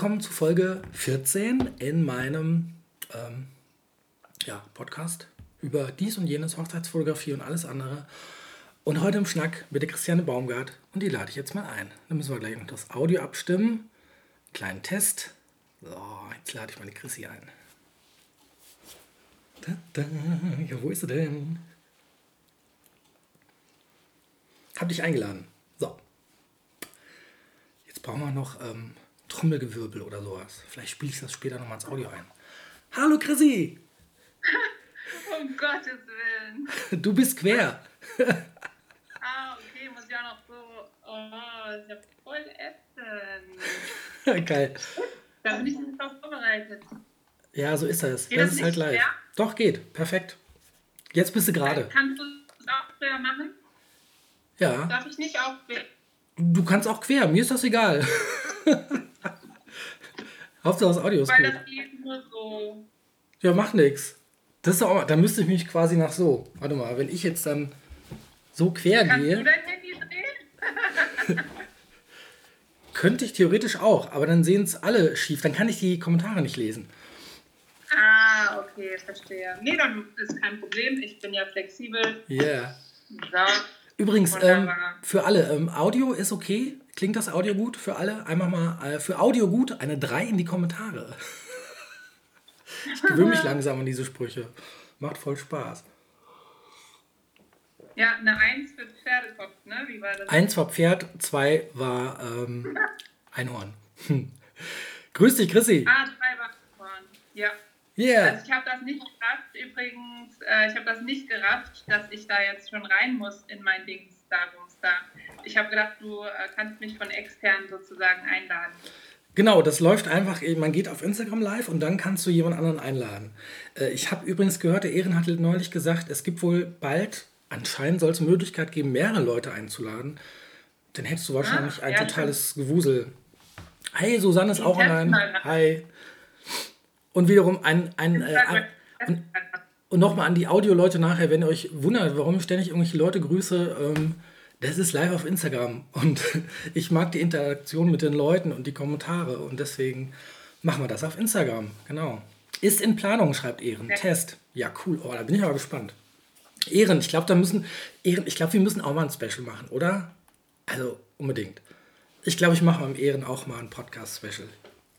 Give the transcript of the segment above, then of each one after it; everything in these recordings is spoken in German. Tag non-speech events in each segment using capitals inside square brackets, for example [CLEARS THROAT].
Willkommen zu Folge 14 in meinem ähm, ja, Podcast über dies und jenes, Hochzeitsfotografie und alles andere. Und heute im Schnack mit der Christiane Baumgart und die lade ich jetzt mal ein. Dann müssen wir gleich noch das Audio abstimmen. Kleinen Test. So, jetzt lade ich meine Chrissy ein. Da, da, ja, wo ist sie denn? Hab dich eingeladen. So. Jetzt brauchen wir noch ähm, Trommelgewirbel oder sowas. Vielleicht spiele ich das später nochmal ins Audio ein. Hallo Chrissy! [LAUGHS] Um Gottes Willen. [LAUGHS] Du bist quer. [LAUGHS] Ah, okay, muss ich auch noch so. Oh, ist ja voll ätzend. Geil. Da bin ich nicht drauf vorbereitet. Ja, so ist das. Geht das das ist halt live. quer? Doch, geht. Perfekt. Jetzt bist du gerade. Kannst du es auch quer machen? Ja. Darf ich nicht auch quer? Du kannst auch quer. Mir ist das egal. Hauptsache das Audio ist Weil gut. das geht nur so. Ja, macht nix. Das ist auch, da müsste ich mich quasi nach so. Warte mal, wenn ich jetzt dann so quer Kannst gehe, du dein Handy drehen? [LAUGHS] könnte ich theoretisch auch, aber dann sehen es alle schief. Dann kann ich die Kommentare nicht lesen. Ah, okay, verstehe. Nee, dann ist kein Problem. Ich bin ja flexibel. Yeah. So. Übrigens, ähm, für alle, ähm, Audio ist okay. Klingt das Audio gut für alle? Einmal mal äh, für Audio gut, eine 3 in die Kommentare. [LAUGHS] Ich gewöhne mich langsam an diese Sprüche. Macht voll Spaß. Ja, eine Eins für Pferdekopf, ne? Wie war das? Eins war Pferd, zwei war ähm, [LAUGHS] Einhorn. Hm. Grüß dich, Chrissy. Ah, drei war vorn. Ja. Yeah. Also ich habe das nicht gerafft, übrigens, äh, ich habe das nicht gerafft, dass ich da jetzt schon rein muss in mein Dings da, da. Ich habe gedacht, du äh, kannst mich von extern sozusagen einladen. Genau, das läuft einfach, man geht auf Instagram live und dann kannst du jemand anderen einladen. Äh, Ich habe übrigens gehört, der Ehren hat neulich gesagt, es gibt wohl bald, anscheinend soll es eine Möglichkeit geben, mehrere Leute einzuladen. Dann hättest du wahrscheinlich Ah, ein ja, totales Gewusel. Hi, Susanne ist Die auch online. Hi. Und wiederum ein, ein äh, und, und nochmal an die Audio-Leute nachher, wenn ihr euch wundert, warum ich ständig irgendwelche Leute grüße, ähm, das ist live auf Instagram. Und [LAUGHS] ich mag die Interaktion mit den Leuten und die Kommentare. Und deswegen machen wir das auf Instagram. Genau. Ist in Planung, schreibt Ehren. Ja. Test. Ja, cool. Oh, da bin ich aber gespannt. Ehren, ich glaube, da müssen. Ehren, ich glaube, wir müssen auch mal ein Special machen, oder? Also unbedingt. Ich glaube, ich mache beim Ehren auch mal ein Podcast-Special.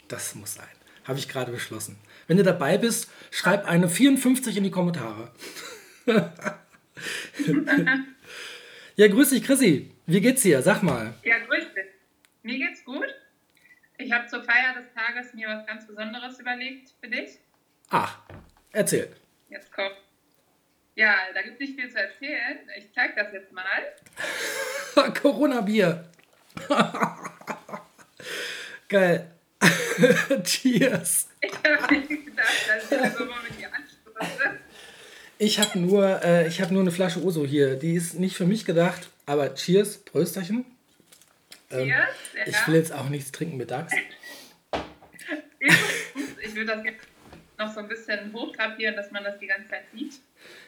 Das muss sein. Habe ich gerade beschlossen. Wenn du dabei bist, schreib eine 54 in die Kommentare. [LAUGHS] ja, grüß dich, Chrissy. Wie geht's dir? Sag mal. Ja, grüß dich. Mir geht's gut. Ich habe zur Feier des Tages mir was ganz Besonderes überlegt für dich. Ach, erzähl. Jetzt kommt. Ja, da gibt es nicht viel zu erzählen. Ich zeig das jetzt mal. [LAUGHS] Corona-Bier. [LAUGHS] Geil. [LAUGHS] Cheers. [LAUGHS] Ich habe nicht gedacht, dass ich das so mal mit dir anstoße. Ich habe nur, äh, ich hab nur eine Flasche Uso hier. Die ist nicht für mich gedacht, aber cheers, Prösterchen. Ähm, Cheers. Ich Ja. will jetzt auch nichts trinken mittags. [LAUGHS] Übrigens, ich würde das jetzt noch so ein bisschen hochtrapieren, dass man das die ganze Zeit sieht.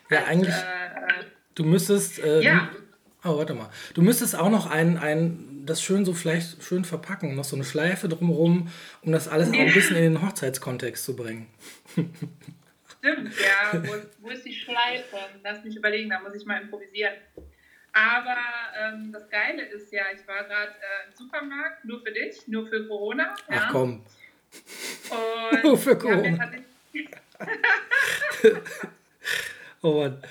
Ja, Als, eigentlich, Äh, du müsstest. Äh, Ja. Oh, warte mal. Du müsstest auch noch ein, ein, das schön so vielleicht schön verpacken, noch so eine Schleife drumherum, um das alles auch ein bisschen in den Hochzeitskontext zu bringen. stimmt, ja. Wo, wo ist die Schleife? Lass mich überlegen, da muss ich mal improvisieren. Aber ähm, das Geile ist ja, ich war gerade äh, im Supermarkt, nur für dich, nur für Corona. Ach ja. komm. Und [LAUGHS] Nur für Corona. [LAUGHS] Oh Mann.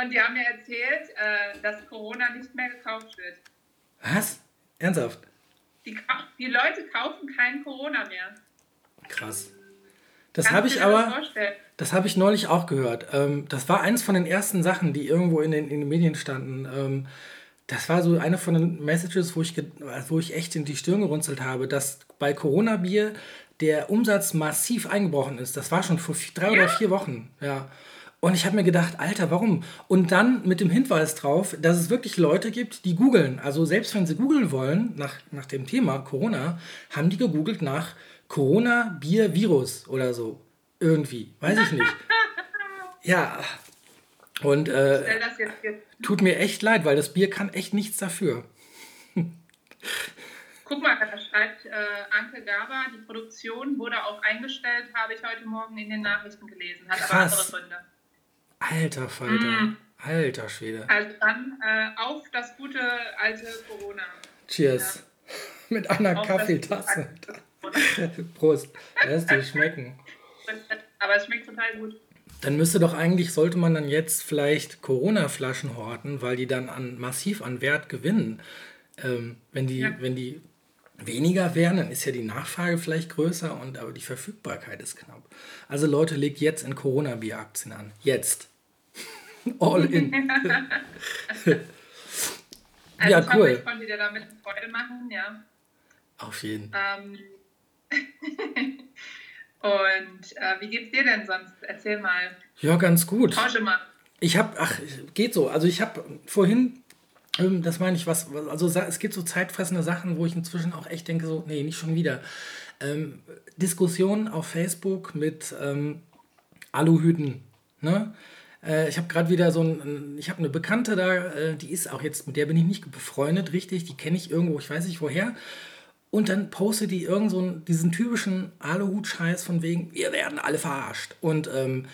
Und die haben mir erzählt, äh, dass Corona nicht mehr gekauft wird. Was? Ernsthaft? Die, die Leute kaufen kein Corona mehr. Krass. Das habe ich aber. vorstellen? Das habe ich neulich auch gehört. Ähm, das war eins von den ersten Sachen, die irgendwo in den, in den Medien standen. Ähm, das war so eine von den Messages, wo ich, wo ich echt in die Stirn gerunzelt habe, dass bei Corona-Bier der Umsatz massiv eingebrochen ist. Das war schon vor drei oder vier Wochen. Ja. Und ich habe mir gedacht, Alter, warum? Und dann mit dem Hinweis drauf, dass es wirklich Leute gibt, die googeln. Also selbst wenn sie googeln wollen, nach, nach dem Thema Corona, haben die gegoogelt nach Corona-Bier-Virus oder so. Irgendwie. Weiß ich nicht. [LAUGHS] Ja. Und äh, tut mir echt leid, weil das Bier kann echt nichts dafür. [LAUGHS] Guck mal, da schreibt äh, Anke Gaber, die Produktion wurde auch eingestellt, habe ich heute Morgen in den Nachrichten gelesen. Hat Krass. aber andere Gründe. Alter Falter. Mm. Alter Schwede. Also dann äh, auf das gute alte Corona. Cheers. Ja. [LAUGHS] Mit einer auf Kaffeetasse. [LAUGHS] Prost. Lass dir schmecken. Aber es schmeckt total gut. Dann müsste doch eigentlich, sollte man dann jetzt vielleicht Corona-Flaschen horten, weil die dann an, massiv an Wert gewinnen. Ähm, wenn, die, ja. wenn die weniger wären, dann ist ja die Nachfrage vielleicht größer, und, aber die Verfügbarkeit ist knapp. Also Leute, legt jetzt in Corona-Bier-Aktien an. Jetzt. All in. [LAUGHS] also ja, ich cool. Hoffe, ich konnte dir damit Freude machen, ja. Auf jeden. Ähm, [LAUGHS] und äh, wie geht's dir denn sonst? Erzähl mal. Ja, ganz gut. Tausche mal. Ich habe, ach, geht so. Also ich habe vorhin, ähm, das meine ich, was, also es gibt so zeitfressende Sachen, wo ich inzwischen auch echt denke, so, nee, nicht schon wieder. Ähm, Diskussionen auf Facebook mit ähm, Aluhüten, ne? Äh, ich habe gerade wieder so ein, ich habe eine Bekannte da, äh, die ist auch jetzt, mit der bin ich nicht befreundet, richtig, die kenne ich irgendwo, ich weiß nicht woher. Und dann postet die irgend so einen, diesen typischen Aluhut-Scheiß von wegen, wir werden alle verarscht. Und ähm,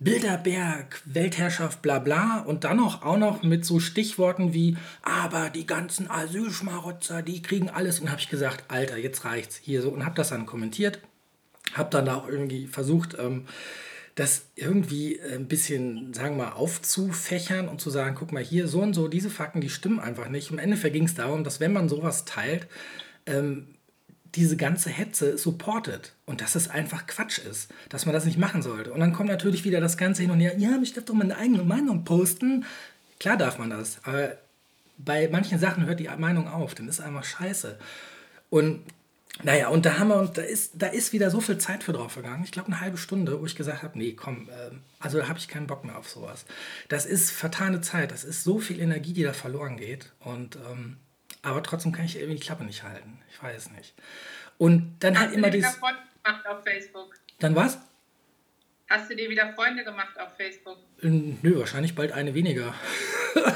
Bilderberg, Weltherrschaft, bla bla. Und dann noch, auch noch mit so Stichworten wie, aber die ganzen Asylschmarotzer, die kriegen alles. Und habe ich gesagt, Alter, jetzt reicht's. Hier so. Und habe das dann kommentiert. Habe dann auch irgendwie versucht, ähm, das irgendwie ein bisschen, sagen wir mal, aufzufächern und zu sagen, guck mal hier, so und so, diese Fakten, die stimmen einfach nicht. Im Endeffekt ging es darum, dass wenn man sowas teilt, ähm, diese ganze Hetze supportet und dass es einfach Quatsch ist, dass man das nicht machen sollte. Und dann kommt natürlich wieder das Ganze hin und her, ja, ich darf doch meine eigene Meinung posten. Klar darf man das, aber bei manchen Sachen hört die Meinung auf, dann ist einfach scheiße. Und naja, und da haben wir uns, da ist, da ist wieder so viel Zeit für drauf vergangen. Ich glaube, eine halbe Stunde, wo ich gesagt habe, nee, komm, äh, also da habe ich keinen Bock mehr auf sowas. Das ist vertane Zeit, das ist so viel Energie, die da verloren geht. Und ähm, aber trotzdem kann ich irgendwie die Klappe nicht halten. Ich weiß nicht. Und dann Hast halt immer dieses. Freunde gemacht auf Facebook? Dann was? Hast du dir wieder Freunde gemacht auf Facebook? Nö, wahrscheinlich bald eine weniger. [LAUGHS]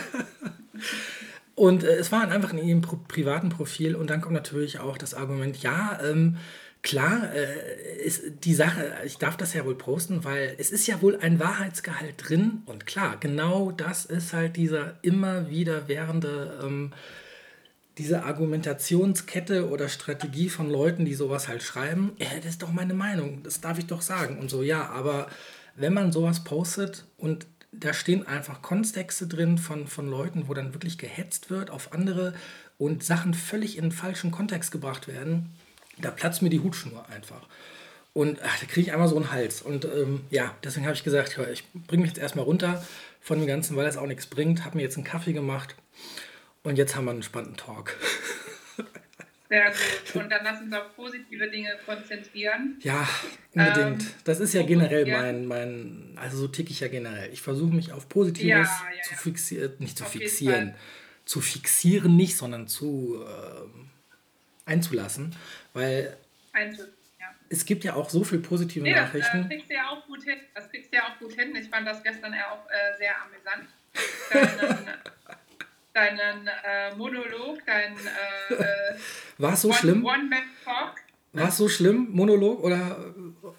Und äh, es war einfach in ihrem Pro privaten Profil und dann kommt natürlich auch das Argument, ja, ähm, klar, äh, ist die Sache, ich darf das ja wohl posten, weil es ist ja wohl ein Wahrheitsgehalt drin und klar, genau das ist halt dieser immer wieder währende, ähm, diese Argumentationskette oder Strategie von Leuten, die sowas halt schreiben, ja, das ist doch meine Meinung, das darf ich doch sagen. Und so, ja, aber wenn man sowas postet und da stehen einfach Kontexte drin von, von Leuten, wo dann wirklich gehetzt wird auf andere und Sachen völlig in den falschen Kontext gebracht werden. Da platzt mir die Hutschnur einfach. Und ach, da kriege ich einmal so einen Hals. Und ähm, ja, deswegen habe ich gesagt, ich bringe mich jetzt erstmal runter von dem Ganzen, weil das auch nichts bringt. Habe mir jetzt einen Kaffee gemacht und jetzt haben wir einen spannenden Talk. [LAUGHS] Sehr gut. Und dann lass uns auf positive Dinge konzentrieren. Ja, unbedingt. Ähm, das ist ja generell mein, mein, also so ticke ich ja generell. Ich versuche mich auf Positives ja, ja, zu fixieren, nicht zu auf fixieren, zu fixieren nicht, sondern zu äh, einzulassen, weil Einzel es gibt ja auch so viele positive nee, Nachrichten. Das äh, kriegst du ja auch gut hin. Das kriegst du ja auch gut hin. Ich fand das gestern ja auch äh, sehr amüsant. [LAUGHS] deinen äh, Monolog, dein. Äh, äh War es so One, schlimm? One-Man-Talk. War es so schlimm, Monolog? Oder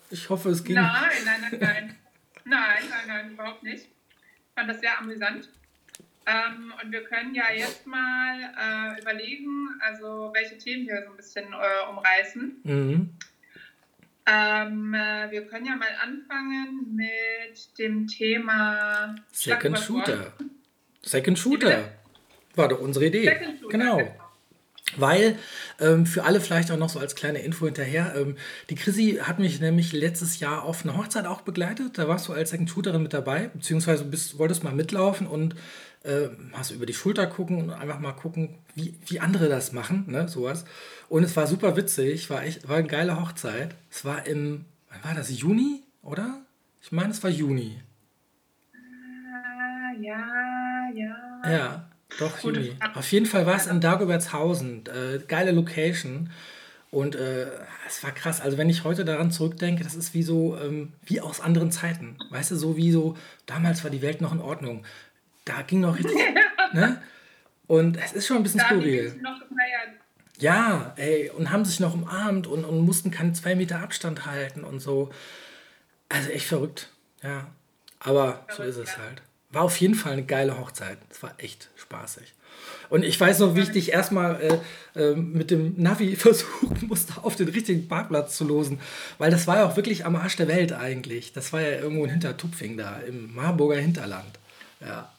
ich hoffe, es ging. Nein, nein, nein, nein. nein, nein, nein, überhaupt nicht. Ich fand das sehr amüsant. Ähm, und wir können ja jetzt mal äh, überlegen, also welche Themen wir so ein bisschen äh, umreißen. Mhm. Ähm, äh, wir können ja mal anfangen mit dem Thema Second Shooter. Second Shooter. War doch unsere Idee. Genau. Weil, ähm, für alle vielleicht auch noch so als kleine Info hinterher, ähm, die Chrissy hat mich nämlich letztes Jahr auf einer Hochzeit auch begleitet. Da warst du als Second Shooterin mit dabei, beziehungsweise bist, wolltest mal mitlaufen und äh, hast über die Schulter gucken und einfach mal gucken, wie, wie andere das machen, ne, sowas. Und es war super witzig, war echt, war eine geile Hochzeit. Es war im, wann war das, Juni, oder? Ich meine, es war Juni. Ah, ja, ja. Ja. Doch, Juni. Auf jeden Fall war es in Dagobertshausen. Äh, geile Location. Und äh, es war krass. Also wenn ich heute daran zurückdenke, das ist wie so, ähm, wie aus anderen Zeiten. Weißt du, so wie so, damals war die Welt noch in Ordnung. Da ging noch richtig, [LAUGHS] ne? Und es ist schon ein bisschen da skurril. Noch gefeiert. Ja, ey, und haben sich noch umarmt und, und mussten keine zwei Meter Abstand halten und so. Also echt verrückt, ja. Aber so ist es halt. War auf jeden Fall eine geile Hochzeit. Es war echt spaßig. Und ich weiß noch, wie ich dich erstmal äh, äh, mit dem Navi [LAUGHS] versuchen musste, auf den richtigen Parkplatz zu losen. Weil das war ja auch wirklich am Arsch der Welt eigentlich. Das war ja irgendwo in Hintertupfing da, im Marburger Hinterland. Ja.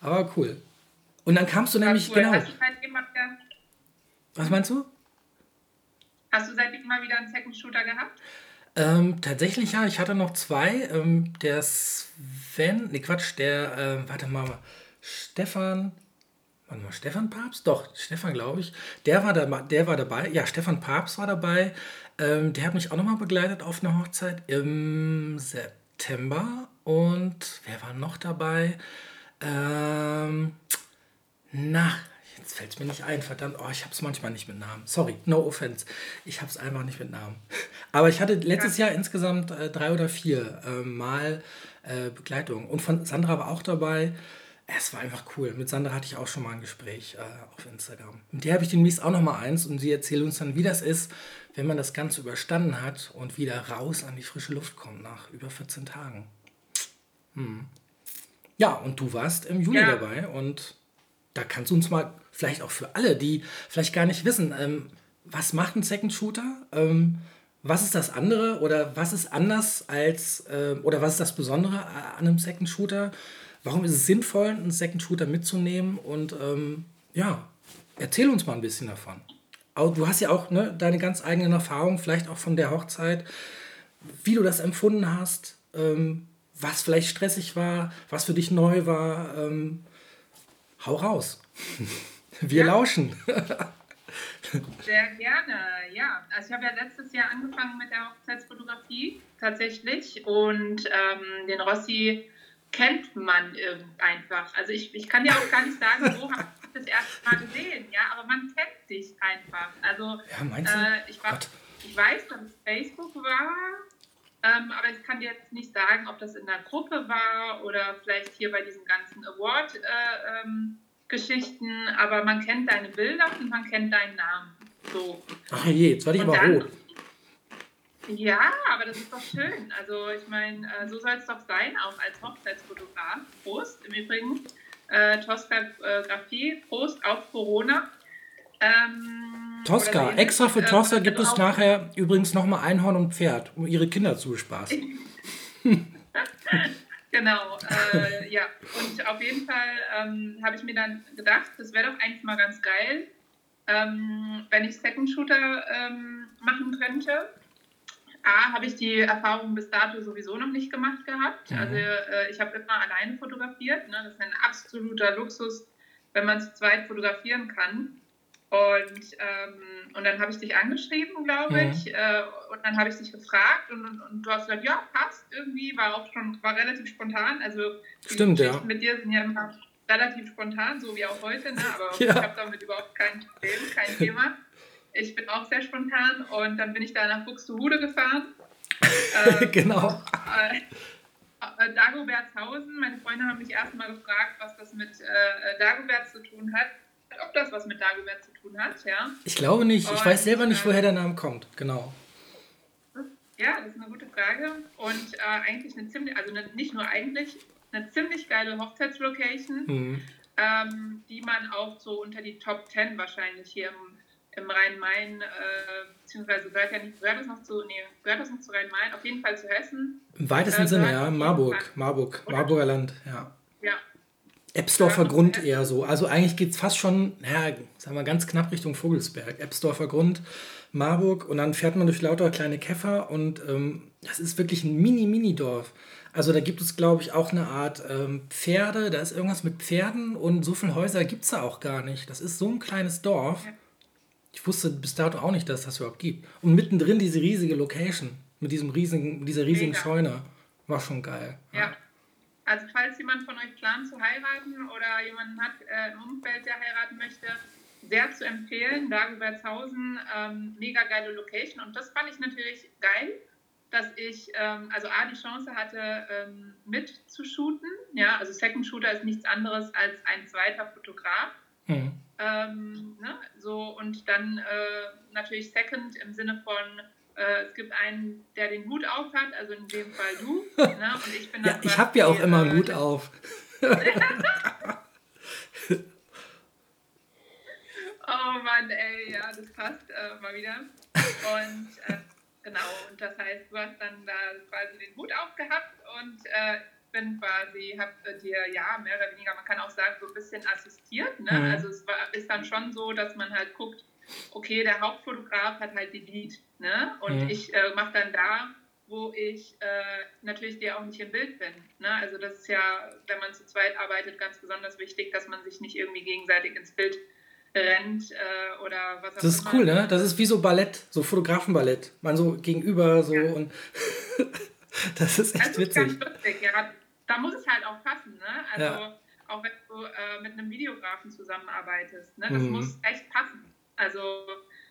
Aber cool. Und dann kamst du nämlich, cool. genau. Was meinst du? Hast du seitdem mal wieder einen Second Shooter gehabt? Ähm, tatsächlich ja, ich hatte noch zwei. Ähm, der Sven, ne Quatsch, der, äh, warte mal, Stefan, warte mal, Stefan Papst? Doch, Stefan glaube ich. Der war, da, der war dabei, ja, Stefan Papst war dabei. Ähm, der hat mich auch nochmal begleitet auf einer Hochzeit im September. Und wer war noch dabei? Ähm, na, jetzt fällt es mir nicht ein, verdammt. Oh, ich habe es manchmal nicht mit Namen. Sorry, no offense. Ich habe es einfach nicht mit Namen. [LAUGHS] Aber ich hatte letztes Jahr insgesamt äh, drei oder vier äh, Mal äh, Begleitung. Und von Sandra war auch dabei. Es war einfach cool. Mit Sandra hatte ich auch schon mal ein Gespräch äh, auf Instagram. Mit der habe ich demnächst auch noch mal eins und sie erzählt uns dann, wie das ist, wenn man das Ganze überstanden hat und wieder raus an die frische Luft kommt nach über 14 Tagen. Hm. Ja, und du warst im Juni ja. dabei und da kannst du uns mal, vielleicht auch für alle, die vielleicht gar nicht wissen, ähm, was macht ein Second Shooter? Ähm, was ist das andere oder was ist anders als äh, oder was ist das Besondere an einem Second Shooter? Warum ist es sinnvoll, einen Second Shooter mitzunehmen? Und ähm, ja, erzähl uns mal ein bisschen davon. Du hast ja auch ne, deine ganz eigenen Erfahrungen, vielleicht auch von der Hochzeit, wie du das empfunden hast, ähm, was vielleicht stressig war, was für dich neu war. Ähm, hau raus. [LAUGHS] Wir ja. lauschen. [LAUGHS] Sehr gerne, ja. Also ich habe ja letztes Jahr angefangen mit der Hochzeitsfotografie tatsächlich und ähm, den Rossi kennt man einfach. Also ich, ich kann ja auch gar nicht sagen, wo [LAUGHS] habe ich das erste Mal gesehen, ja, aber man kennt dich einfach. Also ja, meinst du? Äh, ich, war, ich weiß, dass es Facebook war, ähm, aber ich kann dir jetzt nicht sagen, ob das in der Gruppe war oder vielleicht hier bei diesen ganzen Award- äh, ähm, aber man kennt deine Bilder und man kennt deinen Namen. So. Ach je, jetzt werde ich aber dann, rot. Ja, aber das ist doch schön. Also ich meine, äh, so soll es doch sein, auch als Hochzeitsfotograf. Prost im Übrigen. Äh, Tosca-Grafie, Prost auf Corona. Ähm, Tosca, extra für äh, Tosca gibt es nachher übrigens nochmal Einhorn und Pferd, um ihre Kinder zu bespaßen. [LAUGHS] Genau, äh, ja. Und auf jeden Fall ähm, habe ich mir dann gedacht, das wäre doch eigentlich mal ganz geil, ähm, wenn ich Second Shooter ähm, machen könnte. A, habe ich die Erfahrung bis dato sowieso noch nicht gemacht gehabt. Mhm. Also äh, ich habe immer alleine fotografiert. Ne? Das ist ein absoluter Luxus, wenn man zu zweit fotografieren kann. Und, ähm, und dann habe ich dich angeschrieben, glaube mhm. ich. Äh, und dann habe ich dich gefragt und, und, und, du hast gesagt, ja, passt irgendwie, war auch schon, war relativ spontan. Also die Stimmt, ja. mit dir sind ja immer relativ spontan, so wie auch heute, ne? aber [LAUGHS] ja. ich habe damit überhaupt kein Problem, kein Thema. Ich bin auch sehr spontan und dann bin ich da nach Buxtehude gefahren. [LAUGHS] ähm, genau. Äh, äh, Dagobertshausen. Meine Freunde haben mich erstmal gefragt, was das mit äh, Dagobert zu tun hat ob das was mit Dagobert zu tun hat, ja. Ich glaube nicht. Und, ich weiß selber nicht, woher der Name kommt. Genau. Ja, das ist eine gute Frage. Und äh, eigentlich eine ziemlich, also eine, nicht nur eigentlich, eine ziemlich geile Hochzeitslocation, mhm. ähm, die man auch so unter die Top 10 wahrscheinlich hier im, im Rhein-Main, äh, beziehungsweise gehört ja nicht, gehört das noch zu, nee, gehört das noch zu Rhein-Main, auf jeden Fall zu Hessen. Im weitesten äh, Sinne, ja, Marburg, Marburg, Marburger Land, ja. Ja, Ebsdorfer Grund eher so. Also eigentlich geht es fast schon, naja, sagen wir ganz knapp Richtung Vogelsberg. Ebsdorfer Grund, Marburg und dann fährt man durch lauter kleine Käfer und ähm, das ist wirklich ein Mini-Mini-Dorf. Also da gibt es, glaube ich, auch eine Art ähm, Pferde, da ist irgendwas mit Pferden und so viele Häuser gibt es da auch gar nicht. Das ist so ein kleines Dorf. Ich wusste bis dato auch nicht, dass es das überhaupt gibt. Und mittendrin diese riesige Location mit diesem riesigen, dieser riesigen Mega. Scheune. War schon geil. ja. ja. Also falls jemand von euch plant zu heiraten oder jemanden hat äh, im Umfeld, der heiraten möchte, sehr zu empfehlen. Dagobertshausen, ähm, mega geile Location. Und das fand ich natürlich geil, dass ich ähm, also A, die Chance hatte, ähm, mit zu shooten. Ja, also Second Shooter ist nichts anderes als ein zweiter Fotograf. Mhm. Ähm, ne? so, und dann äh, natürlich Second im Sinne von, äh, es gibt einen, der den Hut auf hat, also in dem Fall du. [LAUGHS] Ne? Und ich bin ja, ich habe ja auch immer einen Hut auf. [LAUGHS] Oh Mann, ey, ja, das passt äh, mal wieder. Und äh, genau, und das heißt, du hast dann da quasi den Hut aufgehabt und äh, bin quasi, hab dir ja mehr oder weniger, man kann auch sagen, so ein bisschen assistiert. Ne? Mhm. Also es war, ist dann schon so, dass man halt guckt, okay, der Hauptfotograf hat halt die Lead, ne? Und mhm. ich äh, mache dann da, wo ich äh, natürlich dir auch nicht im Bild bin. Ne? Also das ist ja, wenn man zu zweit arbeitet, ganz besonders wichtig, dass man sich nicht irgendwie gegenseitig ins Bild rennt äh, oder was auch Das ist cool, ne? Das ist wie so Ballett, so Fotografenballett. Man so gegenüber so ja. und [LAUGHS] das ist echt das ist witzig. Ganz lustig. Ja, da muss es halt auch passen, ne? Also ja. auch wenn du äh, mit einem Videografen zusammenarbeitest, ne? Das mhm. muss echt passen. Also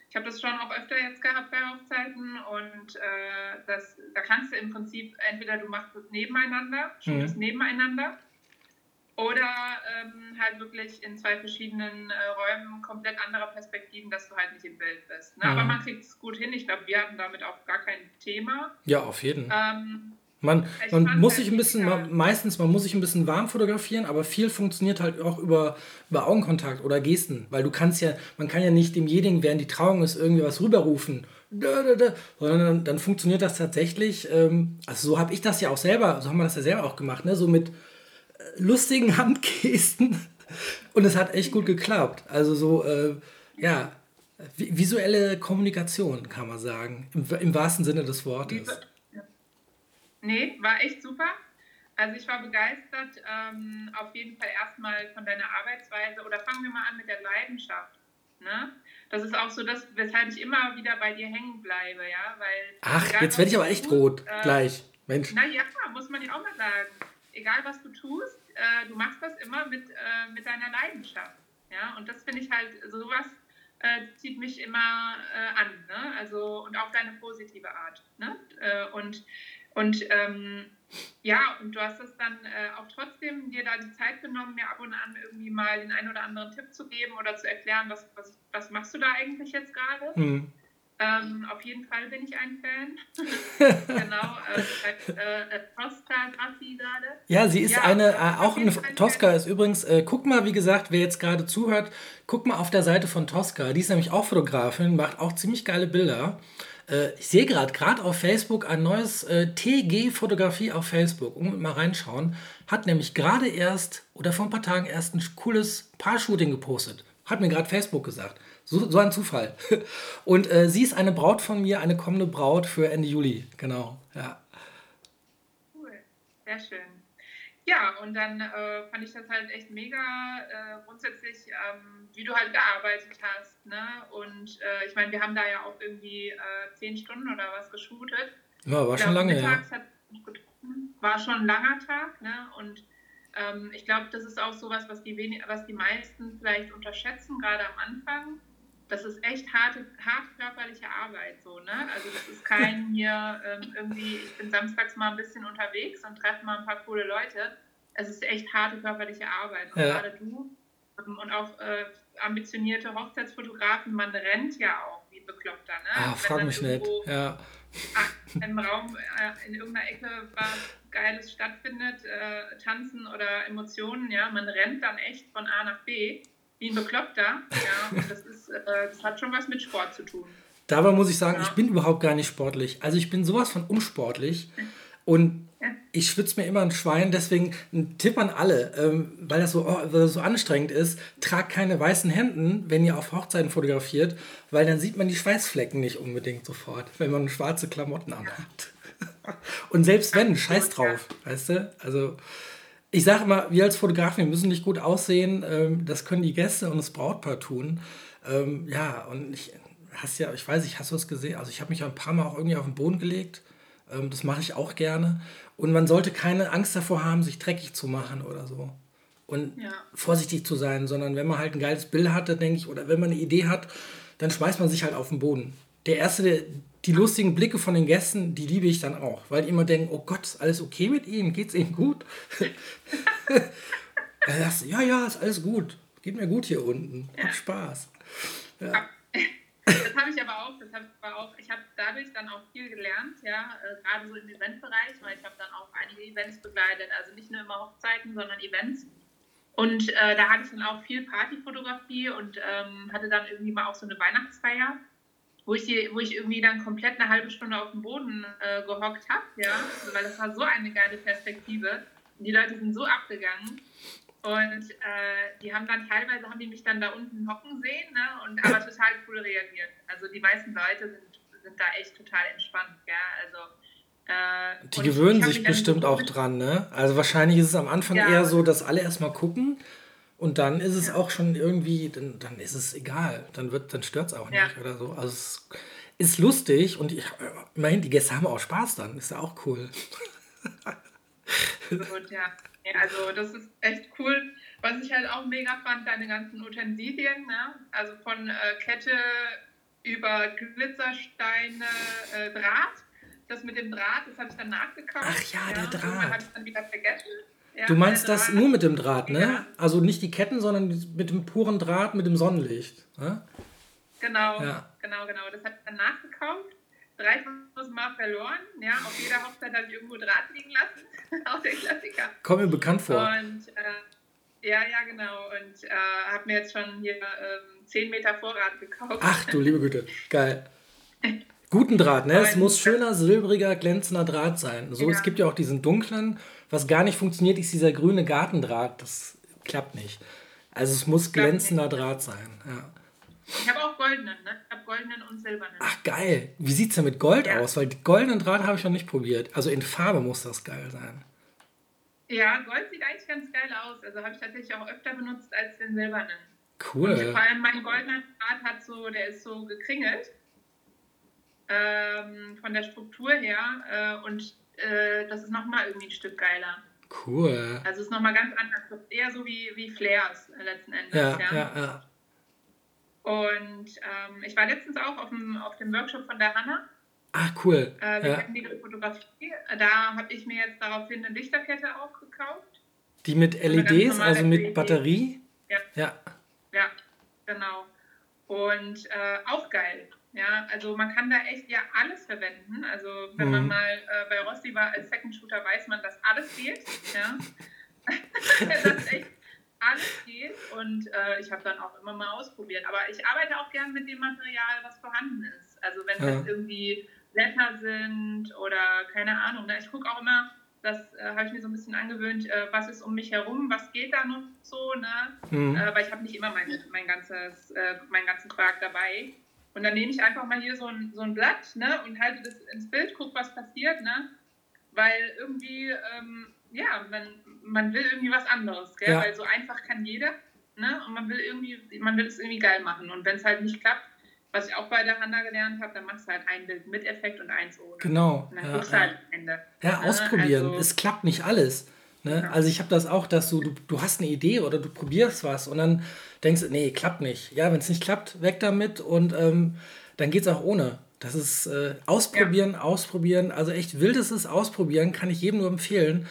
ich habe das schon auch öfter jetzt gehabt bei Hochzeiten und äh, das, da kannst du im Prinzip entweder du machst es nebeneinander, mhm. nebeneinander oder ähm, halt wirklich in zwei verschiedenen äh, Räumen komplett andere Perspektiven, dass du halt nicht im Bild bist. Ne? Mhm. Aber man kriegt es gut hin. Ich glaube, wir hatten damit auch gar kein Thema. Ja, auf jeden Fall. Ähm, man, man muss sich ein bisschen, man, meistens, man muss sich ein bisschen warm fotografieren, aber viel funktioniert halt auch über, über Augenkontakt oder Gesten, weil du kannst ja, man kann ja nicht demjenigen, während die Trauung ist, irgendwie was rüberrufen, sondern dann, dann funktioniert das tatsächlich, ähm, also so habe ich das ja auch selber, so haben wir das ja selber auch gemacht, ne, so mit, lustigen [LAUGHS] Handgesten und es hat echt gut geklappt. Also so, äh, ja, visuelle Kommunikation kann man sagen, im, im wahrsten Sinne des Wortes. Nee, war echt super. Also ich war begeistert, ähm, auf jeden Fall erstmal von deiner Arbeitsweise oder fangen wir mal an mit der Leidenschaft. Ne? Das ist auch so das, weshalb ich immer wieder bei dir hängen bleibe, ja, weil... Ach, jetzt werde ich aber echt rot, äh, gleich, Mensch. Na ja, muss man ja auch mal sagen. Egal, was du tust, äh, du machst das immer mit, äh, mit deiner Leidenschaft. Ja? Und das finde ich halt, sowas äh, zieht mich immer äh, an. Ne? Also, und auch deine positive Art. Ne? Äh, und und ähm, ja, und du hast es dann äh, auch trotzdem dir da die Zeit genommen, mir ab und an irgendwie mal den einen oder anderen Tipp zu geben oder zu erklären, was, was, was machst du da eigentlich jetzt gerade? Mhm. Ähm, auf jeden Fall bin ich ein Fan. [LAUGHS] genau, äh, äh, Tosca Grassi gerade. Ja, sie ist ja, eine, äh, auch eine, Tosca ist übrigens, äh, guck mal, wie gesagt, wer jetzt gerade zuhört, guck mal auf der Seite von Tosca. Die ist nämlich auch Fotografin, macht auch ziemlich geile Bilder. Äh, ich sehe gerade, gerade auf Facebook ein neues äh, TG-Fotografie auf Facebook. Und mal reinschauen. Hat nämlich gerade erst oder vor ein paar Tagen erst ein cooles Paar-Shooting gepostet. Hat mir gerade Facebook gesagt. So, so ein Zufall. [LAUGHS] Und äh, sie ist eine Braut von mir, eine kommende Braut für Ende Juli. Genau, ja. Cool, sehr schön. Ja, und dann äh, fand ich das halt echt mega äh, grundsätzlich, ähm, wie du halt gearbeitet hast. Ne? Und äh, ich meine, wir haben da ja auch irgendwie äh, zehn Stunden oder was geshootet. Ja, war schon lange, ja. war schon ein langer Tag. Ne? Und ähm, ich glaube, das ist auch sowas, was die, was die meisten vielleicht unterschätzen, gerade am Anfang das ist echt harte, harte körperliche Arbeit so, ne? Also das ist kein [LAUGHS] hier ähm, irgendwie, ich bin samstags mal ein bisschen unterwegs und treffe mal ein paar coole Leute. Es ist echt harte körperliche Arbeit. Und ja. gerade du ähm, und auch äh, ambitionierte Hochzeitsfotografen, man rennt ja auch wie bekloppter, ne? Ah, frag mich nicht. Ja. Im Raum äh, in irgendeiner Ecke was Geiles stattfindet, äh, tanzen oder Emotionen, ja, man rennt dann echt von A nach B wie ein Bekloppter. Ja, das, ist, äh, das hat schon was mit Sport zu tun. Dabei muss ich sagen, ja. ich bin überhaupt gar nicht sportlich. Also ich bin sowas von unsportlich und ja. ich schwitze mir immer ein Schwein. Deswegen ein Tipp an alle, ähm, weil, das so, oh, weil das so anstrengend ist, tragt keine weißen Hemden, wenn ihr auf Hochzeiten fotografiert, weil dann sieht man die Schweißflecken nicht unbedingt sofort, wenn man schwarze Klamotten anhat. [LAUGHS] Und selbst wenn, scheiß drauf, weißt du? Also ich sage immer, wir als Fotografen, wir müssen nicht gut aussehen. Ähm, das können die Gäste und das Brautpaar tun. Ähm, ja, und ich hast ja, ich weiß nicht, hast du es gesehen? Also ich habe mich ein paar Mal auch irgendwie auf den Boden gelegt. Ähm, das mache ich auch gerne. Und man sollte keine Angst davor haben, sich dreckig zu machen oder so. Und ja. vorsichtig zu sein, sondern wenn man halt ein geiles Bild hatte, denke ich, oder wenn man eine Idee hat, dann schmeißt man sich halt auf den Boden. Der erste, der, die lustigen Blicke von den Gästen, die liebe ich dann auch, weil die immer denken, oh Gott, ist alles okay mit ihnen? Geht's ihnen gut? [LAUGHS] ja, ja, ist alles gut. Geht mir gut hier unten. Ja. Hab Spaß. Ja. Das habe ich aber auch. Das hab ich aber auch. Ich habe dadurch dann auch viel gelernt, ja, äh, gerade so im Eventbereich, weil ich habe dann auch einige Events begleitet, also nicht nur immer Hochzeiten, sondern Events. Und äh, da hatte ich dann auch viel Partyfotografie und ähm, hatte dann irgendwie mal auch so eine Weihnachtsfeier, wo ich, die, wo ich irgendwie dann komplett eine halbe Stunde auf dem Boden äh, gehockt habe, ja, also, weil das war so eine geile Perspektive. Und die Leute sind so abgegangen. Und äh, die haben dann teilweise, haben die mich dann da unten hocken sehen, ne? und aber [LAUGHS] total cool reagiert. Also die meisten Leute sind, sind da echt total entspannt, ja, also äh, die gewöhnen sich bestimmt auch dran, ne? Also wahrscheinlich ist es am Anfang ja. eher so, dass alle erstmal gucken und dann ist es ja. auch schon irgendwie, dann, dann ist es egal, dann wird, dann stört es auch nicht ja. oder so. Also es ist lustig und ich, immerhin, die Gäste haben auch Spaß dann, ist ja auch cool. Gut, ja. Also das ist echt cool. Was ich halt auch mega fand, deine ganzen Utensilien, ne? Also von äh, Kette über Glitzersteine, äh, Draht das mit dem Draht, das habe ich dann nachgekauft. Ach ja, ja der Draht. habe ich dann wieder vergessen. Ja, du meinst das nur mit dem Draht, ne? Ja. Also nicht die Ketten, sondern mit dem puren Draht mit dem Sonnenlicht. Ne? Genau, ja. genau, genau. Das habe ich dann nachgekauft. 3000 Mal verloren. Ja, auf jeder Hochzeit habe ich irgendwo Draht liegen lassen. [LAUGHS] Auch der Klassiker. Kommt mir bekannt vor. Und äh, ja, ja, genau. Und äh, habe mir jetzt schon hier ähm, 10 Meter Vorrat gekauft. Ach du liebe Güte, geil. [LAUGHS] Guten Draht, ne? Es muss schöner, silbriger, glänzender Draht sein. So, es gibt ja auch diesen dunklen. Was gar nicht funktioniert, ist dieser grüne Gartendraht. Das klappt nicht. Also es muss glänzender Draht sein. Ja. Ich habe auch goldenen, ne? Ich habe goldenen und silbernen. Ach geil. Wie sieht es denn mit Gold ja. aus? Weil goldenen Draht habe ich noch nicht probiert. Also in Farbe muss das geil sein. Ja, Gold sieht eigentlich ganz geil aus. Also habe ich tatsächlich auch öfter benutzt als den silbernen. Cool. Und vor allem mein goldener Draht hat so, der ist so gekringelt ähm, von der Struktur her äh, und äh, das ist nochmal irgendwie ein Stück geiler. Cool. Also es ist nochmal ganz anders. Das ist eher so wie, wie Flares letzten Endes. Ja, ja, ja. ja. Und ähm, ich war letztens auch auf dem, auf dem Workshop von der Hanna. Ach, cool. Äh, wir ja. kennen die Fotografie. Da habe ich mir jetzt daraufhin eine Lichterkette auch gekauft. Die mit LEDs, also mit LED. Batterie? Ja. ja. Ja, genau. Und äh, auch geil. Ja, also man kann da echt ja alles verwenden. Also wenn mhm. man mal äh, bei Rossi war als Second Shooter, weiß man, dass alles geht. Ja. [LAUGHS] dass echt alles geht und äh, ich habe dann auch immer mal ausprobiert. Aber ich arbeite auch gern mit dem Material, was vorhanden ist. Also wenn ja. das irgendwie Blätter sind oder keine Ahnung. Ne? Ich gucke auch immer, das äh, habe ich mir so ein bisschen angewöhnt, äh, was ist um mich herum, was geht da noch so, ne? Mhm. Äh, weil ich habe nicht immer mein, mein ganzes, äh, meinen ganzen Quark dabei. Und dann nehme ich einfach mal hier so ein, so ein Blatt ne, und halte das ins Bild, gucke, was passiert, ne? Weil irgendwie, ähm, ja, man, man will irgendwie was anderes, gell? Ja. Weil so einfach kann jeder, ne? Und man will irgendwie, man will es irgendwie geil machen. Und wenn es halt nicht klappt, was ich auch bei der Hanna gelernt habe, dann machst du halt ein Bild mit Effekt und eins ohne. Genau. Und dann ja, guckst du halt am Ende. Ja, ne? ausprobieren. Also, es klappt nicht alles. Ne? Also ich habe das auch, dass du, du, du hast eine Idee oder du probierst was und dann denkst du, nee, klappt nicht. Ja, wenn es nicht klappt, weg damit und ähm, dann geht es auch ohne. Das ist äh, ausprobieren, ja. ausprobieren. Also echt wildes Ausprobieren, kann ich jedem nur empfehlen.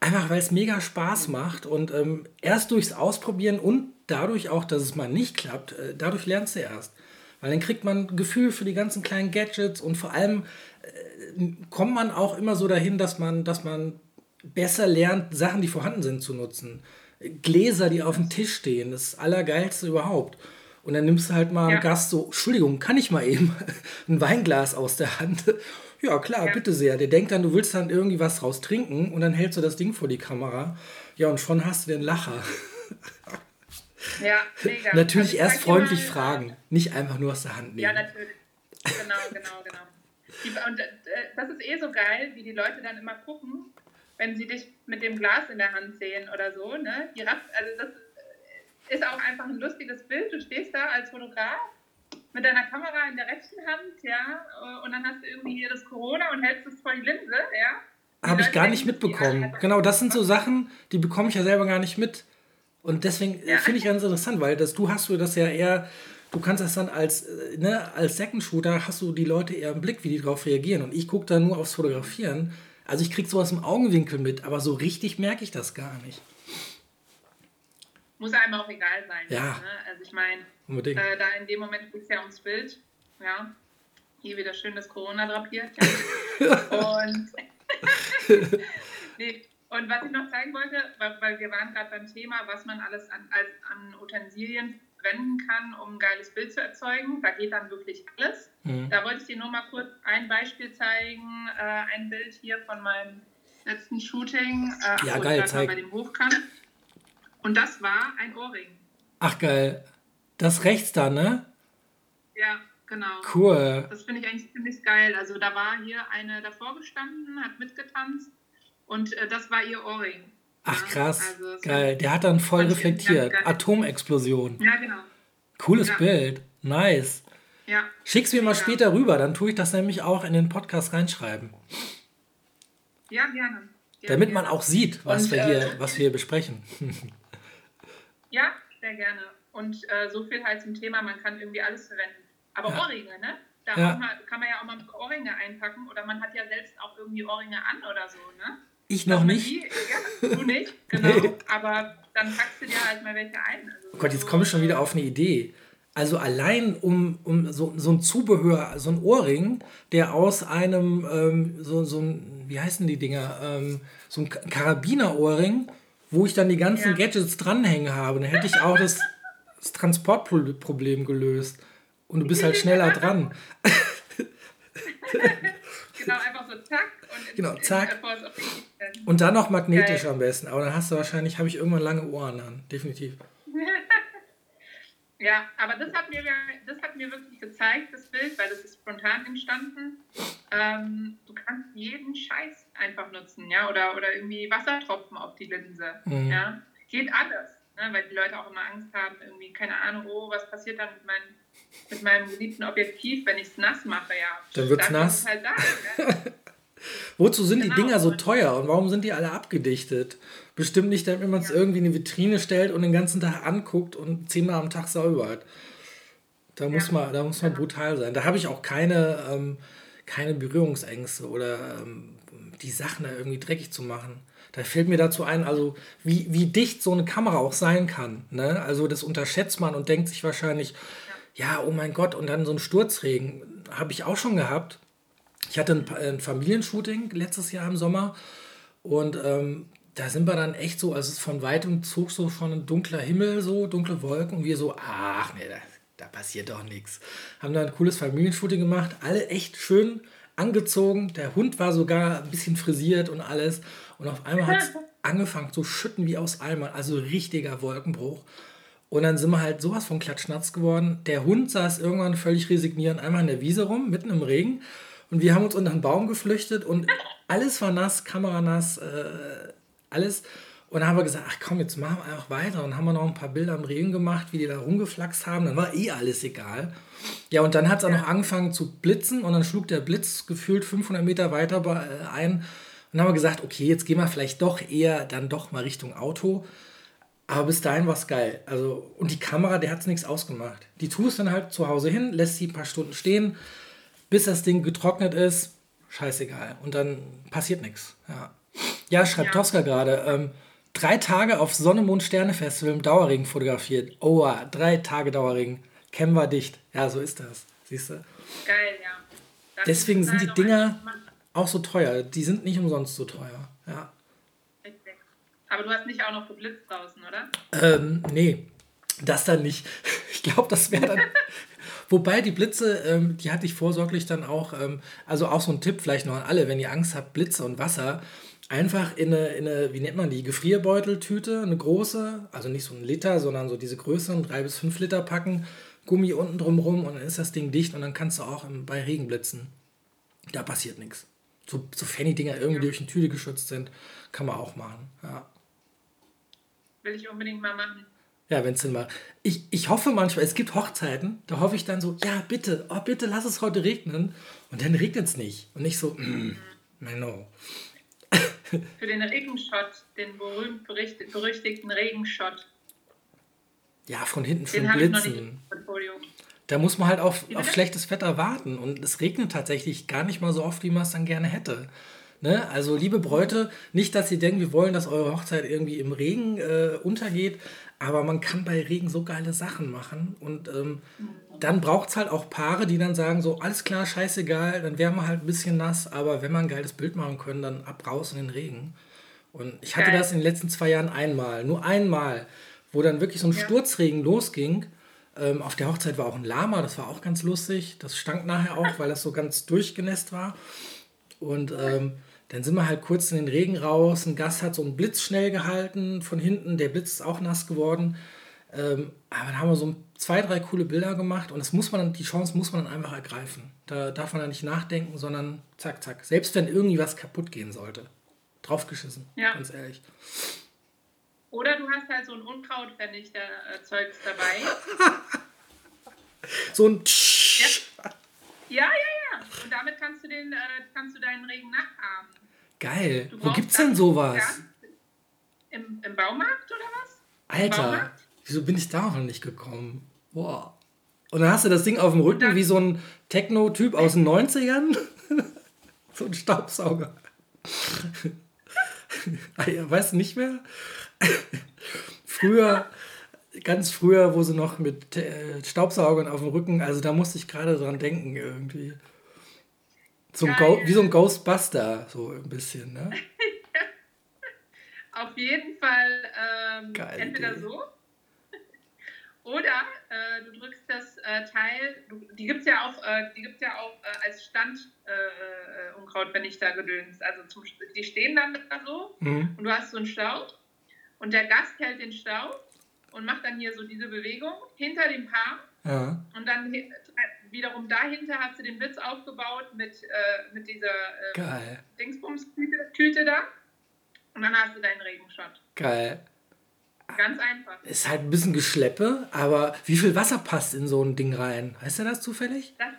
Einfach weil es mega Spaß macht und ähm, erst durchs Ausprobieren und dadurch auch, dass es mal nicht klappt, äh, dadurch lernst du erst. Weil dann kriegt man ein Gefühl für die ganzen kleinen Gadgets und vor allem äh, kommt man auch immer so dahin, dass man, dass man besser lernt, Sachen, die vorhanden sind, zu nutzen. Gläser, die auf dem Tisch stehen, das Allergeilste überhaupt. Und dann nimmst du halt mal ja. Gast so, Entschuldigung, kann ich mal eben [LAUGHS] ein Weinglas aus der Hand? [LAUGHS] ja, klar, ja. bitte sehr. Der denkt dann, du willst dann irgendwie was draus trinken und dann hältst du das Ding vor die Kamera. Ja, und schon hast du den Lacher. [LAUGHS] Ja, mega. natürlich also erst freundlich mal, fragen, nicht einfach nur aus der Hand nehmen. Ja, natürlich. Genau, genau, genau. Und äh, das ist eh so geil, wie die Leute dann immer gucken, wenn sie dich mit dem Glas in der Hand sehen oder so. Ne? Die Raff, also das ist auch einfach ein lustiges Bild. Du stehst da als Fotograf mit deiner Kamera in der rechten Hand, ja, und dann hast du irgendwie hier das Corona und hältst es vor die Linse, ja. Habe ich gar nicht mitbekommen. Genau, das sind so Sachen, die bekomme ich ja selber gar nicht mit. Und deswegen ja. finde ich ganz interessant, weil das, du hast du das ja eher, du kannst das dann als, äh, ne, als Second Shooter hast du die Leute eher im Blick, wie die darauf reagieren. Und ich gucke da nur aufs Fotografieren also ich kriege sowas im Augenwinkel mit, aber so richtig merke ich das gar nicht. muss einem auch egal sein. Ja. Ne? Also ich meine, äh, da in dem Moment geht es ja ums Bild. Ja. Hier wieder schön das Corona drapiert. Ja. [LAUGHS] und, [LAUGHS] nee. und was ich noch zeigen wollte, weil, weil wir waren gerade beim Thema, was man alles an, als, an Utensilien verwenden kann, um ein geiles Bild zu erzeugen. Da geht dann wirklich alles. Mhm. Da wollte ich dir nur mal kurz ein Beispiel zeigen. Äh, ein Bild hier von meinem letzten Shooting, äh, Ja, wo geil, zeig. mal bei dem Hochkant. Und das war ein Ohrring. Ach geil. Das rechts da, ne? Ja, genau. Cool. Das finde ich eigentlich ziemlich geil. Also da war hier eine davor gestanden, hat mitgetanzt und äh, das war ihr Ohrring. Ach krass. also Geil. Der hat dann voll reflektiert. Atomexplosion. Ja, genau. Cooles Ja. Bild. Nice. Ja, Schick's mir mal Ja. später rüber, dann tue ich das nämlich auch in den Podcast reinschreiben. ja gerne. Ja, Damit man gerne. auch sieht, was, Und, wir, äh, hier, was wir hier besprechen. [LAUGHS] Ja, sehr gerne. Und äh, so viel halt zum Thema, man kann irgendwie alles verwenden. Aber Ja. Ohrringe, ne? Da Ja. kann man ja auch mal Ohrringe einpacken oder man hat ja selbst auch irgendwie Ohrringe an oder so, ne? Ich noch Dass man nicht. Ja, du nicht, [LAUGHS] genau. Nee. Aber dann packst du dir halt mal welche ein. Also Oh Gott, jetzt komme ich schon wieder auf eine Idee. Also allein um, um so, so ein Zubehör, so ein Ohrring, der aus einem, ähm, so, so ein, wie heißen die Dinger, ähm, so ein Ka- Karabinerohrring, wo ich dann die ganzen Ja. Gadgets dranhängen habe, dann hätte ich auch das, das Transportproblem gelöst. Und du bist halt [LAUGHS] schneller dran. Genau, einfach so zack und Genau, zack. Und dann noch magnetisch Geil. am besten. Aber dann hast du wahrscheinlich, habe ich irgendwann lange Ohren an. Definitiv. [LAUGHS] Ja, aber das hat, mir, das hat mir wirklich gezeigt, das Bild, weil das ist spontan entstanden. Ähm, du kannst jeden Scheiß einfach nutzen, ja, oder, oder irgendwie Wassertropfen auf die Linse, Mhm. ja. Geht alles, ne? weil die Leute auch immer Angst haben, irgendwie, keine Ahnung, oh, was passiert dann mit, mein, mit meinem geliebten Objektiv, wenn ich es nass mache, ja. Dann wird's Dafür nass. es Halt da, ne? [LAUGHS] Wozu sind die Genau. Dinger so teuer und warum sind die alle abgedichtet? Bestimmt nicht, damit man es irgendwie in eine Vitrine stellt und den ganzen Tag anguckt und zehnmal am Tag säubert. Da muss Ja. man, da muss man brutal sein. Da habe ich auch keine, ähm, keine Berührungsängste oder ähm, die Sachen da irgendwie dreckig zu machen. Da fällt mir dazu ein, also wie, wie dicht so eine Kamera auch sein kann. Ne? Also das unterschätzt man und denkt sich wahrscheinlich, ja, oh mein Gott, und dann so ein Sturzregen habe ich auch schon gehabt. Ich hatte ein, ein Familienshooting letztes Jahr im Sommer und ähm, da sind wir dann echt so, also von weitem zog so schon ein dunkler Himmel, so dunkle Wolken und wir so, ach nee, da, da passiert doch nichts. Haben dann ein cooles Familienshooting gemacht, alle echt schön angezogen. Der Hund war sogar ein bisschen frisiert und alles. Und auf einmal hat es [LAUGHS] angefangen zu schütten wie aus Eimern, also richtiger Wolkenbruch. Und dann sind wir halt sowas von klatschnatz geworden. Der Hund saß irgendwann völlig resignierend einmal in der Wiese rum, mitten im Regen. Und wir haben uns unter einen Baum geflüchtet und alles war nass, Kamera nass, äh, alles. Und dann haben wir gesagt, ach komm, jetzt machen wir einfach weiter. Und haben wir noch ein paar Bilder im Regen gemacht, wie die da rumgeflaxt haben. Dann war eh alles egal. Ja, und dann hat es auch noch angefangen zu blitzen und dann schlug der Blitz gefühlt 500 Meter weiter äh, ein. Und dann haben wir gesagt, okay, jetzt gehen wir vielleicht doch eher dann doch mal Richtung Auto. Aber bis dahin war es geil. Also, und die Kamera, der hat es nichts ausgemacht. Die tust dann halt zu Hause hin, lässt sie ein paar Stunden stehen, bis das Ding getrocknet ist. Scheißegal. Und dann passiert nichts. Ja, ja schreibt Ja. Tosca gerade. Ähm, drei Tage auf Sonne, Mond, Sterne Festival im Dauerring fotografiert. Oh, drei Tage Dauerring. Kennen wir dicht. Ja, so ist das. Siehst du? Geil, ja. Das Deswegen sind die Dinger auch so teuer. Die sind nicht umsonst so teuer. Ja. Aber du hast nicht auch noch geblitzt draußen, oder? Ähm, nee, das dann nicht. [LAUGHS] Ich glaube, das wäre dann. [LAUGHS] Wobei die Blitze, ähm, die hatte ich vorsorglich dann auch, ähm, also auch so ein Tipp vielleicht noch an alle, wenn ihr Angst habt, Blitze und Wasser, einfach in eine, in eine wie nennt man die, Gefrierbeuteltüte, eine große, also nicht so ein Liter, sondern so diese größeren, drei bis fünf Liter packen, Gummi unten drumrum und dann ist das Ding dicht und dann kannst du auch im, bei Regen blitzen. Da passiert nichts. So, so Fanny-Dinger irgendwie durch eine Tüte geschützt sind, kann man auch machen. Ja. Will ich unbedingt mal machen. Ja, wenn es denn mal. Ich, ich hoffe manchmal, es gibt Hochzeiten, da hoffe ich dann so, ja, bitte, oh, bitte lass es heute regnen. Und dann regnet es nicht. Und nicht so, mm, no. [LAUGHS] Für den Regenshot, den berühmt berüchtigten Regenshot. Ja, von hinten schon Den nicht blitzen. Da muss man halt auf, auf schlechtes Wetter warten. Und es regnet tatsächlich gar nicht mal so oft, wie man es dann gerne hätte. Ne? Also, liebe Bräute, nicht, dass ihr denkt, wir wollen, dass eure Hochzeit irgendwie im Regen äh, untergeht. Aber man kann bei Regen so geile Sachen machen. Und ähm, dann braucht es halt auch Paare, die dann sagen, so, alles klar, scheißegal, dann wären wir halt ein bisschen nass, aber wenn wir ein geiles Bild machen können, dann ab raus in den Regen. Und ich hatte Geil. das in den letzten zwei Jahren einmal, nur einmal, wo dann wirklich so ein ja. Sturzregen losging. Ähm, auf der Hochzeit war auch ein Lama, das war auch ganz lustig. Das stank nachher auch, weil das so ganz durchgenässt war. Und ähm, dann sind wir halt kurz in den Regen raus. Ein Gast hat so einen Blitz schnell gehalten von hinten. Der Blitz ist auch nass geworden. Ähm, aber dann haben wir so zwei, drei coole Bilder gemacht und das muss man die Chance muss man dann einfach ergreifen. Da darf man dann nicht nachdenken, sondern zack, zack. Selbst wenn irgendwie was kaputt gehen sollte. Draufgeschissen, ja. ganz ehrlich. Oder du hast halt so ein Unkrautvernichter-Zeugs dabei. [LAUGHS] so ein ja. ja, ja, ja. Und damit kannst du, den, äh, kannst du deinen Regen nachahmen. Geil. Wo gibt's denn sowas? Im, Im Baumarkt oder was? Alter, wieso bin ich da noch nicht gekommen? Boah. Und dann hast du das Ding auf dem Rücken wie so ein Techno-Typ aus den 90ern. [LAUGHS] so ein Staubsauger. [LAUGHS] weißt du nicht mehr? [LAUGHS] früher, ganz früher, wo sie noch mit äh, Staubsaugern auf dem Rücken, also da musste ich gerade dran denken irgendwie. So wie so ein Ghostbuster, so ein bisschen, ne? [LAUGHS] Auf jeden Fall ähm, entweder Idee. so [LAUGHS] oder äh, du drückst das äh, Teil, du, die gibt es ja auch, äh, die gibt's ja auch äh, als Stand äh, äh, wenn ich da gedönst. Also zum, die stehen dann da so mhm. und du hast so einen Staub und der Gast hält den Staub und macht dann hier so diese Bewegung hinter dem Paar. Ja. Und dann wiederum dahinter hast du den Witz aufgebaut mit, mit dieser Dingsbums-Tüte da. Und dann hast du deinen Regenshot. Geil. Ganz einfach. Ist halt ein bisschen Geschleppe, aber wie viel Wasser passt in so ein Ding rein? Weißt du das zufällig? Das,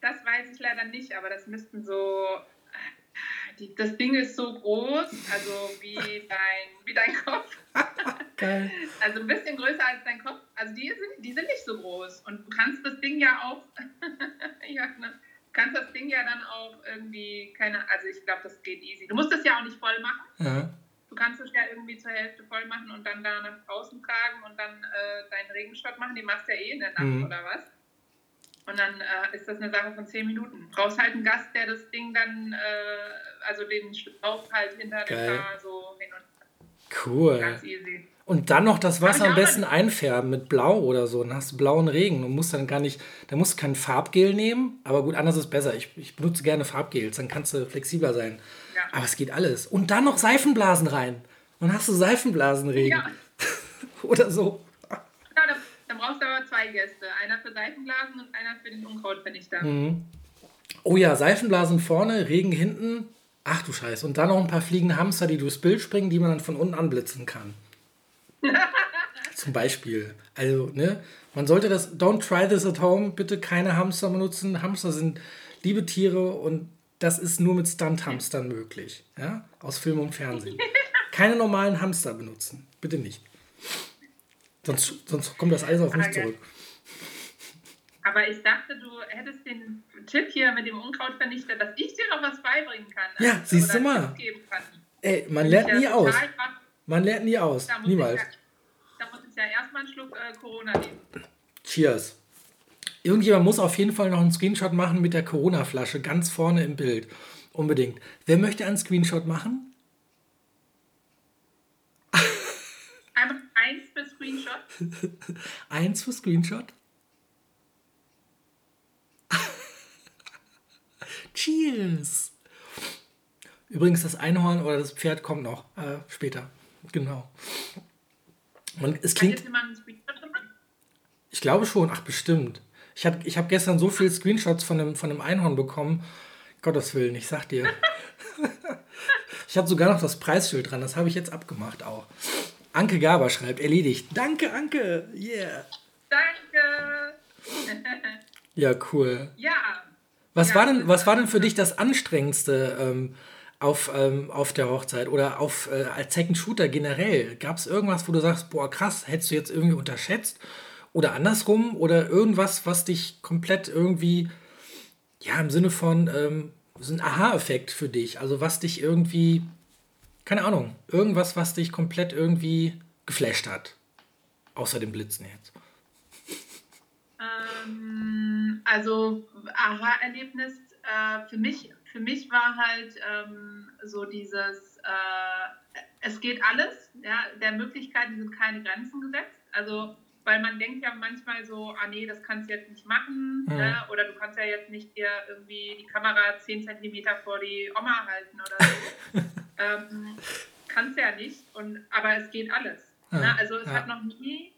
das weiß ich leider nicht, aber das müssten so. Die, das Ding ist so groß, also wie dein, wie dein Kopf. [LAUGHS] Geil. Also ein bisschen größer als dein Kopf. Also die sind, die sind nicht so groß. Und du kannst das Ding ja auch. [LAUGHS] ja, ne? kannst das Ding ja dann auch irgendwie, keine, also ich glaube, das geht easy. Du musst das ja auch nicht voll machen. Ja du kannst es ja irgendwie zur Hälfte voll machen und dann da nach draußen tragen und dann äh, deinen Regenschott machen. Die machst du ja eh in der Nacht mhm. oder was. Und dann äh, ist das eine Sache von 10 Minuten. Brauchst halt einen Gast, der das Ding dann, äh, also den Schlauch halt hinter Geil. Haar so hin und Cool. Ganz easy. Und dann noch das Wasser am besten einfärben mit Blau oder so. Dann hast du blauen Regen. Du musst dann gar nicht, da musst du kein Farbgel nehmen. Aber gut, anders ist besser. Ich, ich benutze gerne Farbgels, dann kannst du flexibler sein. Ja. Aber es geht alles. Und dann noch Seifenblasen rein. Dann hast du Seifenblasenregen. Ja. [LAUGHS] Oder so. Brauchst aber zwei Gäste. Einer für Seifenblasen und einer für den Unkrautvernichter. Mhm. Oh ja, Seifenblasen vorne, Regen hinten. Ach du Scheiße. Und dann noch ein paar fliegende Hamster, die durchs Bild springen, die man dann von unten anblitzen kann. [LAUGHS] Zum Beispiel. Also, ne? Man sollte das, don't try this at home, bitte keine Hamster benutzen. Hamster sind liebe Tiere und das ist nur mit Stunt-Hamstern möglich. Ja? Aus Film und Fernsehen. [LAUGHS] Keine normalen Hamster benutzen. Bitte nicht. Sonst, sonst kommt das alles auf mich zurück. Aber ich dachte, du hättest den Tipp hier mit dem Unkrautvernichter, dass ich dir noch was beibringen kann. Ja, also, siehst du mal. Ey, man lernt nie aus. Man lernt nie aus. Niemals. Ja, da muss ich ja erstmal einen Schluck äh, Corona nehmen. Cheers. Irgendjemand muss auf jeden Fall noch einen Screenshot machen mit der Corona-Flasche ganz vorne im Bild. Unbedingt. Wer möchte einen Screenshot machen? Einfach eins für Screenshot. [LAUGHS] eins für Screenshot? [LAUGHS] Cheers! Übrigens, das Einhorn oder das Pferd kommt noch äh, später. Genau. Und es klingt. Ich glaube schon, ach bestimmt. Ich habe ich hab gestern so viele Screenshots von dem, von dem Einhorn bekommen. Gottes Willen, ich sag dir. [LAUGHS] ich habe sogar noch das Preisschild dran, das habe ich jetzt abgemacht auch. Anke Gaber schreibt, erledigt. Danke, Anke. Yeah. Danke. [LAUGHS] ja, cool. Ja. Was, ja, war, denn, was war denn für dich das Anstrengendste ähm, auf, ähm, auf der Hochzeit oder auf, äh, als Second Shooter generell? Gab es irgendwas, wo du sagst, boah, krass, hättest du jetzt irgendwie unterschätzt? Oder andersrum? Oder irgendwas, was dich komplett irgendwie, ja, im Sinne von, ähm, so ein Aha-Effekt für dich? Also was dich irgendwie, keine Ahnung, irgendwas, was dich komplett irgendwie geflasht hat? Außer dem Blitzen jetzt. Ähm, also Aha-Erlebnis äh, für mich für mich war halt ähm, so dieses, äh, es geht alles, ja, der Möglichkeiten sind keine Grenzen gesetzt. Also, weil man denkt ja manchmal so, ah nee, das kannst du jetzt nicht machen, mhm. ne? oder du kannst ja jetzt nicht dir irgendwie die Kamera 10 cm vor die Oma halten oder so. [LAUGHS] ähm, kannst ja nicht, und, aber es geht alles. Ja, ne? Also es ja. hat noch nie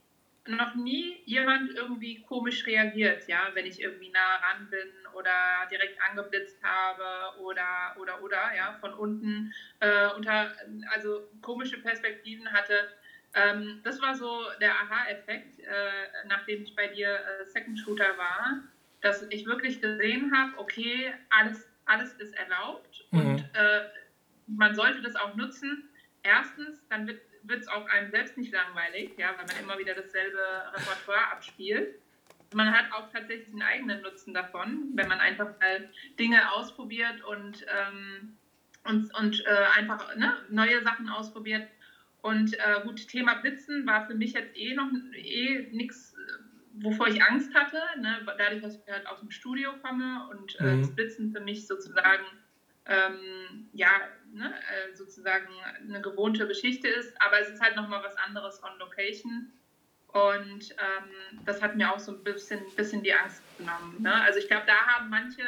noch nie jemand irgendwie komisch reagiert, ja, wenn ich irgendwie nah ran bin oder direkt angeblitzt habe oder oder oder ja von unten äh, unter also komische Perspektiven hatte. Ähm, das war so der Aha-Effekt, äh, nachdem ich bei dir äh, Second Shooter war, dass ich wirklich gesehen habe, okay, alles alles ist erlaubt mhm. und äh, man sollte das auch nutzen. Erstens, dann wird es auch einem selbst nicht langweilig, ja, weil man immer wieder dasselbe Repertoire abspielt. Man hat auch tatsächlich einen eigenen Nutzen davon, wenn man einfach mal Dinge ausprobiert und, ähm, und, und äh, einfach ne, neue Sachen ausprobiert. Und äh, gut, Thema Blitzen war für mich jetzt eh noch eh nichts, wovor ich Angst hatte, ne? dadurch, dass ich halt aus dem Studio komme und äh, mhm. das Blitzen für mich sozusagen ähm, ja, ne, äh, sozusagen eine gewohnte Geschichte ist, aber es ist halt nochmal was anderes on Location. Und ähm, das hat mir auch so ein bisschen, bisschen die Angst genommen. Ne? Also ich glaube, da haben manche,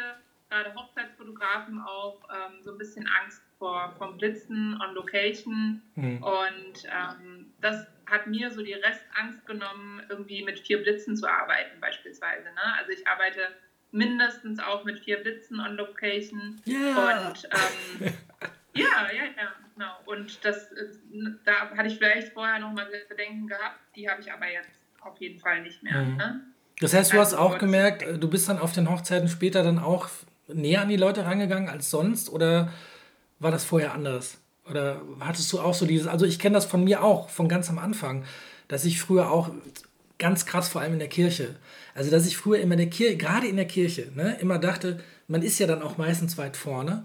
gerade Hochzeitsfotografen, auch ähm, so ein bisschen Angst vor vom Blitzen on Location. Mhm. Und ähm, das hat mir so die Restangst genommen, irgendwie mit vier Blitzen zu arbeiten beispielsweise. Ne? Also ich arbeite mindestens auch mit vier Blitzen on Location. Yeah. Und ähm, [LAUGHS] ja, ja, ja, genau. Und das, äh, da hatte ich vielleicht vorher noch mal Bedenken gehabt, die habe ich aber jetzt auf jeden Fall nicht mehr. Mhm. Ne? Das heißt, du also, hast auch gemerkt, äh, du bist dann auf den Hochzeiten später dann auch näher an die Leute rangegangen als sonst oder war das vorher anders? Oder hattest du auch so dieses, also ich kenne das von mir auch, von ganz am Anfang, dass ich früher auch ganz krass, vor allem in der Kirche. Also, dass ich früher immer in der Kirche, gerade in der Kirche, ne, immer dachte, man ist ja dann auch meistens weit vorne.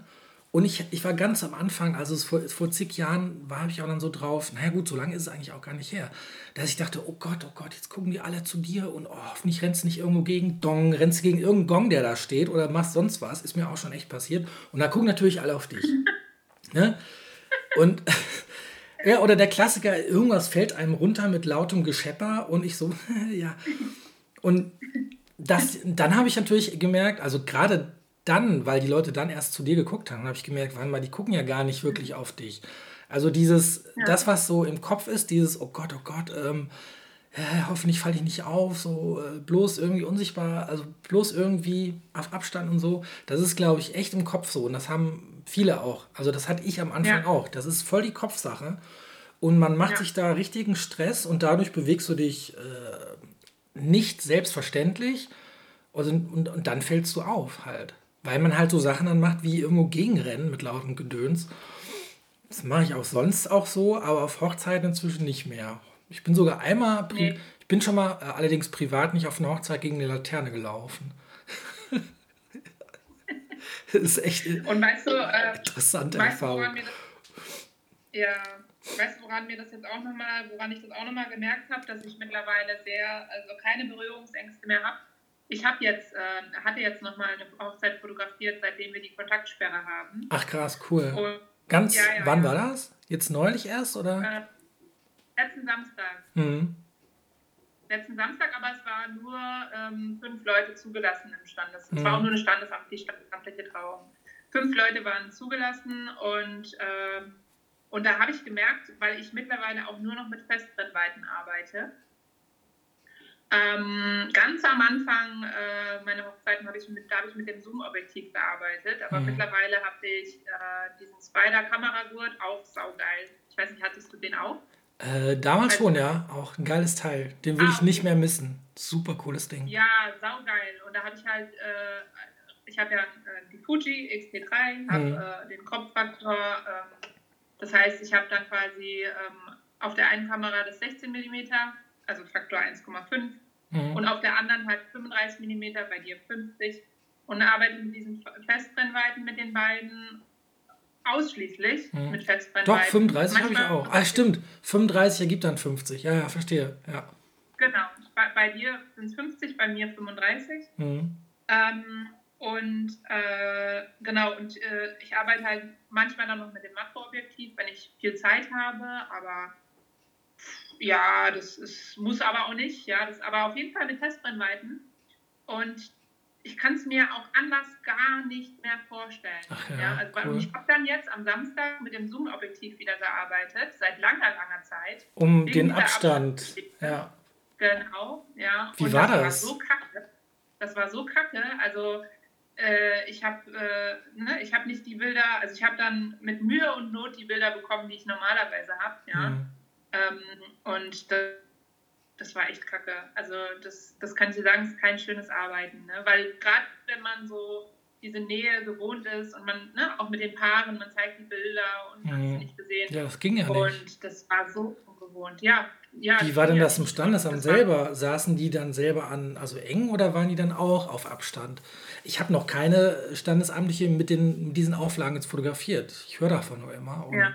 Und ich, ich war ganz am Anfang, also vor, vor zig Jahren, war ich auch dann so drauf, naja gut, so lange ist es eigentlich auch gar nicht her, dass ich dachte, oh Gott, oh Gott, jetzt gucken die alle zu dir und oh, hoffentlich rennst du nicht irgendwo gegen Dong, rennst du gegen irgendeinen Gong, der da steht oder machst sonst was, ist mir auch schon echt passiert. Und da gucken natürlich alle auf dich. [LAUGHS] ne? Und [LAUGHS] Ja, oder der Klassiker, irgendwas fällt einem runter mit lautem Geschepper und ich so, [LAUGHS] ja. Und das, dann habe ich natürlich gemerkt, also gerade dann, weil die Leute dann erst zu dir geguckt haben, habe ich gemerkt, warte mal, die gucken ja gar nicht wirklich auf dich. Also dieses, ja. das, was so im Kopf ist, dieses, oh Gott, oh Gott, ähm, äh, hoffentlich falle ich nicht auf, so äh, bloß irgendwie unsichtbar, also bloß irgendwie auf Abstand und so, das ist, glaube ich, echt im Kopf so. Und das haben Viele auch. Also das hatte ich am Anfang ja. auch. Das ist voll die Kopfsache. Und man macht ja. sich da richtigen Stress und dadurch bewegst du dich äh, nicht selbstverständlich und, und, und dann fällst du auf halt. Weil man halt so Sachen dann macht wie irgendwo gegenrennen mit lautem Gedöns. Das mache ich auch sonst auch so, aber auf Hochzeiten inzwischen nicht mehr. Ich bin sogar einmal, nee. ich bin schon mal äh, allerdings privat nicht auf einer Hochzeit gegen eine Laterne gelaufen. [LAUGHS] Das ist echt Und weißt du, äh, interessante weißt Erfahrung. Das, ja, weißt du, woran mir das jetzt auch nochmal, woran ich das auch nochmal gemerkt habe, dass ich mittlerweile sehr, also keine Berührungsängste mehr habe. Ich habe jetzt, äh, hatte jetzt nochmal eine Hochzeit fotografiert, seitdem wir die Kontaktssperre haben. Ach krass, cool. Und, Ganz, ja, ja, wann ja. war das? Jetzt neulich erst, oder? Äh, letzten Samstag. Mhm letzten Samstag, aber es waren nur ähm, fünf Leute zugelassen im Standes. Es mhm. war auch nur eine standesamtliche, standesamtliche Trauung. Fünf Leute waren zugelassen und, äh, und da habe ich gemerkt, weil ich mittlerweile auch nur noch mit Festbrennweiten arbeite. Ähm, ganz am Anfang äh, meiner Hochzeiten habe ich mit, da habe ich mit dem Zoom-Objektiv gearbeitet, aber mhm. mittlerweile habe ich äh, diesen Spider-Kameragurt, auch saugeil. Ich weiß nicht, hattest du den auch? Äh, damals also, schon, ja. Auch ein geiles Teil. Den will ah, ich nicht mehr missen. Super cooles Ding. Ja, saugeil. Und da habe ich halt, äh, ich habe ja äh, die Fuji XT3, habe mhm. Äh, den Kopffaktor. Ähm, das heißt, ich habe dann quasi ähm, auf der einen Kamera das 16 mm, also Faktor 1,5. Mhm. Und auf der anderen halt 35 mm, bei dir 50. Und arbeite mit diesen Festbrennweiten mit den beiden ausschließlich hm. mit Festbrennweiten. Doch, 35 habe ich auch. Ah, stimmt. 35 ergibt dann 50. Ja, ja, verstehe. Ja. Genau. Bei, bei dir sind es 50, bei mir 35. Mhm. Ähm, und äh, genau, und äh, ich arbeite halt manchmal dann noch mit dem Makroobjektiv, wenn ich viel Zeit habe, aber ja, das ist, muss aber auch nicht. Ja, das ist aber auf jeden Fall mit Testbrennweiten. Und ich kann es mir auch anders gar nicht mehr vorstellen. Ach ja, ja, also, cool. Ich habe dann jetzt am Samstag mit dem Zoom-Objektiv wieder gearbeitet, seit langer, langer Zeit. Um den Abstand. Ja. Genau, ja. Wie Und war das? das? War so kacke. Das war so kacke. Also äh, ich habe äh, ne, hab nicht die Bilder, also ich habe dann mit Mühe und Not die Bilder bekommen, die ich normalerweise habe. Ja. Mhm. Ähm, und das, das, war echt kacke. Also das, das kann ich dir sagen, ist kein schönes Arbeiten. Ne? Weil gerade wenn man so diese Nähe gewohnt ist und man, ne, auch mit den Paaren, man zeigt die Bilder und mhm. nicht gesehen. Ja, das ging ja nicht. Und das war so ungewohnt. Ja, ja, Wie war denn das im Standesamt selber? Saßen die dann selber an, also eng oder waren die dann auch auf Abstand? Ich habe noch keine Standesamtliche mit, den, mit diesen Auflagen jetzt fotografiert. Ich höre davon nur immer. ja.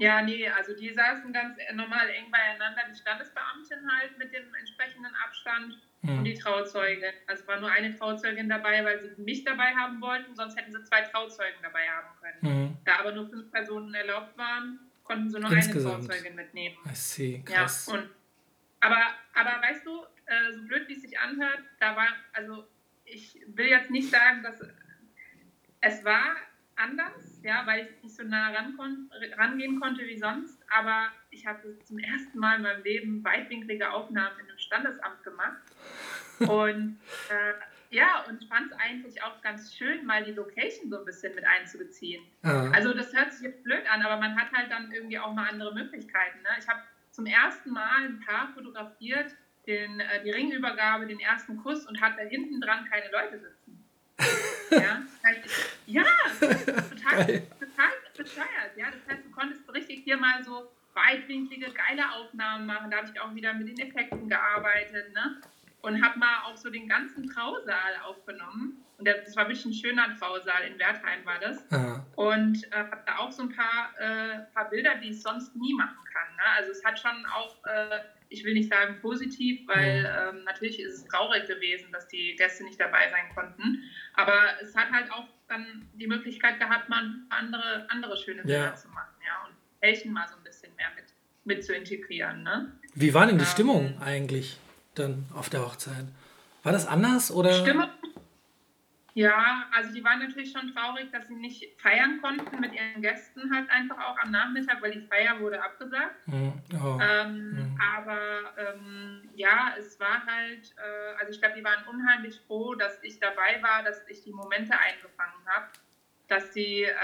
Ja, nee, also die saßen ganz normal eng beieinander, die Standesbeamtin halt mit dem entsprechenden Abstand mhm. und die Trauzeugin. Also war nur eine Trauzeugin dabei, weil sie mich dabei haben wollten, sonst hätten sie zwei Trauzeugen dabei haben können. Mhm. Da aber nur fünf Personen erlaubt waren, konnten sie nur Insgesamt. eine Trauzeugin mitnehmen. I see, krass. Ja, und, aber, aber weißt du, äh, so blöd wie es sich anhört, da war, also ich will jetzt nicht sagen, dass es war anders, ja, weil ich nicht so nah ran kon rangehen konnte wie sonst. Aber ich habe zum ersten Mal in meinem Leben weitwinklige Aufnahmen in einem Standesamt gemacht. Und äh, ja, und fand es eigentlich auch ganz schön, mal die Location so ein bisschen mit einzubeziehen. Ah. Also das hört sich jetzt blöd an, aber man hat halt dann irgendwie auch mal andere Möglichkeiten. Ne? Ich habe zum ersten Mal ein Paar fotografiert, den, äh, die Ringübergabe, den ersten Kuss und hatte hinten dran keine Leute sitzen. Ja, ja total, total bescheuert. Ja, das heißt, du konntest richtig hier mal so weitwinklige, geile Aufnahmen machen. Da habe ich auch wieder mit den Effekten gearbeitet. Ne? Und habe mal auch so den ganzen Trausaal aufgenommen. Und das war wirklich ein schöner Trausaal, in Wertheim war das. Aha. Und äh, habe da auch so ein paar, äh, paar Bilder, die ich sonst nie machen kann. Ne? Also es hat schon auch... Äh, ich will nicht sagen positiv, weil mhm. ähm, natürlich ist es traurig gewesen, dass die Gäste nicht dabei sein konnten. Aber es hat halt auch dann die Möglichkeit gehabt, mal andere, andere schöne Bilder ja. zu machen, ja. Und Pärchen mal so ein bisschen mehr mit, mit zu integrieren. Ne? Wie war denn die ähm, Stimmung eigentlich dann auf der Hochzeit? War das anders oder? Stimmung ja, also die waren natürlich schon traurig, dass sie nicht feiern konnten mit ihren Gästen halt einfach auch am Nachmittag, weil die Feier wurde abgesagt. Oh. Ähm, mhm. Aber ähm, ja, es war halt, äh, also ich glaube, die waren unheimlich froh, dass ich dabei war, dass ich die Momente eingefangen habe, dass sie äh,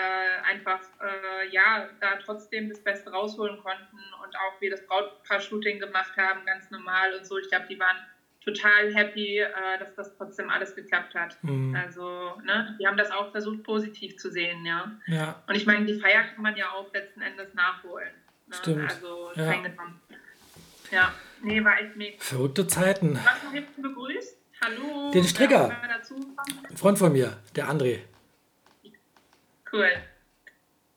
einfach äh, ja da trotzdem das Beste rausholen konnten und auch wir das Brautpaar-Shooting gemacht haben, ganz normal und so. Ich glaube, die waren total happy, äh, dass das trotzdem alles geklappt hat. Mhm. Also, ne, die haben das auch versucht, positiv zu sehen, ja. ja. Und ich meine, die Feier kann man ja auch letzten Endes nachholen. Ne? Stimmt. Also, ja. Ja, nee, war echt mega. Verrückte Zeiten. Hast noch hinten begrüßt. Hallo. Den Stricker. Ein Freund von mir, der André. Cool.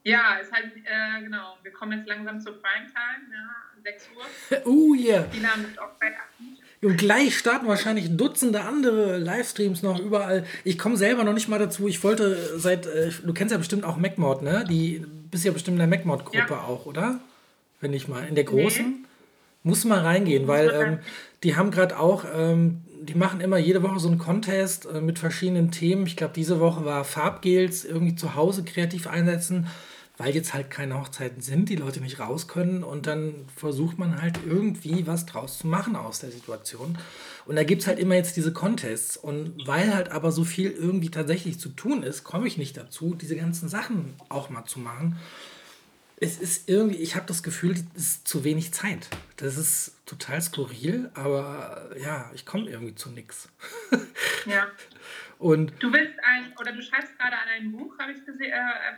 Ja, ist halt, äh, genau, wir kommen jetzt langsam zur Primetime, ja, 6 Uhr. [LAUGHS] uh, yeah. Die Namen sind auch bei und gleich starten wahrscheinlich Dutzende andere Livestreams noch überall. Ich komme selber noch nicht mal dazu. Ich wollte seit, äh, du kennst ja bestimmt auch MacMod, ne? Die bist ja bestimmt in der MacMod-Gruppe ja. auch, oder? Wenn ich mal. In der großen? Nee. Muss mal reingehen, weil ähm, die haben gerade auch, ähm, die machen immer jede Woche so einen Contest äh, mit verschiedenen Themen. Ich glaube, diese Woche war Farbgels irgendwie zu Hause kreativ einsetzen weil jetzt halt keine Hochzeiten sind, die Leute nicht raus können und dann versucht man halt irgendwie was draus zu machen aus der Situation. Und da gibt es halt immer jetzt diese Contests und weil halt aber so viel irgendwie tatsächlich zu tun ist, komme ich nicht dazu, diese ganzen Sachen auch mal zu machen. Es ist irgendwie, ich habe das Gefühl, es ist zu wenig Zeit. Das ist total skurril, aber ja, ich komme irgendwie zu nichts. Ja. [LAUGHS] Und du willst ein, oder du schreibst gerade an einem Buch, habe ich äh,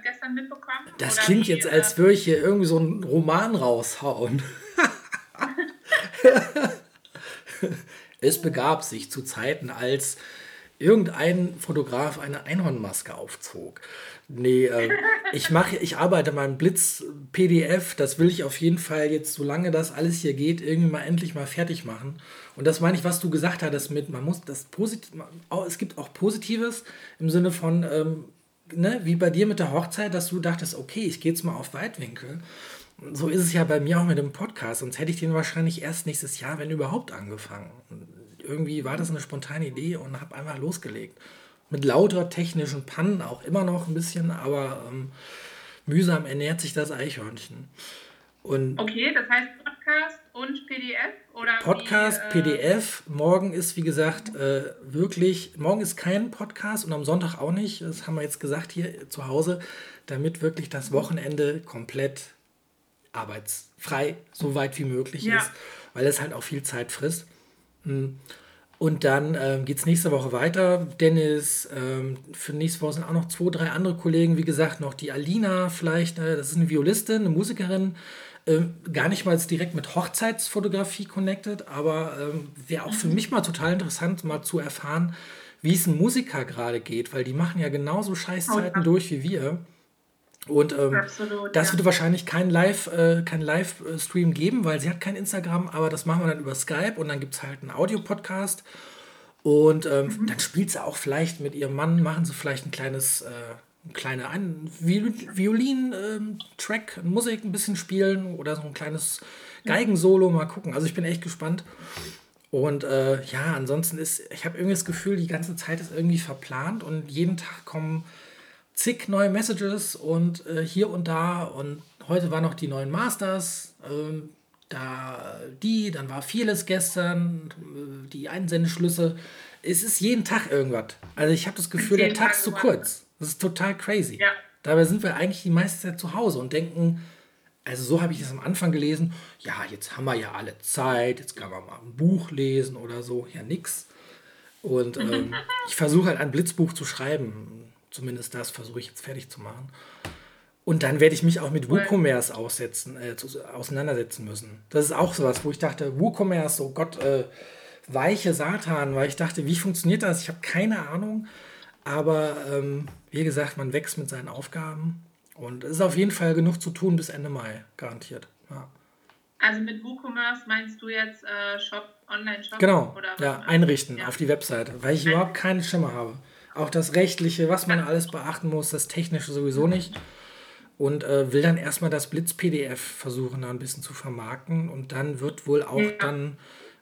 gestern mitbekommen. Das klingt wie, jetzt, als äh, würde ich hier irgendwie so einen Roman raushauen. [LAUGHS] es begab sich zu Zeiten, als irgendein Fotograf eine Einhornmaske aufzog. Nee, äh, ich mache, ich arbeite mein Blitz-PDF, das will ich auf jeden Fall jetzt, solange das alles hier geht, irgendwie mal endlich mal fertig machen. Und das meine ich, was du gesagt hattest mit, man muss das positiv, es gibt auch Positives im Sinne von, ähm, ne, wie bei dir mit der Hochzeit, dass du dachtest, okay, ich gehe jetzt mal auf Weitwinkel. So ist es ja bei mir auch mit dem Podcast, sonst hätte ich den wahrscheinlich erst nächstes Jahr, wenn überhaupt, angefangen. irgendwie war das eine spontane Idee und habe einfach losgelegt mit lauter technischen Pannen auch immer noch ein bisschen, aber ähm, mühsam ernährt sich das Eichhörnchen. Und okay, das heißt Podcast und PDF? Oder Podcast, wie, äh, PDF. Morgen ist, wie gesagt, äh, wirklich, morgen ist kein Podcast und am Sonntag auch nicht. Das haben wir jetzt gesagt hier zu Hause, damit wirklich das Wochenende komplett arbeitsfrei, so weit wie möglich ja. ist, weil es halt auch viel Zeit frisst. Hm. Und dann ähm, geht es nächste Woche weiter. Dennis, ähm, für nächste Woche sind auch noch zwei, drei andere Kollegen. Wie gesagt, noch die Alina vielleicht. Äh, das ist eine Violistin, eine Musikerin. Ähm, gar nicht mal direkt mit Hochzeitsfotografie connected, aber ähm, wäre auch für mich mal total interessant, mal zu erfahren, wie es ein Musiker gerade geht, weil die machen ja genauso Scheißzeiten oh, durch wie wir. Und ähm, Absolut, das ja. wird wahrscheinlich kein Live, äh, kein Livestream geben, weil sie hat kein Instagram, aber das machen wir dann über Skype und dann gibt es halt einen Audiopodcast. Und ähm, mhm. dann spielt sie auch vielleicht mit ihrem Mann, machen sie vielleicht ein kleines, äh, kleine ein Violin-Track, ähm, Musik ein bisschen spielen oder so ein kleines Geigensolo, mal gucken. Also ich bin echt gespannt. Und äh, ja, ansonsten ist, ich habe irgendwie das Gefühl, die ganze Zeit ist irgendwie verplant und jeden Tag kommen zig neue Messages und äh, hier und da. Und heute waren noch die neuen Masters. Ähm, da die, dann war vieles gestern, äh, die Einsendeschlüsse. Es ist jeden Tag irgendwas. Also ich habe das Gefühl, der Tag ist zu kurz. Das ist total crazy. Ja. Dabei sind wir eigentlich die meiste Zeit zu Hause und denken, also so habe ich das am Anfang gelesen, ja, jetzt haben wir ja alle Zeit, jetzt kann man mal ein Buch lesen oder so. Ja, nix. Und ähm, ich versuche halt ein Blitzbuch zu schreiben zumindest das versuche ich jetzt fertig zu machen. Und dann werde ich mich auch mit WooCommerce aussetzen, äh, auseinandersetzen müssen. Das ist auch sowas, wo ich dachte, WooCommerce, oh Gott, äh, weiche Satan, weil ich dachte, wie funktioniert das? Ich habe keine Ahnung. Aber ähm, wie gesagt, man wächst mit seinen Aufgaben. Und es ist auf jeden Fall genug zu tun bis Ende Mai, garantiert. Ja. Also mit WooCommerce meinst du jetzt äh, Shop, Online-Shop? Genau, oder ja, einrichten ja. auf die Webseite, weil ich überhaupt keine Schimmer habe. Auch das Rechtliche, was man alles beachten muss, das Technische sowieso nicht. Und äh, will dann erstmal das Blitz-PDF versuchen, da ein bisschen zu vermarkten. Und dann wird wohl auch ja. dann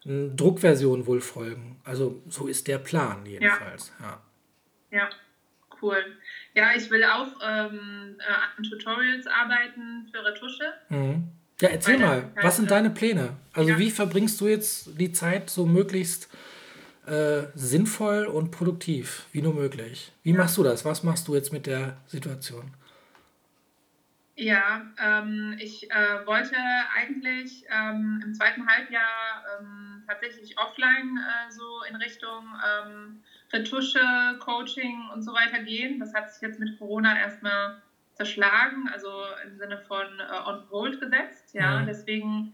eine Druckversion wohl folgen. Also so ist der Plan jedenfalls. Ja, ja. ja cool. Ja, ich will auch ähm, äh, an Tutorials arbeiten für Retusche. Mhm. Ja, erzähl mal, was sind deine Pläne? Also ja. wie verbringst du jetzt die Zeit so möglichst äh, sinnvoll und produktiv, wie nur möglich. Wie machst du das? Was machst du jetzt mit der Situation? Ja, ähm, ich äh, wollte eigentlich ähm, im zweiten Halbjahr ähm, tatsächlich offline äh, so in Richtung ähm, Retusche, Coaching und so weiter gehen. Das hat sich jetzt mit Corona erstmal zerschlagen, also im Sinne von äh, on hold gesetzt. Ja, mhm. deswegen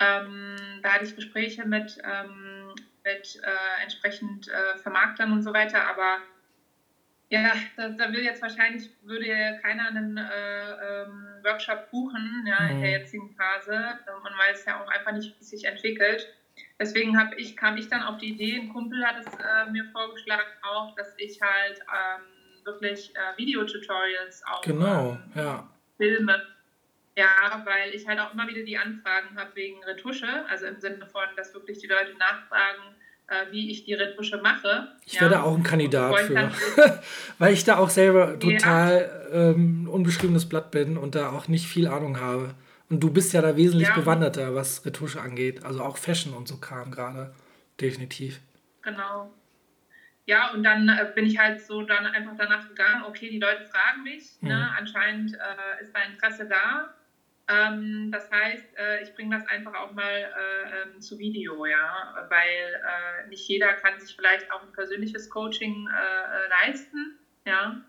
ähm, da hatte ich Gespräche mit ähm, mit äh, entsprechend äh, Vermarktern und so weiter. Aber ja, da, da, will jetzt wahrscheinlich, würde keiner einen äh, ähm, Workshop buchen ja, mhm. in der mhm. jetzigen Phase. Man weiß ja auch einfach nicht, wie es sich entwickelt. Deswegen ich, kam ich dann auf die Idee, ein Kumpel hat es äh, mir vorgeschlagen auch, dass ich halt ähm, wirklich äh, Videotutorials auch genau, ähm, ja. filme. Ja, weil ich halt auch immer wieder die Anfragen habe wegen Retusche, also im Sinne von, dass wirklich die Leute nachfragen, äh, wie ich die Retusche mache. Ich ja. werde auch ein Kandidat für, [LAUGHS] weil ich da auch selber total ja. ähm, unbeschriebenes Blatt bin und da auch nicht viel Ahnung habe. Und du bist ja da wesentlich ja. bewanderter, was Retusche angeht, also auch Fashion und so kam gerade, definitiv. Genau. Ja, und dann äh, bin ich halt so dann einfach danach gegangen, okay, die Leute fragen mich, ne? mhm. ne? anscheinend äh, ist da Interesse da ähm, das heißt, äh, ich bringe das einfach auch mal äh, ähm, zu Video, ja, weil äh, nicht jeder kann sich vielleicht auch ein persönliches Coaching äh, leisten, ja,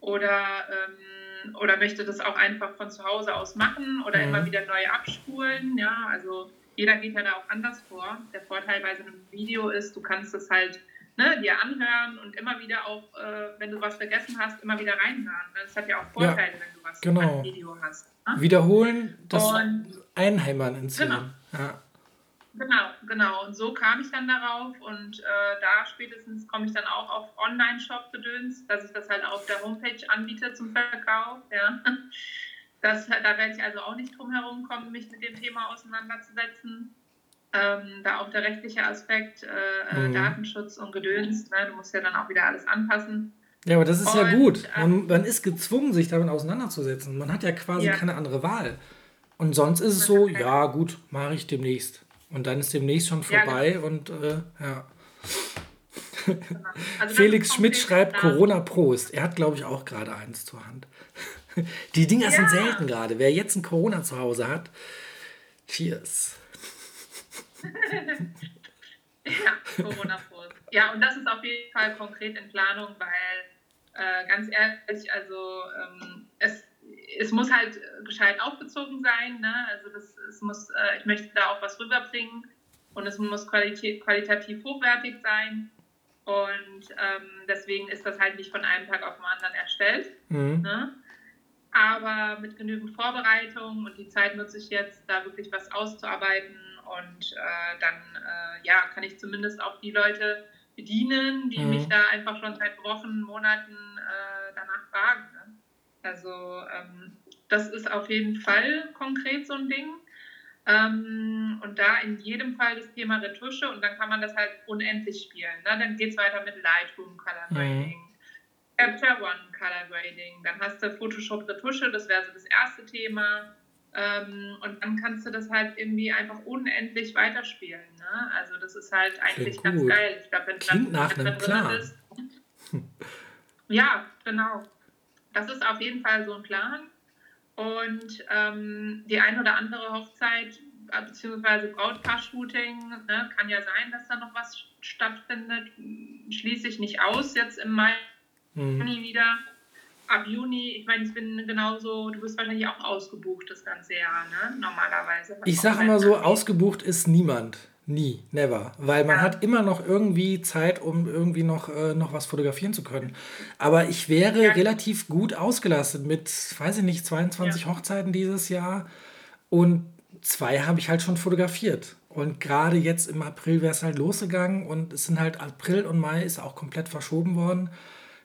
oder, ähm, oder möchte das auch einfach von zu Hause aus machen oder mhm. immer wieder neu abspulen, ja, also jeder geht ja da auch anders vor. Der Vorteil bei so einem Video ist, du kannst es halt ne, dir anhören und immer wieder auch, äh, wenn du was vergessen hast, immer wieder reinhören. Das hat ja auch Vorteile, ja, wenn du was genau. Video hast. Ne? Wiederholen, das und, Einheimern ins genau. Ja. Genau, genau. Und so kam ich dann darauf und äh, da spätestens komme ich dann auch auf Online-Shop-Gedöns, dass ich das halt auf der Homepage anbiete zum Verkauf. Ja. [LAUGHS] Das, da werde ich also auch nicht drum herum kommen, mich mit dem Thema auseinanderzusetzen. Ähm, da auch der rechtliche Aspekt, äh, äh, mhm. Datenschutz und Gedöns, ne? du musst ja dann auch wieder alles anpassen. Ja, aber das ist und, ja gut. Man, ähm, man, ist gezwungen, sich damit auseinanderzusetzen. Man hat ja quasi ja. keine andere Wahl. Und sonst ist es so, ja gut, mache ich demnächst. Und dann ist demnächst schon vorbei ja, genau. und äh, ja. Also [LAUGHS] Felix Schmidt schreibt Corona Prost. Er hat, glaube ich, auch gerade eins zur Hand. [LAUGHS] Die Dinger ja. sind selten gerade. Wer jetzt ein Corona zu Hause hat, cheers. [LAUGHS] ja, Corona-Prost. Ja, und das ist auf jeden Fall konkret in Planung, weil äh, ganz ehrlich, also ähm, es, es muss halt gescheit aufgezogen sein. Ne? Also das, es muss, äh, ich möchte da auch was rüberbringen und es muss qualitativ, qualitativ hochwertig sein. Und ähm, deswegen ist das halt nicht von einem Tag auf den anderen erstellt. Mhm. Ne? aber mit genügend Vorbereitung und die Zeit nutze ich jetzt, da wirklich was auszuarbeiten und äh, dann äh, ja, kann ich zumindest auch die Leute bedienen, die mhm. mich da einfach schon seit Wochen, Monaten äh, danach fragen. Also ähm, das ist auf jeden Fall konkret so ein Ding. Ähm, und da in jedem Fall das Thema Retusche und dann kann man das halt unendlich spielen. Ne? Dann geht es weiter mit Lightroom, Color Grading. Mhm Chapter One Color Grading. Dann hast du Photoshop Retusche, das wäre so das erste Thema. Ähm, und dann kannst du das halt irgendwie einfach unendlich weiterspielen. Ne? Also das ist halt eigentlich ganz geil. Ich glaube, wenn du einem Plan. Bist, ja, genau. Das ist auf jeden Fall so ein Plan. Und ähm, die ein oder andere Hochzeit äh, beziehungsweise Brautpaar-Shooting, ne, kann ja sein, dass da noch was stattfindet. Schließe ich nicht aus jetzt im Mai Mhm. Juni wieder. Ab Juni, ich meine, ich bin genauso, du bist wahrscheinlich auch ausgebucht das ganze Jahr, ne? Normalerweise. Ich sage immer so, ausgebucht ist niemand. Nie, never. Weil man ja. hat immer noch irgendwie Zeit, um irgendwie noch, äh, noch was fotografieren zu können. Aber ich wäre ja. relativ gut ausgelastet mit, weiß ich nicht, 22 ja. Hochzeiten dieses Jahr. Und zwei habe ich halt schon fotografiert. Und gerade jetzt im April wäre es halt losgegangen und es sind halt April und Mai ist auch komplett verschoben worden.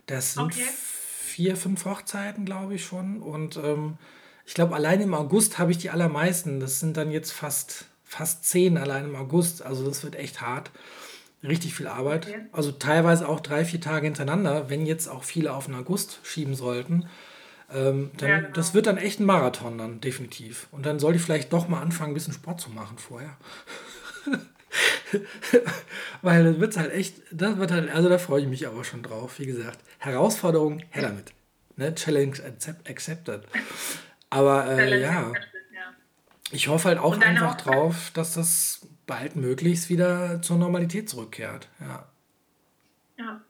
Das sind okay. vier, fünf Hochzeiten, glaube ich schon. Und ähm, ich glaube, allein im August habe ich die allermeisten. Das sind dann jetzt fast, fast zehn allein im August. Also das wird echt hart. Richtig viel Arbeit. Okay. Also teilweise auch drei, vier Tage hintereinander, wenn jetzt auch viele auf den August schieben sollten. Ähm, dann, ja, genau. Das wird dann echt ein Marathon dann, definitiv. Und dann sollte ich vielleicht doch mal anfangen, ein bisschen Sport zu machen vorher. [LAUGHS] Weil das wird halt echt, das wird halt, also da freue ich mich aber schon drauf. Wie gesagt, Herausforderung, her damit. Ne? Challenge accepted. Aber äh, ja, ich hoffe halt auch einfach drauf, dass das bald möglichst wieder zur Normalität zurückkehrt. Ja. Ja.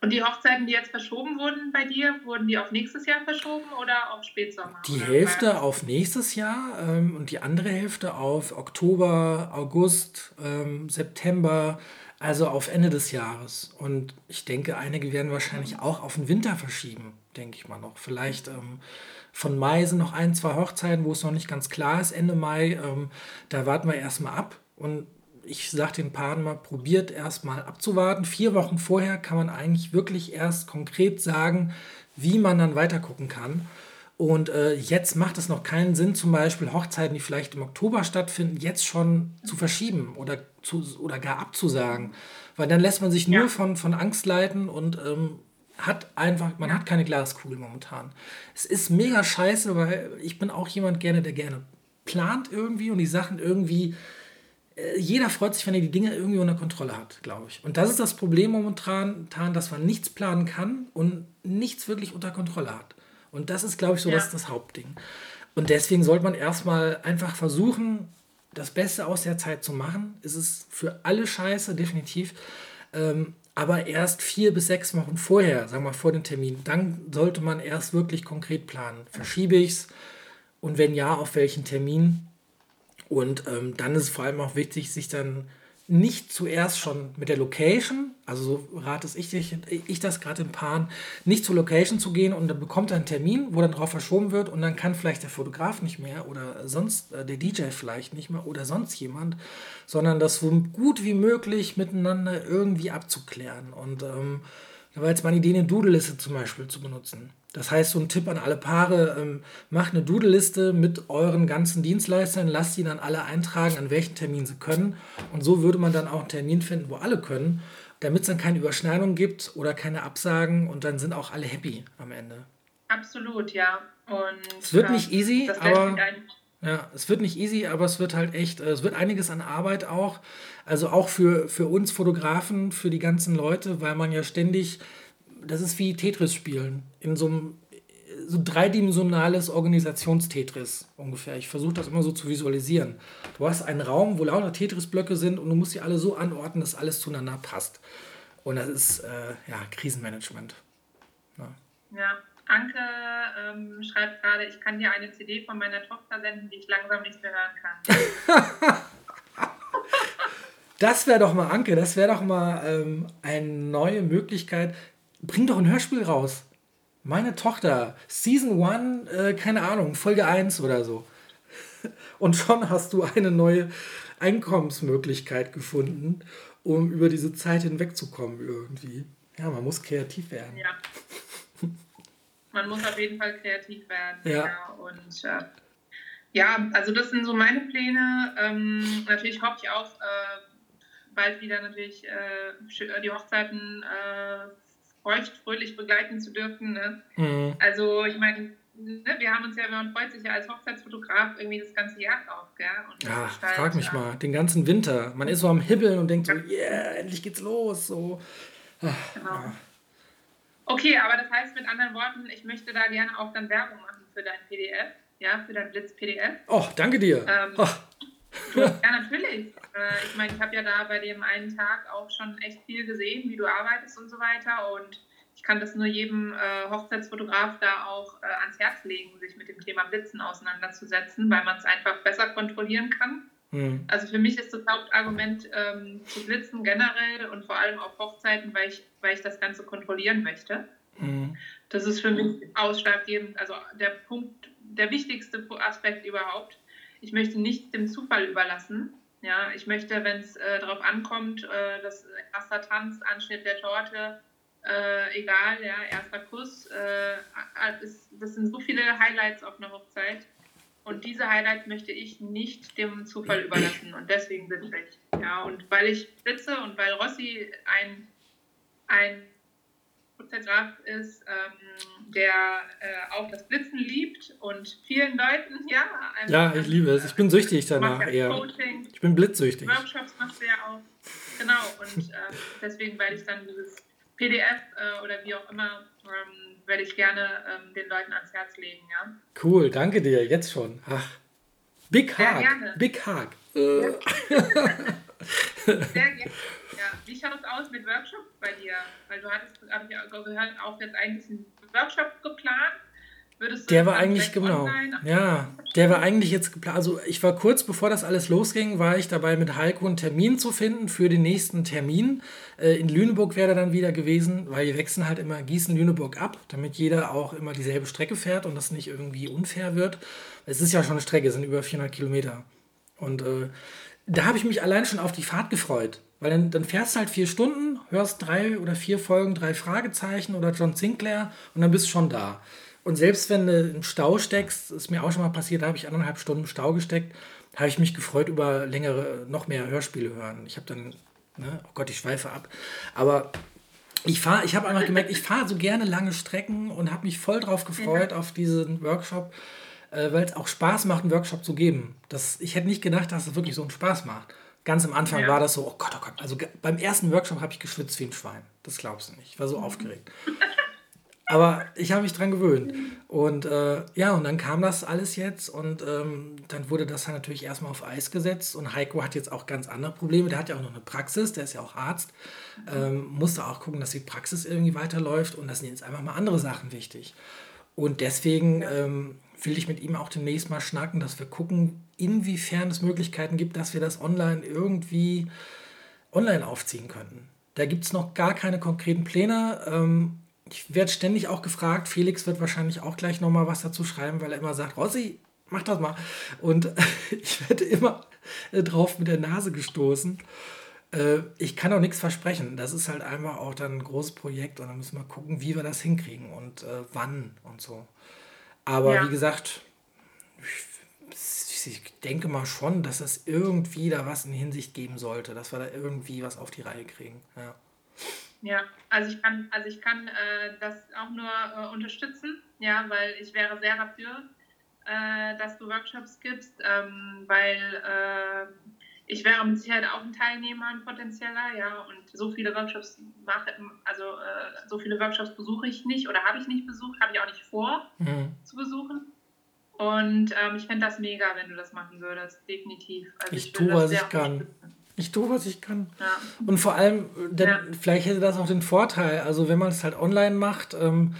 Und die Hochzeiten, die jetzt verschoben wurden bei dir, wurden die auf nächstes Jahr verschoben oder auf Spätsommer? Die Hälfte auf nächstes Jahr ähm, und die andere Hälfte auf Oktober, August, ähm, September, also auf Ende des Jahres. Und ich denke, einige werden wahrscheinlich auch auf den Winter verschieben, denke ich mal noch. Vielleicht ähm, von Mai sind noch ein, zwei Hochzeiten, wo es noch nicht ganz klar ist, Ende Mai. Ähm, da warten wir erstmal ab. Und ich sage den Paaren mal, probiert erstmal abzuwarten. Vier Wochen vorher kann man eigentlich wirklich erst konkret sagen, wie man dann weiter gucken kann. Und äh, jetzt macht es noch keinen Sinn, zum Beispiel Hochzeiten, die vielleicht im Oktober stattfinden, jetzt schon zu verschieben oder, zu, oder gar abzusagen. Weil dann lässt man sich nur ja. von, von Angst leiten und ähm, hat einfach, man hat keine Glaskugel momentan. Es ist mega scheiße, weil ich bin auch jemand gerne, der gerne plant irgendwie und die Sachen irgendwie äh, jeder freut sich, wenn er die Dinge irgendwie unter Kontrolle hat, glaube ich. Und das ist das Problem momentan, dass man nichts planen kann und nichts wirklich unter Kontrolle hat. Und das ist, glaube ich, so ja. das, das Hauptding. Und deswegen sollte man erstmal einfach versuchen, das Beste aus der Zeit zu machen. Es ist für alle scheiße, definitiv. Ähm, aber erst vier bis sechs Wochen vorher, sagen wir mal vor dem Termin, dann sollte man erst wirklich konkret planen. Verschiebe ich es? Und wenn ja, auf welchen Termin? Und ähm, dann ist es vor allem auch wichtig, sich dann nicht zuerst schon mit der Location, also so rate ich, ich das gerade im Paaren, nicht zur Location zu gehen und dann bekommt er einen Termin, wo dann drauf verschoben wird und dann kann vielleicht der Fotograf nicht mehr oder sonst äh, der DJ vielleicht nicht mehr oder sonst jemand, sondern das so gut wie möglich miteinander irgendwie abzuklären. Und ähm, da war jetzt meine Idee, eine Doodle-Liste zum Beispiel zu benutzen. Das heißt, so ein Tipp an alle Paare, ähm, macht eine Doodle-Liste mit euren ganzen Dienstleistern, lasst sie dann alle eintragen, an welchen Termin sie können. Und so würde man dann auch einen Termin finden, wo alle können, damit es dann keine Überschneidung gibt oder keine Absagen und dann sind auch alle happy am Ende. Absolut, ja. Und, es wird nicht easy, aber ja, es wird nicht easy, aber es wird halt echt, äh, es wird einiges an Arbeit auch. Also auch für, für uns Fotografen, für die ganzen Leute, weil man ja ständig das ist wie Tetris spielen. In so einem so dreidimensionales Organisations-Tetris ungefähr. Ich versuche das immer so zu visualisieren. Du hast einen Raum, wo lauter Tetris-Blöcke sind und du musst sie alle so anordnen, dass alles zueinander passt. Und das ist äh, ja Krisenmanagement. Ja, ja. Anke ähm, schreibt gerade, ich kann dir eine CD von meiner Tochter senden, die ich langsam nicht mehr hören kann. [LAUGHS] das wäre doch mal, Anke, das wäre doch mal ähm, eine neue Möglichkeit bring doch ein Hörspiel raus. Meine Tochter, Season 1, äh, keine Ahnung, Folge 1 oder so. [LAUGHS] Und schon hast du eine neue Einkommensmöglichkeit gefunden, um über diese Zeit hinwegzukommen irgendwie. Ja, man muss kreativ werden. Ja. Man muss auf jeden Fall kreativ werden. Ja. ja. Und äh, ja, also das sind so meine Pläne. Ähm, natürlich hoffe ich auch äh, bald wieder natürlich äh, die Hochzeiten äh, feucht, fröhlich begleiten zu dürfen. Ne? Mhm. Also ich meine, ne, wir haben uns ja, man freut sich ja als Hochzeitsfotograf irgendwie das ganze Jahr drauf. Gell? Und ja, halt, frag mich mal, den ganzen Winter. Man ist so am Hibbeln und denkt so, yeah, endlich geht's los. So. Ach, genau. Ja. Okay, aber das heißt mit anderen Worten, ich möchte da gerne auch dann Werbung machen für dein PDF, ja, für dein Blitz-PDF. Oh, danke dir. Ähm, oh. ja, natürlich. Äh, ich meine, ich habe ja da bei dem einen Tag auch schon echt viel gesehen, wie du arbeitest und so weiter. Und ich kann das nur jedem äh, Hochzeitsfotograf da auch äh, ans Herz legen, sich mit dem Thema Blitzen auseinanderzusetzen, weil man es einfach besser kontrollieren kann. Mhm. Also für mich ist das Hauptargument ähm, zu blitzen generell und vor allem auf Hochzeiten, weil ich, weil ich das Ganze kontrollieren möchte. Mhm. Das ist für mich ausschlaggebend, also der Punkt, der wichtigste Aspekt überhaupt ich möchte nichts dem Zufall überlassen. Ja, ich möchte, wenn es äh, darauf ankommt, äh, das erster Tanz, Anschnitt der Torte, äh, egal, ja, erster Kuss, äh, ist, das sind so viele Highlights auf einer Hochzeit. Und diese Highlights möchte ich nicht dem Zufall überlassen. Und deswegen bin ich. Ja, und weil ich sitze und weil Rossi ein, ein Fotograf ist, ähm, der äh, auch das Blitzen liebt und vielen Leuten, [LAUGHS] ja. ja, ich liebe es. Ich bin süchtig danach eher. Coaching, ich bin blitzsüchtig. Workshops machst du ja auch. Genau, und äh, deswegen werde ich dann dieses PDF äh, oder wie auch immer, ähm, werde ich gerne ähm, den Leuten ans Herz legen, ja. Cool, danke dir, jetzt schon. Ach. Big Hug. Big Hug. Äh. Sehr gerne. [LAUGHS] Ja, wie schaut es aus mit Workshops bei dir? Weil du hattest, habe ich gehört, auch jetzt eigentlich einen Workshop geplant. Der war eigentlich genau. Ja, der war eigentlich jetzt geplant. Also ich war kurz bevor das alles losging, war ich dabei mit Heiko einen Termin zu finden für den nächsten Termin. Äh, in Lüneburg wäre er dann wieder gewesen, weil wir wechseln halt immer Gießen-Lüneburg ab, damit jeder auch immer dieselbe Strecke fährt und das nicht irgendwie unfair wird. Es ist ja schon eine Strecke, es sind über 400 Kilometer. Und äh, da habe ich mich allein schon auf die Fahrt gefreut. Weil dann, dann fährst du halt vier Stunden, hörst drei oder vier Folgen, drei Fragezeichen oder John Sinclair und dann bist du schon da. Und selbst wenn du im Stau steckst, ist mir auch schon mal passiert, da habe ich anderthalb Stunden im Stau gesteckt, habe ich mich gefreut über längere, noch mehr Hörspiele hören. Ich habe dann, ne, oh Gott, ich schweife ab. Aber ich fahre, ich habe einfach gemerkt, ich fahre so gerne lange Strecken und habe mich voll drauf gefreut auf diesen Workshop, äh, weil es auch Spaß macht, einen Workshop zu geben. Das, ich hätte nicht gedacht, dass es wirklich so einen Spaß macht. Ganz am Anfang ja. war das so, oh Gott, oh Gott. Also beim ersten Workshop habe ich geschwitzt wie ein Schwein. Das glaubst du nicht. Ich war so [LAUGHS] aufgeregt. Aber ich habe mich dran gewöhnt. Und äh, ja, und dann kam das alles jetzt und ähm, dann wurde das dann natürlich erstmal auf Eis gesetzt. Und Heiko hat jetzt auch ganz andere Probleme. Der hat ja auch noch eine Praxis, der ist ja auch Arzt. Ähm, musste auch gucken, dass die Praxis irgendwie weiterläuft und das sind jetzt einfach mal andere Sachen wichtig. Und deswegen ähm, will ich mit ihm auch demnächst mal schnacken, dass wir gucken, inwiefern es Möglichkeiten gibt, dass wir das online irgendwie online aufziehen könnten. Da gibt es noch gar keine konkreten Pläne. Ähm, ich werde ständig auch gefragt. Felix wird wahrscheinlich auch gleich nochmal was dazu schreiben, weil er immer sagt, Rossi, mach das mal. Und [LAUGHS] ich werde immer äh, drauf mit der Nase gestoßen. Äh, ich kann auch nichts versprechen. Das ist halt einfach auch dann ein großes Projekt und dann müssen wir gucken, wie wir das hinkriegen und äh, wann und so. Aber ja. wie gesagt, ich, ich, denke mal schon, dass es irgendwie da was in Hinsicht geben sollte, dass wir da irgendwie was auf die Reihe kriegen. Ja. Ja, also ich kann, also ich kann äh, das auch nur äh, unterstützen, ja, weil ich wäre sehr dafür, äh, dass du Workshops gibst, ähm, weil äh, ich wäre mit Sicherheit auch ein Teilnehmer, ein potenzieller, ja, und so viele Workshops mache, also äh, so viele Workshops besuche ich nicht oder habe ich nicht besucht, habe ich auch nicht vor mhm. zu besuchen. Und ähm, ich fände das mega, wenn du das machen würdest, definitiv. Also ich, ich tue, was ich kann. Ich tue, was ich kann. Ja. Und vor allem, denn ja. vielleicht hätte das auch den Vorteil, also wenn man es halt online macht, ähm,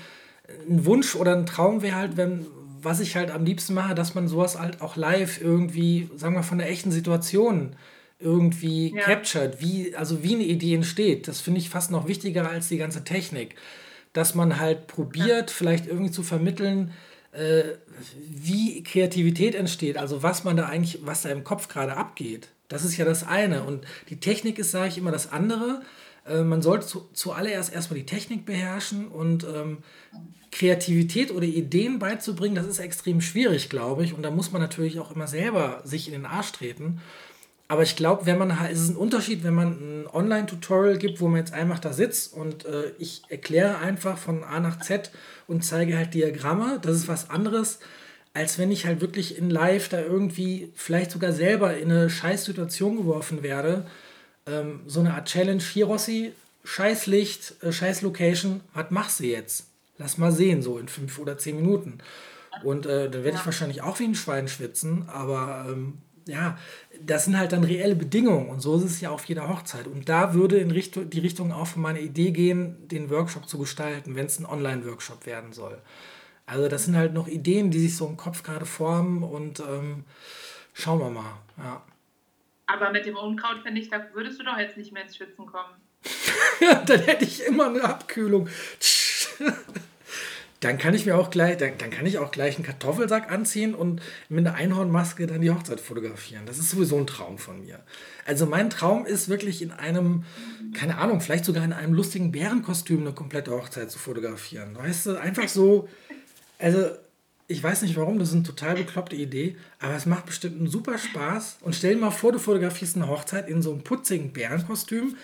ein Wunsch oder ein Traum wäre halt, wenn, was ich halt am liebsten mache, dass man sowas halt auch live irgendwie, sagen wir, von der echten Situation irgendwie ja. captured, wie, also wie eine Idee entsteht. Das finde ich fast noch wichtiger als die ganze Technik. Dass man halt probiert, vielleicht irgendwie zu vermitteln, äh, wie Kreativität entsteht, also was man da eigentlich, was da im Kopf gerade abgeht. Das ist ja das eine. Und die Technik ist, sage ich immer, das andere. Äh, man sollte zu, zuallererst erstmal die Technik beherrschen und ähm, Kreativität oder Ideen beizubringen, das ist extrem schwierig, glaube ich. Und da muss man natürlich auch immer selber sich in den Arsch treten. Aber ich glaube, wenn man es ist ein Unterschied, wenn man ein Online-Tutorial gibt, wo man jetzt einfach da sitzt und äh, ich erkläre einfach von A nach Z und zeige halt Diagramme. Das ist was anderes, als wenn ich halt wirklich in Live da irgendwie vielleicht sogar selber in eine Scheißsituation geworfen werde. Ähm, so eine Art Challenge. Hier, Rossi, scheiß Licht, äh, scheiß Location, was machst du jetzt? Lass mal sehen, so in fünf oder zehn Minuten. Und äh, dann werde ich wahrscheinlich auch wie ein Schwein schwitzen, aber ähm, ja, das sind halt dann reelle Bedingungen und so ist es ja auf jeder Hochzeit. Und da würde in Richtung, die Richtung auch von meiner Idee gehen, den Workshop zu gestalten, wenn es ein Online-Workshop werden soll. Also das sind halt noch Ideen, die sich so im Kopf gerade formen und ähm, schauen wir mal. Ja. Aber mit dem Unkraut, finde ich, da würdest du doch jetzt nicht mehr ins Schwitzen kommen. [LAUGHS] dann hätte ich immer eine Abkühlung. [LAUGHS] dann kann ich mir auch gleich, dann, dann kann ich auch gleich einen Kartoffelsack anziehen und mit einer Einhornmaske dann die Hochzeit fotografieren. Das ist sowieso ein Traum von mir. Also mein Traum ist wirklich in einem, keine Ahnung, vielleicht sogar in einem lustigen Bärenkostüm eine komplette Hochzeit zu fotografieren. Weißt du, einfach so also, ich weiß nicht warum, das ist eine total bekloppte Idee, aber es macht bestimmt einen super Spaß. Und stell dir mal vor, du fotografierst eine Hochzeit in so einem putzigen Bärenkostüm.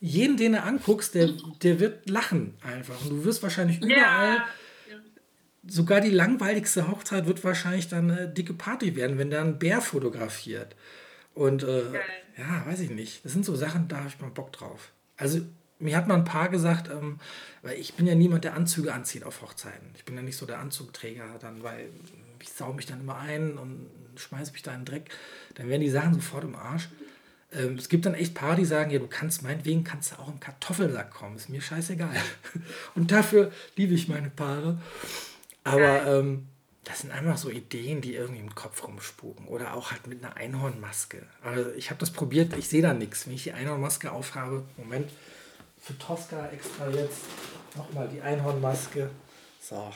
Jeden, den du anguckst, der, der wird lachen einfach. Und du wirst wahrscheinlich überall, ja. sogar die langweiligste Hochzeit wird wahrscheinlich dann eine dicke Party werden, wenn da ein Bär fotografiert. Und äh, ja, weiß ich nicht. Das sind so Sachen, da habe ich mal Bock drauf. Also mir hat mal ein Paar gesagt, ähm, weil ich bin ja niemand, der Anzüge anzieht auf Hochzeiten. Ich bin ja nicht so der Anzugträger dann, weil ich sau mich dann immer ein und schmeiße mich da in den Dreck. Dann werden die Sachen sofort im Arsch. Ähm, es gibt dann echt Paar, die sagen, ja, du kannst, meinetwegen kannst du auch im Kartoffelsack kommen, ist mir scheißegal. [LAUGHS] Und dafür liebe ich meine Paare. Aber ähm, das sind einfach so Ideen, die irgendwie im Kopf rumspuken. Oder auch halt mit einer Einhornmaske. Also ich habe das probiert, ich sehe da nichts. Wenn ich die Einhornmaske aufhabe, Moment, für Tosca extra jetzt nochmal die Einhornmaske. So.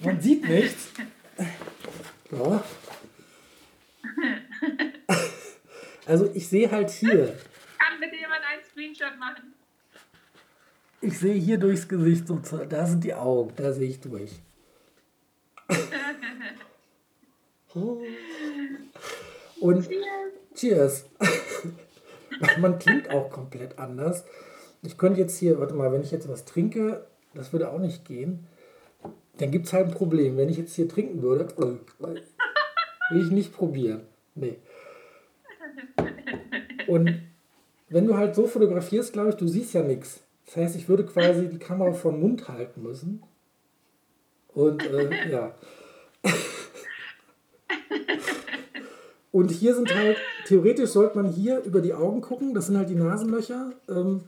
Man sieht nichts. So. Also ich sehe halt hier. Kann bitte jemand einen Screenshot machen? Ich sehe hier durchs Gesicht so, da sind die Augen, da sehe ich durch. [LAUGHS] Und Cheers. [LAUGHS] Man klingt auch komplett anders. Ich könnte jetzt hier, warte mal, wenn ich jetzt was trinke, das würde auch nicht gehen. Dann gibt es halt ein Problem. Wenn ich jetzt hier trinken würde, will ich nicht probieren. Nee. Und wenn du halt so fotografierst, glaube ich, du siehst ja nichts. Das heißt, ich würde quasi die Kamera vor Mund halten müssen. Und äh, ja. [LAUGHS] Und hier sind halt, theoretisch sollte man hier über die Augen gucken, das sind halt die Nasenlöcher, ähm,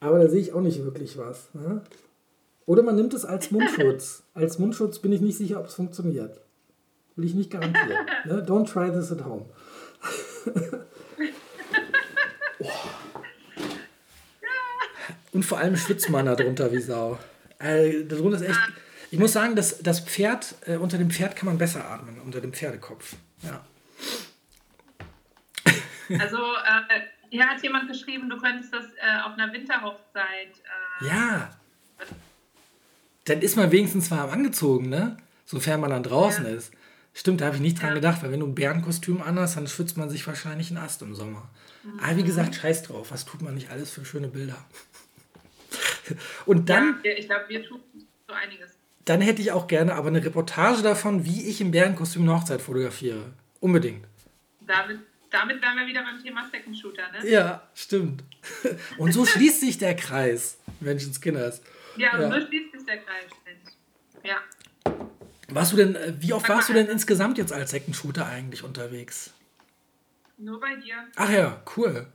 aber da sehe ich auch nicht wirklich was. Ne? Oder man nimmt es als Mundschutz. [LAUGHS] Als Mundschutz bin ich nicht sicher, ob es funktioniert. Will ich nicht garantieren. ne? Don't try this at home. [LAUGHS] oh. Und vor allem schwitzt man da drunter wie Sau. Also, darunter ist echt. Ich muss sagen, dass das Pferd, äh, unter dem Pferd kann man besser atmen, unter dem Pferdekopf. Ja. Also, äh, hier hat jemand geschrieben, du könntest das äh, auf einer Winterhochzeit. Äh, ja. Dann ist man wenigstens warm angezogen, ne? Sofern man dann draußen ja. ist. Stimmt, da habe ich nicht dran ja. gedacht, weil wenn du ein Bärenkostüm anhast, dann schwitzt man sich wahrscheinlich einen Ast im Sommer. Mhm. Aber wie gesagt, scheiß drauf, was tut man nicht alles für schöne Bilder? [LAUGHS] Und dann. Ja, ich glaube, wir tun so einiges. Dann hätte ich auch gerne aber eine Reportage davon, wie ich im Bärenkostüm eine Hochzeit fotografiere. Unbedingt. Damit, damit wären wir wieder beim Thema Second Shooter, ne? Ja, stimmt. Und so schließt sich der Kreis, Menschenskinders. Ja, ja, so schließt sich der Kreis, Mensch. Ja. Warst du denn, äh, wie oft warst du denn insgesamt jetzt als Second Shooter eigentlich unterwegs? Nur bei dir. Ach ja, cool.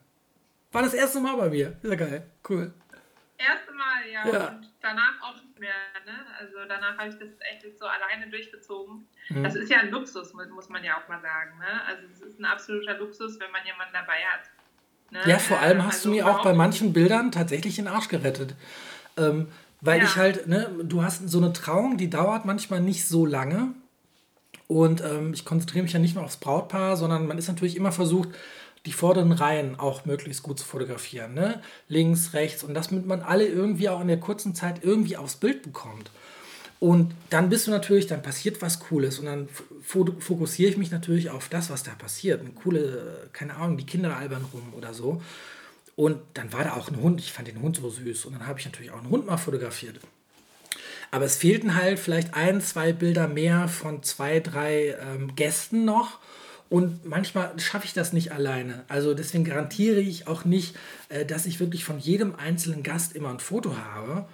War das erste Mal bei mir. Ist ja geil. Cool. Erste Mal, ja. ja. Und danach auch nicht mehr. Ne? Also danach habe ich das echt so alleine durchgezogen. Mhm. Das ist ja ein Luxus, muss man ja auch mal sagen. Ne? Also es ist ein absoluter Luxus, wenn man jemanden dabei hat. Ne? Ja, vor allem hast also du mir auch bei manchen Bildern tatsächlich den Arsch gerettet. Ähm, weil ja. ich halt, ne, du hast so eine Trauung, die dauert manchmal nicht so lange. Und ähm, ich konzentriere mich ja nicht nur aufs Brautpaar, sondern man ist natürlich immer versucht, die vorderen Reihen auch möglichst gut zu fotografieren. Ne? Links, rechts und das, damit man alle irgendwie auch in der kurzen Zeit irgendwie aufs Bild bekommt. Und dann bist du natürlich, dann passiert was Cooles und dann fokussiere ich mich natürlich auf das, was da passiert. Eine coole, keine Ahnung, die Kinder albern rum oder so. Und dann war da auch ein Hund. Ich fand den Hund so süß. Und dann habe ich natürlich auch einen Hund mal fotografiert. Aber es fehlten halt vielleicht ein, zwei Bilder mehr von zwei, drei ähm, Gästen noch. Und manchmal schaffe ich das nicht alleine. Also deswegen garantiere ich auch nicht, äh, dass ich wirklich von jedem einzelnen Gast immer ein Foto habe.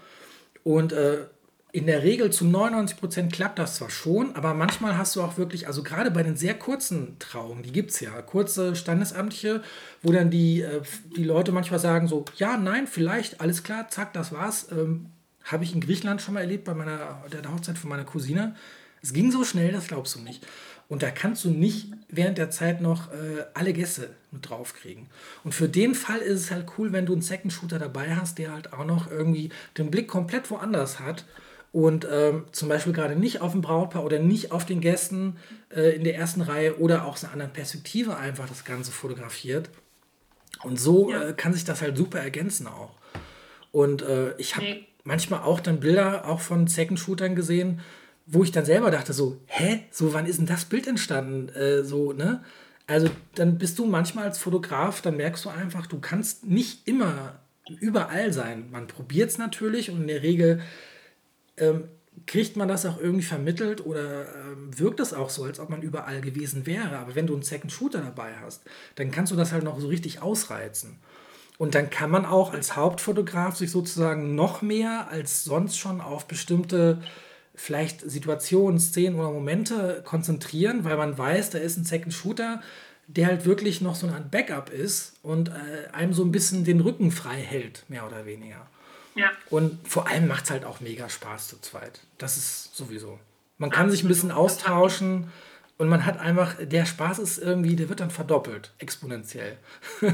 Und äh, in der Regel zu 99 Prozent klappt das zwar schon, aber manchmal hast du auch wirklich, also gerade bei den sehr kurzen Trauungen, die gibt es ja, kurze Standesamtliche, wo dann die, äh, die Leute manchmal sagen so, ja, nein, vielleicht, alles klar, zack, das war's. Ähm, Habe ich in Griechenland schon mal erlebt bei meiner, der Hochzeit von meiner Cousine. Es ging so schnell, das glaubst du nicht. Und da kannst du nicht während der Zeit noch äh, alle Gäste mit draufkriegen. Und für den Fall ist es halt cool, wenn du einen Second Shooter dabei hast, der halt auch noch irgendwie den Blick komplett woanders hat und ähm, zum Beispiel gerade nicht auf dem Brautpaar oder nicht auf den Gästen äh, in der ersten Reihe oder auch aus einer anderen Perspektive einfach das Ganze fotografiert. Und so ja. äh, kann sich das halt super ergänzen auch. Und äh, ich habe nee. manchmal auch dann Bilder auch von Second-Shootern gesehen, wo ich dann selber dachte so, hä, so wann ist denn das Bild entstanden? Äh, so, ne? Also dann bist du manchmal als Fotograf, dann merkst du einfach, du kannst nicht immer überall sein. Man probiert es natürlich und in der Regel ähm, kriegt man das auch irgendwie vermittelt oder ähm, wirkt es auch so, als ob man überall gewesen wäre. Aber wenn du einen Second Shooter dabei hast, dann kannst du das halt noch so richtig ausreizen. Und dann kann man auch als Hauptfotograf sich sozusagen noch mehr als sonst schon auf bestimmte vielleicht Situationen, Szenen oder Momente konzentrieren, weil man weiß, da ist ein Second Shooter, der halt wirklich noch so eine Art Backup ist und äh, einem so ein bisschen den Rücken frei hält, mehr oder weniger. Ja. Und vor allem macht es halt auch mega Spaß zu zweit. Das ist sowieso. Man kann sich ein bisschen austauschen und man hat einfach, der Spaß ist irgendwie, der wird dann verdoppelt, exponentiell. [LAUGHS] das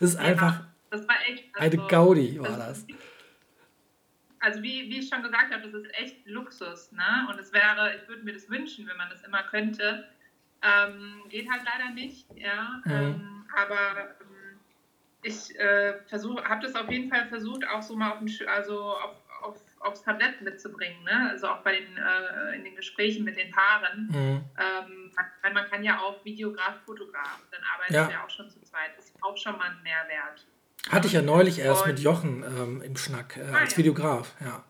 ist einfach das war echt, also, eine Gaudi, war das. Also wie, wie ich schon gesagt habe, das ist echt Luxus. Ne? Und es wäre, ich würde mir das wünschen, wenn man das immer könnte. Ähm, geht halt leider nicht, ja. Mhm. Ähm, aber ich äh, habe das auf jeden Fall versucht, auch so mal auf, den, also auf, auf, aufs Tablett mitzubringen, ne? also auch bei den, äh, in den Gesprächen mit den Paaren. Mhm. Ähm, man, man, kann ja auch Videograf, Fotograf, dann arbeitet ja. ja auch schon zu zweit. Das ist auch schon mal ein Mehrwert. Hatte ich ja neulich erst mit Jochen ähm, im Schnack äh, ah, als ja. Videograf, ja.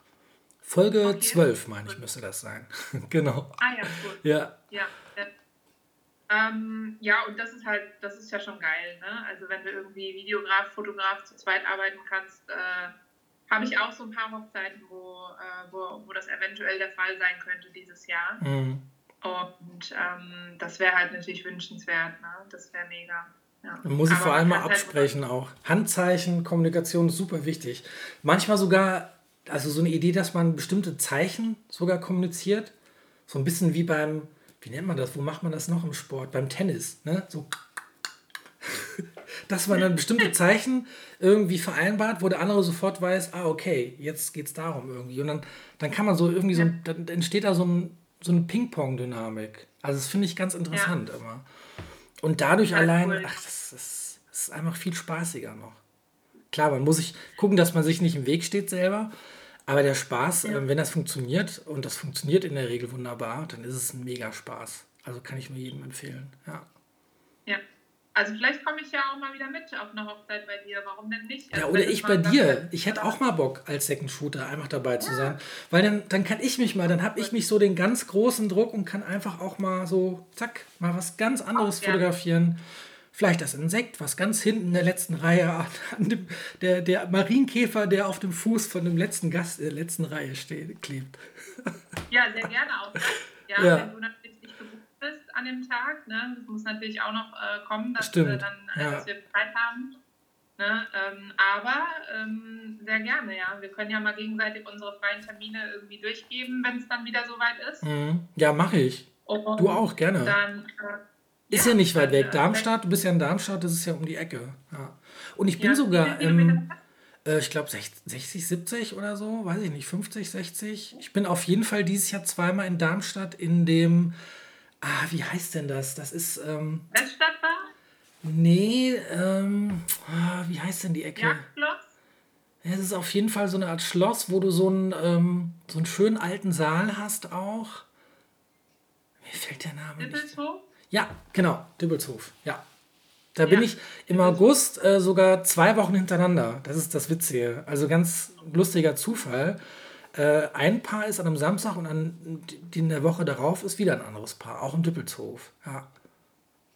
Folge okay. 12, meine ich, müsste das sein. [LAUGHS] genau. Ah ja, gut. Ja. ja. Ähm, ja, und das ist halt, das ist ja schon geil, ne? Also wenn du irgendwie Videograf, Fotograf zu zweit arbeiten kannst, äh, habe ich auch so ein paar Hochzeiten, wo, äh, wo, wo das eventuell der Fall sein könnte dieses Jahr. Mhm. Und ähm, das wäre halt natürlich wünschenswert, ne? Das wäre mega. Ja. Man muss ich vor allem mal absprechen auch. Handzeichen, Kommunikation ist super wichtig. Manchmal sogar, also so eine Idee, dass man bestimmte Zeichen sogar kommuniziert. So ein bisschen wie beim, wie nennt man das? Wo macht man das noch im Sport? Beim Tennis, ne? So. [LAUGHS] Dass man dann bestimmte Zeichen irgendwie vereinbart, wo der andere sofort weiß, ah, okay, jetzt geht es darum irgendwie. Und dann, dann kann man so irgendwie so, dann entsteht da so, ein, so eine Ping-Pong-Dynamik. Also das finde ich ganz interessant ja. immer. Und dadurch ja, allein, cool. ach, das, das, das ist einfach viel spaßiger noch. Klar, man muss sich gucken, dass man sich nicht im Weg steht selber. Aber der Spaß, ja. äh, wenn das funktioniert, und das funktioniert in der Regel wunderbar, dann ist es ein mega Spaß. Also kann ich nur jedem empfehlen. Ja. Ja. Also vielleicht komme ich ja auch mal wieder mit auf eine Hochzeit bei dir. Warum denn nicht? Also ja, oder ich bei dir. Ich hätte auch mal Bock, als Second Shooter einfach dabei ja. zu sein. Weil dann, dann kann ich mich mal, dann habe ich mich so den ganz großen Druck und kann einfach auch mal so, zack, mal was ganz anderes auch, fotografieren. Ja Vielleicht das Insekt, was ganz hinten in der letzten Reihe an dem, der, der Marienkäfer, der auf dem Fuß von dem letzten Gast in der letzten Reihe steht, klebt. Ja, sehr gerne auch. Ja, ja. wenn du bist an dem Tag, ne, das muss natürlich auch noch äh, kommen, dass, Stimmt. wir dann, äh, ja. dass wir Zeit haben. Ne? Ähm, aber ähm, sehr gerne, ja. Wir können ja mal gegenseitig unsere freien Termine irgendwie durchgeben, wenn es dann wieder soweit ist. Mhm. Ja, mache ich. Und du auch, gerne. Dann äh, ist ja, ja nicht weit weg. Darmstadt, du bist ja in Darmstadt, das ist ja um die Ecke. Ja. Und ich bin ja, sogar im, äh, ich glaube 60, 70 oder so, weiß ich nicht, 50, 60. Ich bin auf jeden Fall dieses Jahr zweimal in Darmstadt in dem, ah, wie heißt denn das? Das ist, ähm, Weststadtbar? Nee, ähm, ah, wie heißt denn die Ecke? Jagdschloss? Ja, es ist auf jeden Fall so eine Art Schloss, wo du so einen, ähm, so einen schönen alten Saal hast auch. Mir fällt der Name nicht. Ja, genau, Dübbelshof. Ja. Da bin ich im August äh, sogar zwei Wochen hintereinander. Das ist das Witzige. Also ganz lustiger Zufall. Äh, ein Paar ist an einem Samstag und an, in der Woche darauf ist wieder ein anderes Paar, auch im Düppelshof. Ja.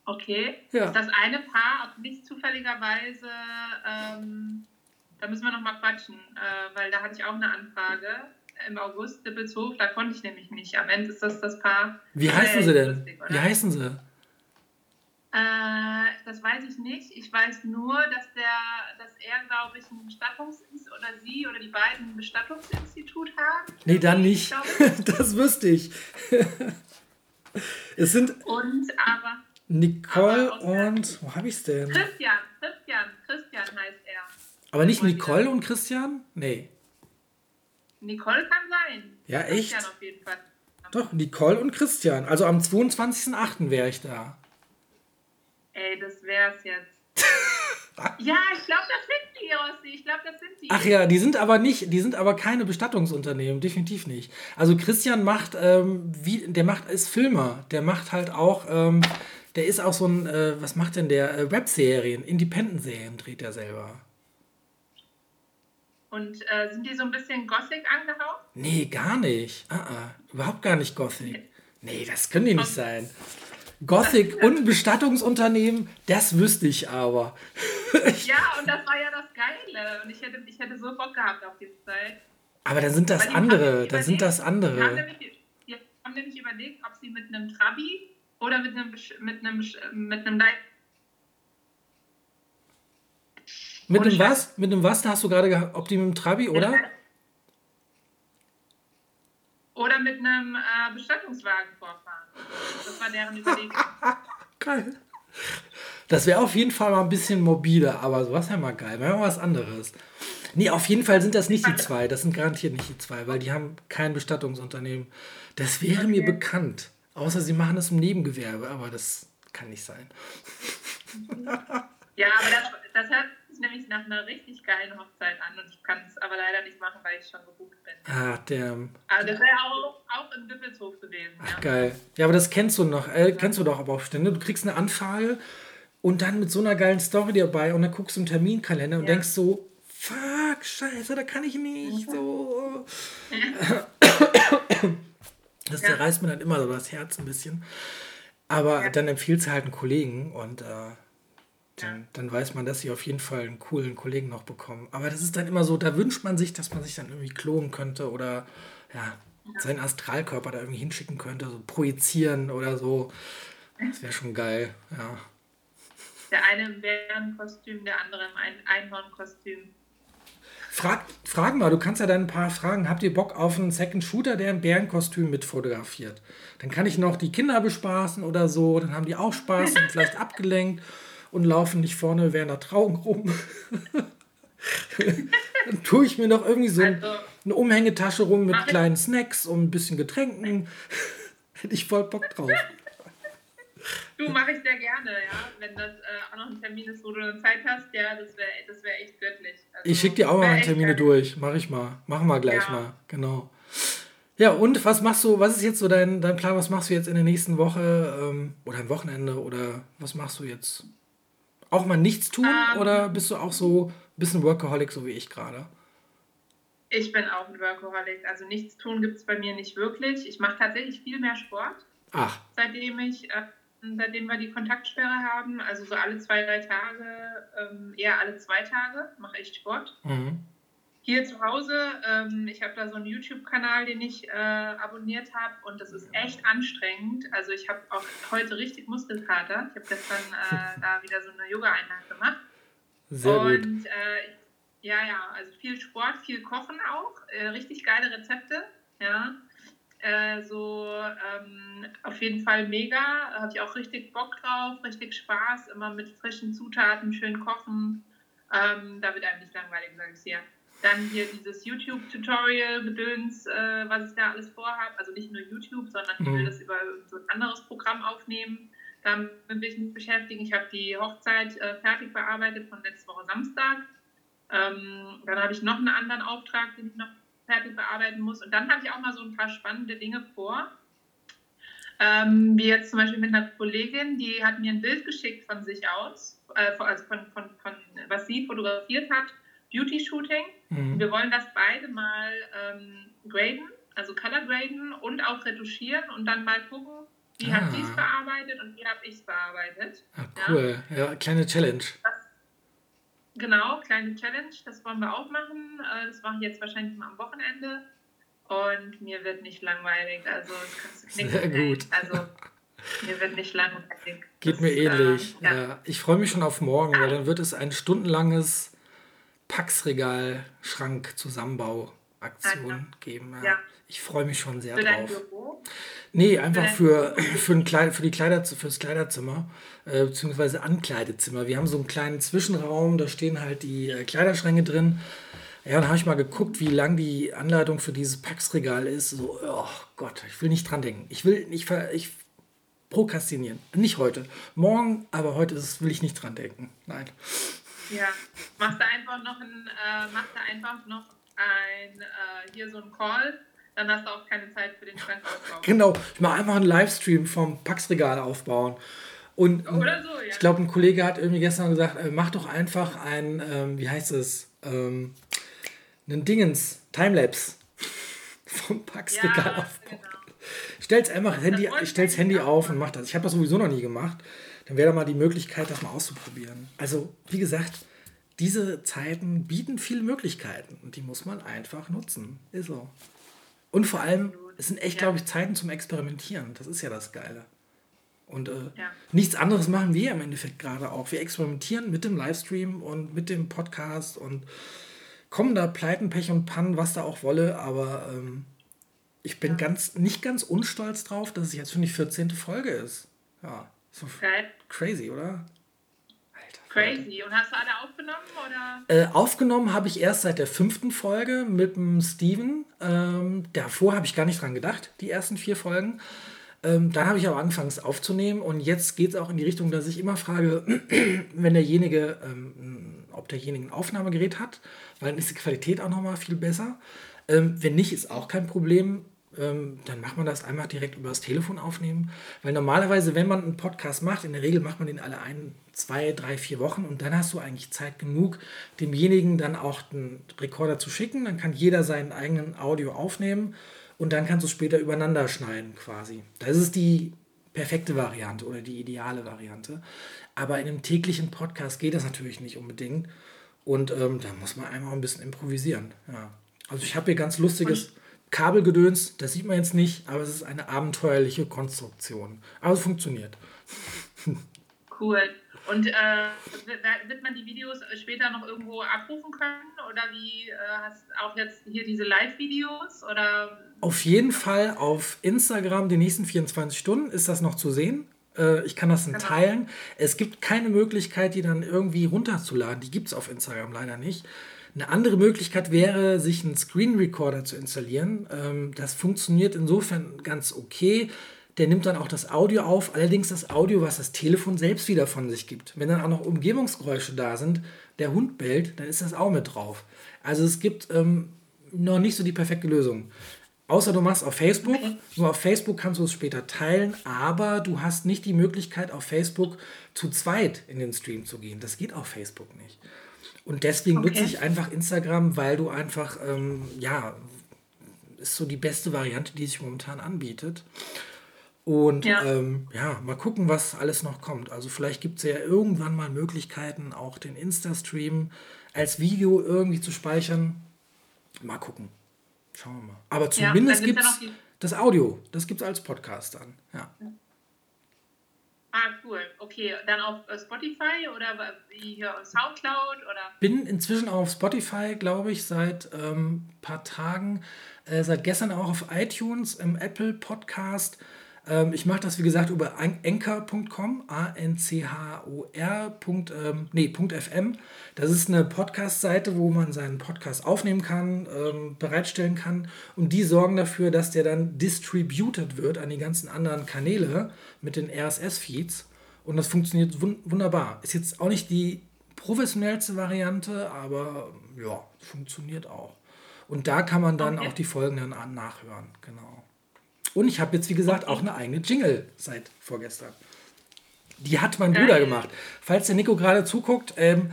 Okay. Ja. Das eine Paar, auch nicht zufälligerweise, ähm, da müssen wir noch mal quatschen, äh, weil da hatte ich auch eine Anfrage im August, Düppelshof, da konnte ich nämlich nicht. Am Ende ist das das Paar. Wie heißen sie denn? Lustig, Wie heißen sie? Äh, das weiß ich nicht. Ich weiß nur, dass, der, dass er, glaube ich, ein Bestattungsinstitut oder sie oder die beiden ein Bestattungsinstitut haben. Nee, dann [LAUGHS] nicht. das wüsste ich. es sind. Und aber. Nicole aber und. Wo habe ich es denn? Christian. Christian. Christian heißt er. Aber nicht Nicole und Christian? Nee. Nicole kann sein. Ja, Christian echt? auf jeden Fall. Doch, Nicole und Christian. Also am 22.08. wäre ich da. Ey, das wär's jetzt. [LAUGHS] ja, ich glaube, das sind die, Rossi. Ich glaube, das sind die. Ach ja, die sind aber nicht, die sind aber keine Bestattungsunternehmen, definitiv nicht. Also Christian macht, ähm, wie, der macht, ist Filmer, der macht halt auch, ähm, der ist auch so ein, äh, was macht denn der? Äh, Webserien, Independent-Serien dreht er selber. Und äh, sind die so ein bisschen Gothic angehaucht? Nee, gar nicht. Ah, ah, überhaupt gar nicht Gothic. Nee, das können die nicht sein. Gothic und Bestattungsunternehmen, das wüsste ich aber. [LAUGHS] ja, und das war ja das Geile. Und ich hätte, ich hätte so Bock gehabt auf die Zeit. Aber dann sind das andere, dann sind das andere. Die haben, nämlich, die haben nämlich überlegt, ob sie mit einem Trabi oder mit einem, mit einem, mit einem mit einem was? Mit einem was? Da hast du gerade gehabt, ob die mit einem Trabi, oder? Oder mit einem äh, Bestattungswagen vorfahren. Das war deren Überlegung. [LAUGHS] geil. Das wäre auf jeden Fall mal ein bisschen mobiler, aber sowas wäre mal geil. Wäre mal was anderes. Nee, auf jeden Fall sind das nicht die zwei. Das sind garantiert nicht die zwei, weil die haben kein Bestattungsunternehmen. Das wäre okay. mir bekannt. Außer sie machen es im Nebengewerbe, aber das kann nicht sein. Ja, aber das, das hört sich nämlich nach einer richtig geilen Hochzeit an und ich kann es aber leider nicht machen, weil ich schon gebucht bin. Ah, damn. Aber das wäre auch, auch im Wippelshof gewesen. Ach, ja. geil. Ja, aber das kennst du noch. Äh, kennst du doch aber auch Stände. Du kriegst eine Anfrage und dann mit so einer geilen Story dabei und dann guckst du im Terminkalender und ja. denkst so, fuck, scheiße, da kann ich nicht. So. das ja. zerreißt mir dann immer so das Herz ein bisschen. Aber dann empfiehlt du halt einen Kollegen und äh, dann, dann weiß man, dass sie auf jeden Fall einen coolen Kollegen noch bekommen. Aber das ist dann immer so, da wünscht man sich, dass man sich dann irgendwie klonen könnte oder ja, seinen Astralkörper da irgendwie hinschicken könnte, so projizieren oder so. Das wäre schon geil, ja. Der eine im Bärenkostüm, der andere im Einhornkostüm. Frag, frag mal, du kannst ja dann ein paar fragen. Habt ihr Bock auf einen Second Shooter, der ein Bärenkostüm mit fotografiert? Dann kann ich noch die Kinder bespaßen oder so. Dann haben die auch Spaß und vielleicht [LAUGHS] abgelenkt und laufen nicht vorne während der Trauung rum. dann tue ich mir noch irgendwie so also, eine Umhängetasche rum mit kleinen Snacks und ein bisschen Getränken. Hätte ich voll Bock drauf. Du, mache ich sehr gerne, ja. Wenn das äh, auch noch ein Termin ist, wo du eine Zeit hast, ja, das wäre das wär echt göttlich. Also, ich schicke dir auch mal Termine durch. Mache ich mal. Machen wir gleich ja. mal. Genau. Ja, und was machst du, was ist jetzt so dein, dein Plan, was machst du jetzt in der nächsten Woche ähm, oder am Wochenende oder was machst du jetzt? Auch mal nichts tun um, ähm. oder bist du auch so ein bisschen Workaholic, so wie ich gerade? Ich bin auch ein Workaholic. Also nichts tun gibt es bei mir nicht wirklich. Ich mache tatsächlich viel mehr Sport. Ach. Seitdem ich äh, seitdem wir die Kontaktsperre haben. Also so alle zwei, drei Tage, ähm, eher alle zwei Tage mache ich Sport. Mhm. Hier zu Hause, ähm, ich habe da so einen YouTube-Kanal, den ich äh, abonniert habe und das ist echt anstrengend. Also ich habe auch heute richtig Muskelkater. Ich habe gestern äh, [LAUGHS] da wieder so eine Yoga-Einheit gemacht. Sehr und, gut. Äh, ja, ja, also viel Sport, viel Kochen auch, äh, richtig geile Rezepte, ja. Äh, so ähm, auf jeden Fall mega. Habe ich auch richtig Bock drauf, richtig Spaß, immer mit frischen Zutaten, schön kochen. Ähm, da wird einem nicht langweilig, sage ich dir. Dann hier dieses YouTube-Tutorial-Gedöns, äh, was ich da alles vorhabe. Also nicht nur YouTube, sondern ich will mhm. das über so ein anderes Programm aufnehmen. Damit bin ich mich beschäftigen. Ich habe die Hochzeit äh, fertig bearbeitet von letzter Woche Samstag. Ähm, dann habe ich noch einen anderen Auftrag, den ich noch fertig bearbeiten muss. Und dann habe ich auch mal so ein paar spannende Dinge vor. Ähm, wie jetzt zum Beispiel mit einer Kollegin, die hat mir ein Bild geschickt von sich aus, äh, also von, von, von, was sie fotografiert hat, Beauty-Shooting. Mhm. Wir wollen das beide mal ähm, graden, also color graden und auch retuschieren und dann mal gucken, wie ah. hat sie es bearbeitet und wie habe ich es bearbeitet. Ah, cool, ja? ja, kleine Challenge. Das Genau, kleine Challenge, das wollen wir auch machen. Äh, das mache ich jetzt wahrscheinlich mal am Wochenende. Und mir wird nicht langweilig. Also, das kannst du knicken. Sehr gut. Also, mir wird nicht langweilig. Geht das, mir ähnlich. Äh, ja. ja. Ich freue mich schon auf morgen, weil dann wird es ein stundenlanges Packsregal-Schrank-Zusammenbau-Aktion also, geben. Ja. ja. Ich freue mich schon sehr Für drauf. Dein Büro? Nee, einfach für, [CLEARS THROAT] für, ein Kleid, für die Kleider, fürs Kleiderzimmer, äh, beziehungsweise Ankleidezimmer. Wir haben so einen kleinen Zwischenraum, da stehen halt die äh, Kleiderschränke drin. Ja, dann habe ich mal geguckt, wie lang die Anleitung für dieses Packsregal ist. So, oh Gott, ich will nicht dran denken. Ich will nicht, ich prokrastinieren. Nicht heute. Morgen, aber heute ist, will ich nicht dran denken. Nein. Ja, machst du einfach noch ein, äh, machst du einfach noch ein, äh, hier so ein Call dann hast du auch keine Zeit für den Schrankaufbau. Genau, ich mache einfach einen Livestream vom Packsregal aufbauen. Und Oder so, ja. ich glaube, ein Kollege hat irgendwie gestern gesagt, äh, mach doch einfach ein, ähm, wie heißt es, ähm, einen Dingens, Timelapse vom Packsregal ja, aufbauen. Genau. Stell's einfach Handy, stell's Handy auf und mach das. Ich habe das sowieso noch nie gemacht. Dann wäre da mal die Möglichkeit, das mal auszuprobieren. Also, wie gesagt, diese Zeiten bieten viele Möglichkeiten und die muss man einfach nutzen. Ist so. Und vor allem, es sind echt, ja. glaube ich, Zeiten zum Experimentieren. Das ist ja das Geile. Und äh, ja. nichts anderes machen wir im Endeffekt gerade auch. Wir experimentieren mit dem Livestream und mit dem Podcast und kommen da Pleiten, Pech und Pannen, was da auch wolle. Aber ähm, ich bin ja. ganz, nicht ganz unstolz drauf, dass es jetzt schon die 14. Folge ist. Ja, so crazy, oder? Crazy. Und hast du alle aufgenommen? Oder? Äh, aufgenommen habe ich erst seit der fünften Folge mit dem Steven. Ähm, davor habe ich gar nicht dran gedacht, die ersten vier Folgen. Ähm, dann habe ich aber angefangen, es aufzunehmen. Und jetzt geht es auch in die Richtung, dass ich immer frage, [CLEARS THROAT] wenn derjenige, ähm, ob derjenige ein Aufnahmegerät hat, weil dann ist die Qualität auch nochmal viel besser. Ähm, wenn nicht, ist auch kein Problem ähm, dann macht man das einfach direkt über das Telefon aufnehmen. Weil normalerweise, wenn man einen Podcast macht, in der Regel macht man den alle ein, zwei, drei, vier Wochen und dann hast du eigentlich Zeit genug, demjenigen dann auch den Rekorder zu schicken. Dann kann jeder seinen eigenen Audio aufnehmen und dann kannst du es später übereinander schneiden quasi. Das ist die perfekte Variante oder die ideale Variante. Aber in einem täglichen Podcast geht das natürlich nicht unbedingt. Und ähm, da muss man einmal ein bisschen improvisieren. Ja. Also ich habe hier ganz lustiges. Kabelgedöns, das sieht man jetzt nicht, aber es ist eine abenteuerliche Konstruktion. Aber es funktioniert. Cool. Und äh, wird man die Videos später noch irgendwo abrufen können? Oder wie äh, hast auch jetzt hier diese Live-Videos? Auf jeden Fall auf Instagram die nächsten 24 Stunden ist das noch zu sehen. Äh, ich kann das dann genau. teilen. Es gibt keine Möglichkeit, die dann irgendwie runterzuladen. Die gibt es auf Instagram leider nicht. Eine andere Möglichkeit wäre, sich einen Screen Recorder zu installieren. Ähm, das funktioniert insofern ganz okay. Der nimmt dann auch das Audio auf, allerdings das Audio, was das Telefon selbst wieder von sich gibt. Wenn dann auch noch Umgebungsgeräusche da sind, der Hund bellt, dann ist das auch mit drauf. Also es gibt ähm, noch nicht so die perfekte Lösung. Außer du machst auf Facebook. Nur auf Facebook kannst du es später teilen, aber du hast nicht die Möglichkeit, auf Facebook zu zweit in den Stream zu gehen. Das geht auf Facebook nicht. Und deswegen okay. nutze ich einfach Instagram, weil du einfach, ähm, ja, ist so die beste Variante, die sich momentan anbietet. Und ja. Ähm, ja, mal gucken, was alles noch kommt. Also vielleicht gibt es ja irgendwann mal Möglichkeiten, auch den Insta-Stream als Video irgendwie zu speichern. Mal gucken. Schauen wir mal. Aber zumindest ja, gibt es das Audio. Das gibt es als Podcast dann. Ja. Ah, cool. Okay, dann auf äh, Spotify oder wie hier auf Soundcloud oder? Bin inzwischen auf Spotify, glaube ich, seit ein ähm, paar Tagen. Äh, seit gestern auch auf iTunes, im Apple Podcast. Ähm, ich mache das, wie gesagt, über anchor.com, A-N-C-H-O-R. Ähm, nee, .fm. Das ist eine Podcast-Seite, wo man seinen Podcast aufnehmen kann, ähm, bereitstellen kann. Und die sorgen dafür, dass der dann distributed wird an die ganzen anderen Kanäle mit den RSS-Feeds. Und das funktioniert wun wunderbar. Ist jetzt auch nicht die professionellste Variante, aber ja, funktioniert auch. Und da kann man dann okay. auch die Folgen dann nachhören. Genau. Und ich habe jetzt, wie gesagt, auch eine eigene Jingle seit vorgestern. Die hat mein Bruder gemacht. Falls der Nico gerade zuguckt, ähm,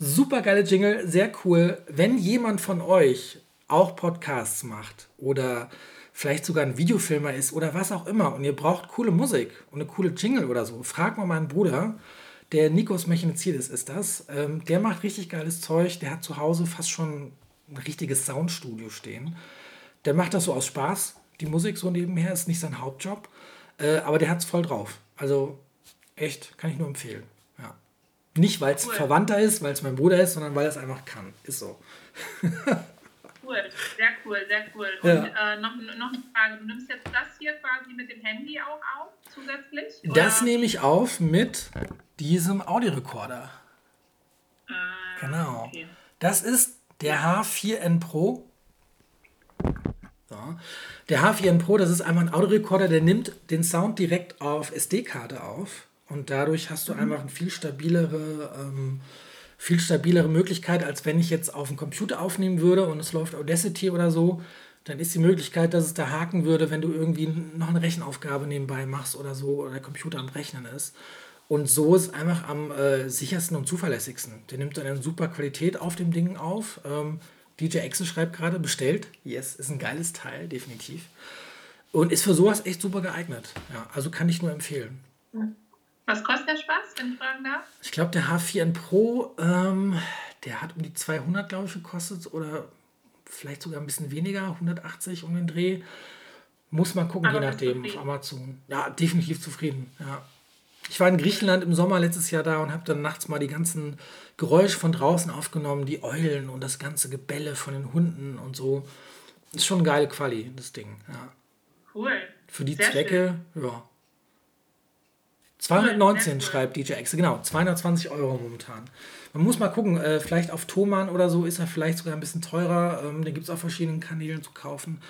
super geile Jingle, sehr cool. Wenn jemand von euch auch Podcasts macht oder vielleicht sogar ein Videofilmer ist oder was auch immer und ihr braucht coole Musik und eine coole Jingle oder so, fragt mal meinen Bruder, der Nikos Mechanizidis ist das. Ähm, der macht richtig geiles Zeug. Der hat zu Hause fast schon ein richtiges Soundstudio stehen. Der macht das so aus Spaß die Musik so nebenher, ist nicht sein Hauptjob, äh, aber der hat es voll drauf. Also echt, kann ich nur empfehlen. Ja. Nicht, weil es cool. Verwandter ist, weil es mein Bruder ist, sondern weil er es einfach kann. Ist so. cool, sehr cool, sehr cool. Und ja. äh, noch, noch eine Frage, du nimmst jetzt das hier quasi mit dem Handy auch auf, zusätzlich? Oder? Das nehme ich auf mit diesem Audiorekorder. Ah, genau. Okay. Das ist der H4N Pro. So. Der H4n Pro, das ist einmal ein Audiorekorder, der nimmt den Sound direkt auf SD-Karte auf. Und dadurch hast du mhm. einfach eine viel stabilere, ähm, viel stabilere Möglichkeit, als wenn ich jetzt auf dem Computer aufnehmen würde und es läuft Audacity oder so. Dann ist die Möglichkeit, dass es da haken würde, wenn du irgendwie noch eine Rechenaufgabe nebenbei machst oder so oder der Computer am Rechnen ist. Und so ist es einfach am äh, sichersten und zuverlässigsten. Der nimmt dann eine super Qualität auf dem Ding auf. Ähm, DJ Exe schreibt gerade, bestellt. Yes, ist ein geiles Teil, definitiv. Und ist für sowas echt super geeignet. Ja, also kann ich nur empfehlen. Was kostet der Spaß, wenn ich fragen darf? Ich glaube, der H4N Pro, ähm, der hat um die 200, glaube ich, gekostet. Oder vielleicht sogar ein bisschen weniger, 180 um den Dreh. Muss man gucken, Aber je nachdem, auf Amazon. Ja, definitiv zufrieden. Ja. Ich war in Griechenland im Sommer letztes Jahr da und habe dann nachts mal die ganzen Geräusche von draußen aufgenommen, die Eulen und das ganze Gebälle von den Hunden und so. Ist schon eine geile Quali, das Ding. Ja. Cool. Für die Sehr Zwecke, schön. ja. 219 cool. schreibt DJ Exe, genau, 220 Euro momentan. Man muss mal gucken, äh, vielleicht auf Thomann oder so ist er vielleicht sogar ein bisschen teurer. Ähm, den gibt es auf verschiedenen Kanälen zu kaufen.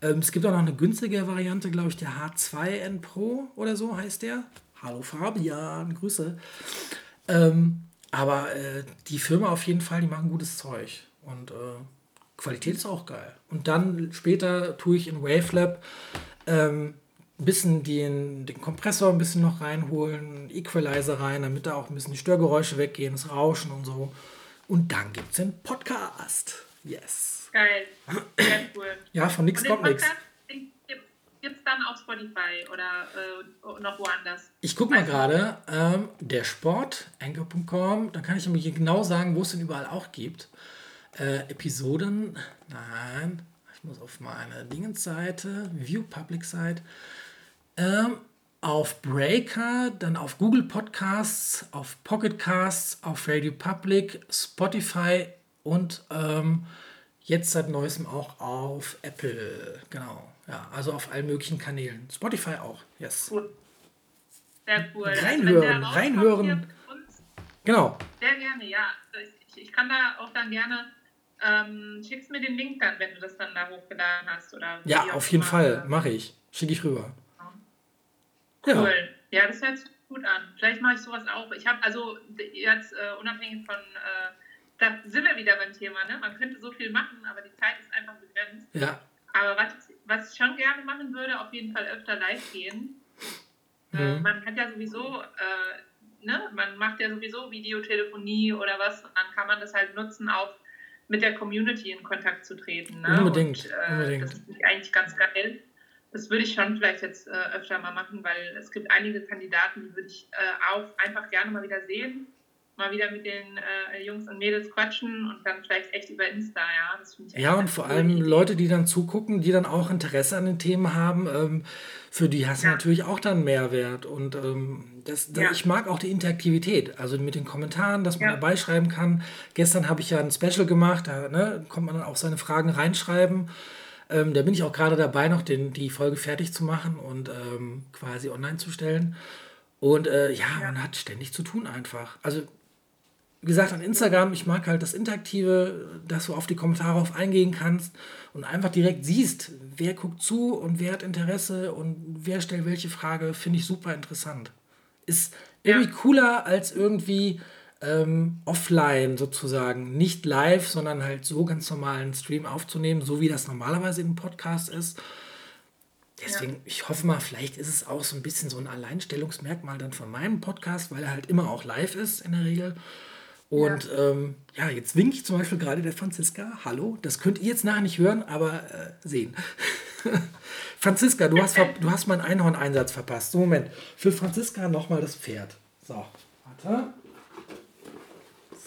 Ähm, es gibt auch noch eine günstige Variante, glaube ich, der H2N Pro oder so heißt der. Hallo Fabian, Grüße. Ähm, aber äh, die Firma auf jeden Fall, die machen gutes Zeug. Und äh, Qualität ist auch geil. Und dann später tue ich in Wavelab ähm, ein bisschen den, den Kompressor ein bisschen noch reinholen, Equalizer rein, damit da auch ein bisschen die Störgeräusche weggehen, das Rauschen und so. Und dann gibt es den Podcast. Yes. Geil. Sehr cool. Ja, von nichts kommt nichts. Gibt es dann auf Spotify oder äh, noch woanders? Ich gucke mal gerade. Ähm, der Sport, anchor.com, dann kann ich mir genau sagen, wo es denn überall auch gibt. Äh, Episoden, nein, ich muss auf meine Dingensseite, View Public Site. Ähm, auf Breaker, dann auf Google Podcasts, auf Pocket Casts, auf Radio Public, Spotify und ähm, jetzt seit neuestem auch auf Apple. Genau. Ja, also auf allen möglichen Kanälen. Spotify auch, yes. Cool. Sehr cool. Reinhören, reinhören. Genau. Sehr gerne, ja. Ich, ich kann da auch dann gerne ähm, schickst mir den Link dann, wenn du das dann da hochgeladen hast. Oder ja, auf jeden Fall, mache ich. Schicke ich rüber. Cool. Ja. ja, das hört sich gut an. Vielleicht mache ich sowas auch. Ich habe also jetzt äh, unabhängig von, äh, da sind wir wieder beim Thema, ne? Man könnte so viel machen, aber die Zeit ist einfach begrenzt. Ja. Aber was, was ich schon gerne machen würde, auf jeden Fall öfter live gehen. Äh, mhm. Äh, man hat ja sowieso, äh, ne, man macht ja sowieso Videotelefonie oder was und dann kann man das halt nutzen, auch mit der Community in Kontakt zu treten. Ne? Unbedingt, und, äh, unbedingt. Das ist eigentlich ganz geil. Das würde ich schon vielleicht jetzt äh, öfter mal machen, weil es gibt einige Kandidaten, die würde ich äh, auch einfach gerne mal wieder sehen mal wieder mit den äh, Jungs und Mädels quatschen und dann vielleicht echt über Insta, ja. Das ich ja, und vor allem Idee. Leute, die dann zugucken, die dann auch Interesse an den Themen haben, ähm, für die hast du natürlich auch dann Mehrwert. Und ähm, das, das ja. ich mag auch die Interaktivität, also mit den Kommentaren, dass man ja. dabei schreiben kann. Gestern habe ich ja ein Special gemacht, da ne, kommt man dann auch seine Fragen reinschreiben. Ähm, da bin ich auch gerade dabei, noch den, die Folge fertig zu machen und ähm, quasi online zu stellen. Und äh, ja, ja, man hat ständig zu tun einfach. Also wie gesagt, an Instagram, ich mag halt das Interaktive, dass du auf die Kommentare auf eingehen kannst und einfach direkt siehst, wer guckt zu und wer hat Interesse und wer stellt welche Frage, finde ich super interessant. Ist irgendwie ja. cooler als irgendwie ähm, offline sozusagen, nicht live, sondern halt so ganz normalen Stream aufzunehmen, so wie das normalerweise im Podcast ist. Deswegen, ja. ich hoffe mal, vielleicht ist es auch so ein bisschen so ein Alleinstellungsmerkmal dann von meinem Podcast, weil er halt immer auch live ist in der Regel. Und ja, ähm, ja jetzt winke ich zum Beispiel gerade der Franziska. Hallo, das könnt ihr jetzt nachher nicht hören, aber äh, sehen. [LAUGHS] Franziska, du hast, du hast meinen Einhorn-Einsatz verpasst. So, Moment. Für Franziska nochmal das Pferd. So, warte.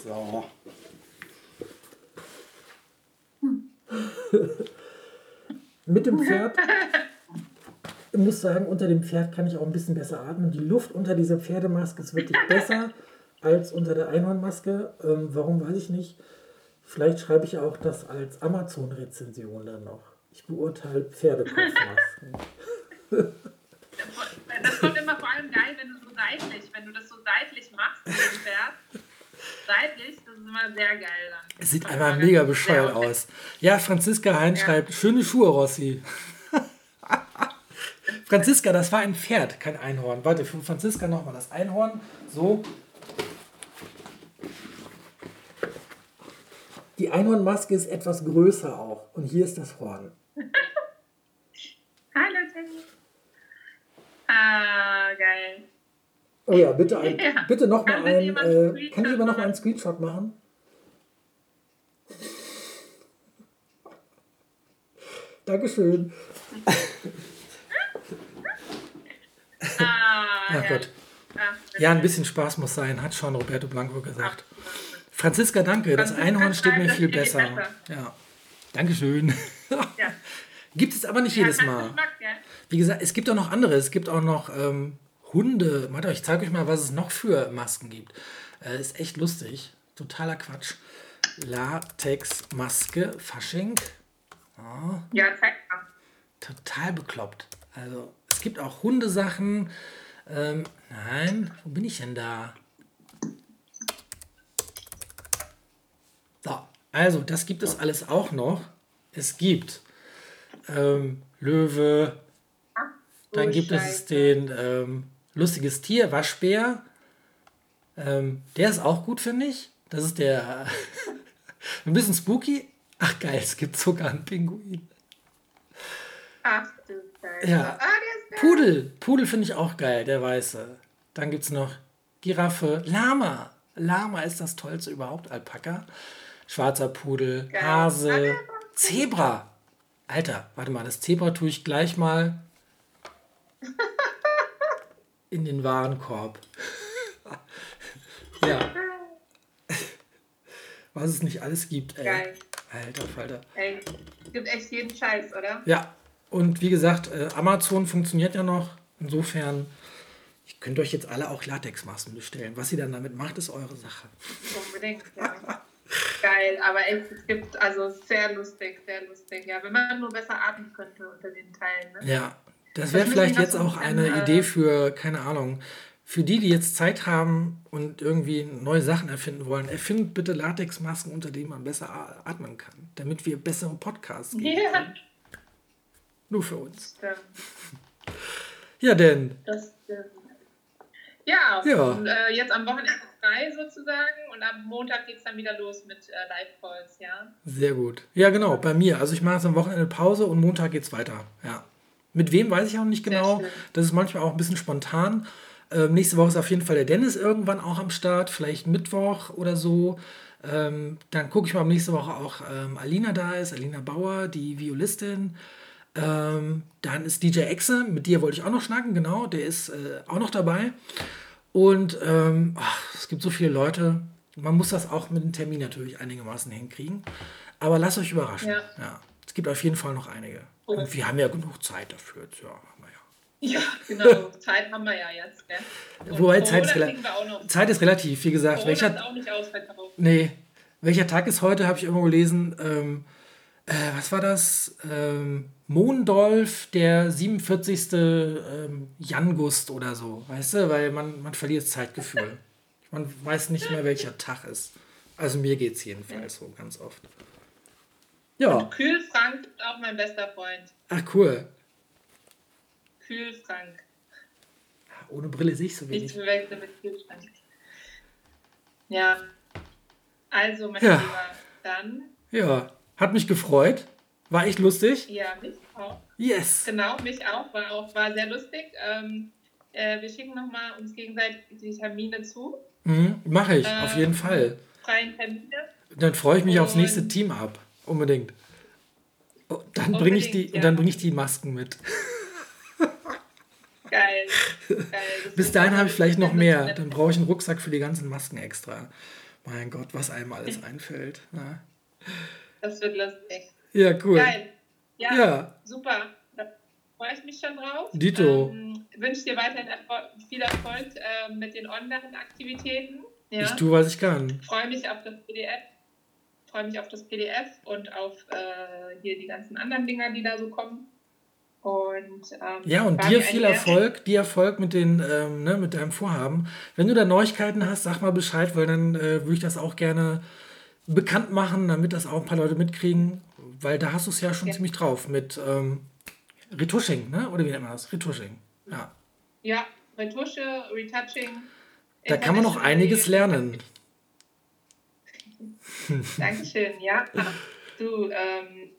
So. [LAUGHS] Mit dem Pferd. Ich muss sagen, unter dem Pferd kann ich auch ein bisschen besser atmen. Die Luft unter dieser Pferdemaske ist wirklich besser als unter der Einhornmaske. Ähm, warum weiß ich nicht. Vielleicht schreibe ich auch das als Amazon-Rezension dann noch. Ich beurteile Pferdekopfmasken. [LAUGHS] [LAUGHS] das kommt immer vor allem geil, wenn du so seitlich, wenn du das so seitlich machst mit dem Pferd. Seitlich, das ist immer sehr geil dann. Es sieht einfach mega bescheuert aus. Ja, Franziska Hein ja. schreibt, schöne Schuhe, Rossi. [LAUGHS] Franziska, das war ein Pferd, kein Einhorn. Warte, für Franziska nochmal das Einhorn. So, Die Einhornmaske ist etwas größer auch. Und hier ist das Horn. [LAUGHS] Hallo, Jenny. Ah, geil. Oh ja, bitte, ein, [LAUGHS] ja. bitte noch kann mal ein. Äh, kann ich aber noch mal einen Screenshot machen? Dankeschön. ah, Ach Gott. Ach, ja, ein bisschen Spaß muss sein, hat schon Roberto Blanco gesagt. Ach, Franziska, danke. Das Einhorn steht mir viel besser. besser. Ja. Dankeschön. [LAUGHS] Ja. gibt es aber nicht ja, jedes Mal. Geschmack, ja. Wie gesagt, es gibt auch noch andere. Es gibt auch noch ähm, Hunde. Warte, ich zeige euch mal, was es noch für Masken gibt. Äh, ist echt lustig. Totaler Quatsch. Latex-Maske, Fasching. Oh. Ja, zeig mal. Total bekloppt. Also, es gibt auch Hundesachen. Ähm, nein, wo bin ich denn da? So, also das gibt es alles auch noch. Es gibt ähm, Löwe, dann oh, gibt Scheiße. es den ähm, lustiges Tier, Waschbär. Ähm, der ist auch gut, finde ich. Das ist der [LAUGHS] ein bisschen spooky. Ach geil, es gibt sogar einen Pinguin. Ach du Scheiße. Ja. Ah, Pudel. Pudel finde ich auch geil, der weiße. Dann gibt es noch Giraffe, Lama. Lama ist das tollste überhaupt, Alpaka schwarzer Pudel, Geil. Hase, Zebra. Alter, warte mal, das Zebra tue ich gleich mal [LAUGHS] in den Warenkorb. ja. Was es nicht alles gibt, ey. Geil. Alter Falter. Ey, es gibt echt jeden Scheiß, oder? Ja. Und wie gesagt, äh, Amazon funktioniert ja noch. Insofern Ihr könnt euch jetzt alle auch Latexmasken bestellen. Was ihr dann damit macht, ist eure Sache. Unbedingt, ja. Geil, aber echt, es gibt, also sehr lustig, sehr lustig. Ja, wenn man nur besser atmen könnte unter den Teilen. Ne? Ja, das wäre vielleicht jetzt auch eine äh, Idee für, keine Ahnung, für die, die jetzt Zeit haben und irgendwie neue Sachen erfinden wollen, erfindet bitte Latexmasken, unter denen man besser atmen kann, damit wir bessere Podcasts geben können. Nur für uns. Stimmt. Ja, denn. Das stimmt. Ja, ja. Und, äh, jetzt am Wochenende frei sozusagen und am Montag geht es dann wieder los mit äh, Live-Calls, ja. Sehr gut. Ja, genau, bei mir. Also ich mache jetzt am Wochenende Pause und Montag geht es weiter. Ja. Mit wem weiß ich auch nicht genau. Das ist manchmal auch ein bisschen spontan. Ähm, nächste Woche ist auf jeden Fall der Dennis irgendwann auch am Start, vielleicht Mittwoch oder so. Ähm, dann gucke ich mal, ob nächste Woche auch ähm, Alina da ist, Alina Bauer, die Violistin. Ähm, dann ist DJ Exe, mit dir wollte ich auch noch schnacken, genau, der ist äh, auch noch dabei. Und ähm, ach, es gibt so viele Leute, man muss das auch mit dem Termin natürlich einigermaßen hinkriegen. Aber lasst euch überraschen. Ja. ja. Es gibt auf jeden Fall noch einige. Und wir haben ja genug Zeit dafür. Ja, ja, genau. [LAUGHS] Zeit haben wir ja jetzt. Wobei Zeit ist, Zeit ist, relativ, wie gesagt. Corona welcher, auch nicht Nee. Welcher Tag ist heute, habe ich irgendwo gelesen. Ähm, äh, was war das? Ähm, Mondolf, der 47. Ähm, Jangust oder so. Weißt du? Weil man, man verliert das Zeitgefühl. [LAUGHS] man weiß nicht mehr, welcher Tag ist. Also mir geht es jedenfalls so ganz oft. Ja. Und Kühlfrank ist auch mein bester Freund. Ach, cool. Kühlschrank. Ohne Brille sehe ich so wenig. Nicht verwechseln mit Kühlschrank. Ja. Also, mein ja. Lieber, dann. Ja, hat mich gefreut. War echt lustig. Ja, mich auch. Yes. Genau, mich auch. War, auch, war sehr lustig. Ähm, äh, wir schicken nochmal uns gegenseitig die Termine zu. Mhm, Mache ich, ähm, auf jeden Fall. Freien Termine. Dann freue ich mich Und aufs nächste Team ab. Unbedingt. Oh, dann bringe ich, die, ja. bring ich die Masken mit. [LAUGHS] Geil. Geil. Bis dahin habe ich vielleicht noch mehr. [LAUGHS] Dann brauche ich einen Rucksack für die ganzen Masken extra. Mein Gott, was einem alles [LAUGHS] einfällt. Na? Ne? Das wird lustig. Ja, cool. Geil. Ja, ja. super. Da freue ich mich schon drauf. Dito. Ähm, wünsche dir weiterhin Erfol viel Erfolg äh, mit den Online-Aktivitäten. Ja. Ich tue, was ich kann. Freue mich auf das PDF. Freue mich auf das PDF und auf äh, hier die ganzen anderen Dinger, die da so kommen. Und, ähm, ja, und dir viel Erfolg, dir Erfolg mit, den, ähm, ne, mit deinem Vorhaben. Wenn du da Neuigkeiten hast, sag mal Bescheid, weil dann äh, würde ich das auch gerne bekannt machen, damit das auch ein paar Leute mitkriegen, weil da hast du es ja schon ja. ziemlich drauf mit ähm, Retushing, ne? oder wie nennt man das? Retushing, ja. Ja, Retusche, Retouching. Da kann man noch einiges lernen. Dankeschön, ja. Du, ähm,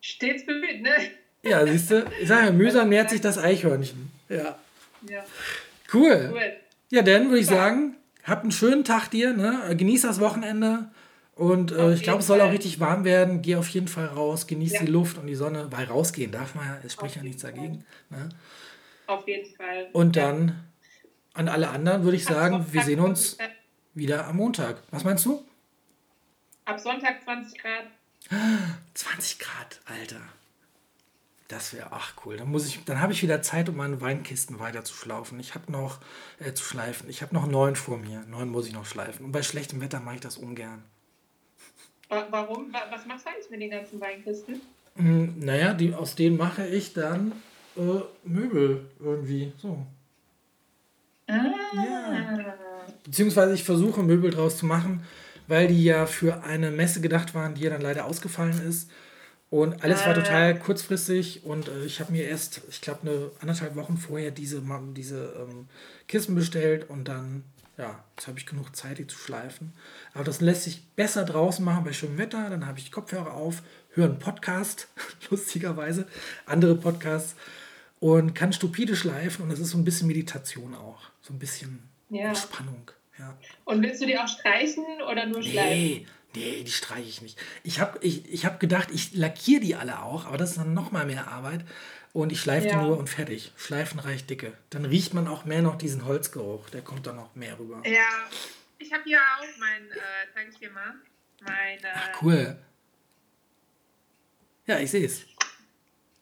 stets bemüht, ne? Ja, siehst du? Ich sage ja, mühsam nähert sich das Eichhörnchen. Ja. ja. Cool. cool. Ja, dann würde ich sagen, habt einen schönen Tag dir, ne? Genieß das Wochenende. Und äh, ich glaube, es soll auch richtig warm werden. Geh auf jeden Fall raus, genieß ja. die Luft und die Sonne, weil rausgehen darf man ja, es spricht ja nichts dagegen. Ne? Auf jeden Fall. Und dann an alle anderen würde ich sagen, wir sehen uns wieder am Montag. Was meinst du? Ab Sonntag 20 Grad. 20 Grad, Alter. Das wäre ach cool. Dann muss ich, dann habe ich wieder Zeit, um meine Weinkisten weiter zu schlaufen. Ich habe noch äh, zu schleifen. Ich habe noch neun vor mir. Neun muss ich noch schleifen. Und bei schlechtem Wetter mache ich das ungern. Warum? Was machst du eigentlich mit den ganzen Weinkisten? Hm, naja, die, aus denen mache ich dann äh, Möbel irgendwie. So. Ah. Ja. Beziehungsweise ich versuche Möbel draus zu machen, weil die ja für eine Messe gedacht waren, die ja dann leider ausgefallen ist. Und alles war total kurzfristig und äh, ich habe mir erst, ich glaube, eine anderthalb Wochen vorher diese, diese ähm, Kissen bestellt und dann, ja, jetzt habe ich genug Zeit, die zu schleifen. Aber das lässt sich besser draußen machen bei schönem Wetter. Dann habe ich Kopfhörer auf, höre einen Podcast, [LAUGHS] lustigerweise, andere Podcasts und kann stupide schleifen und das ist so ein bisschen Meditation auch. So ein bisschen ja. Entspannung. Ja. Und willst du die auch streichen oder nur schleifen? Nee, Nee, die streiche ich nicht. Ich habe ich, ich hab gedacht, ich lackiere die alle auch, aber das ist dann nochmal mehr Arbeit. Und ich schleife ja. die nur und fertig. Schleifen reicht dicke. Dann riecht man auch mehr noch diesen Holzgeruch. Der kommt dann noch mehr rüber. Ja, ich habe hier auch mein, äh, zeige ich dir mal, mein... Äh, Ach, cool. Ja, ich sehe es.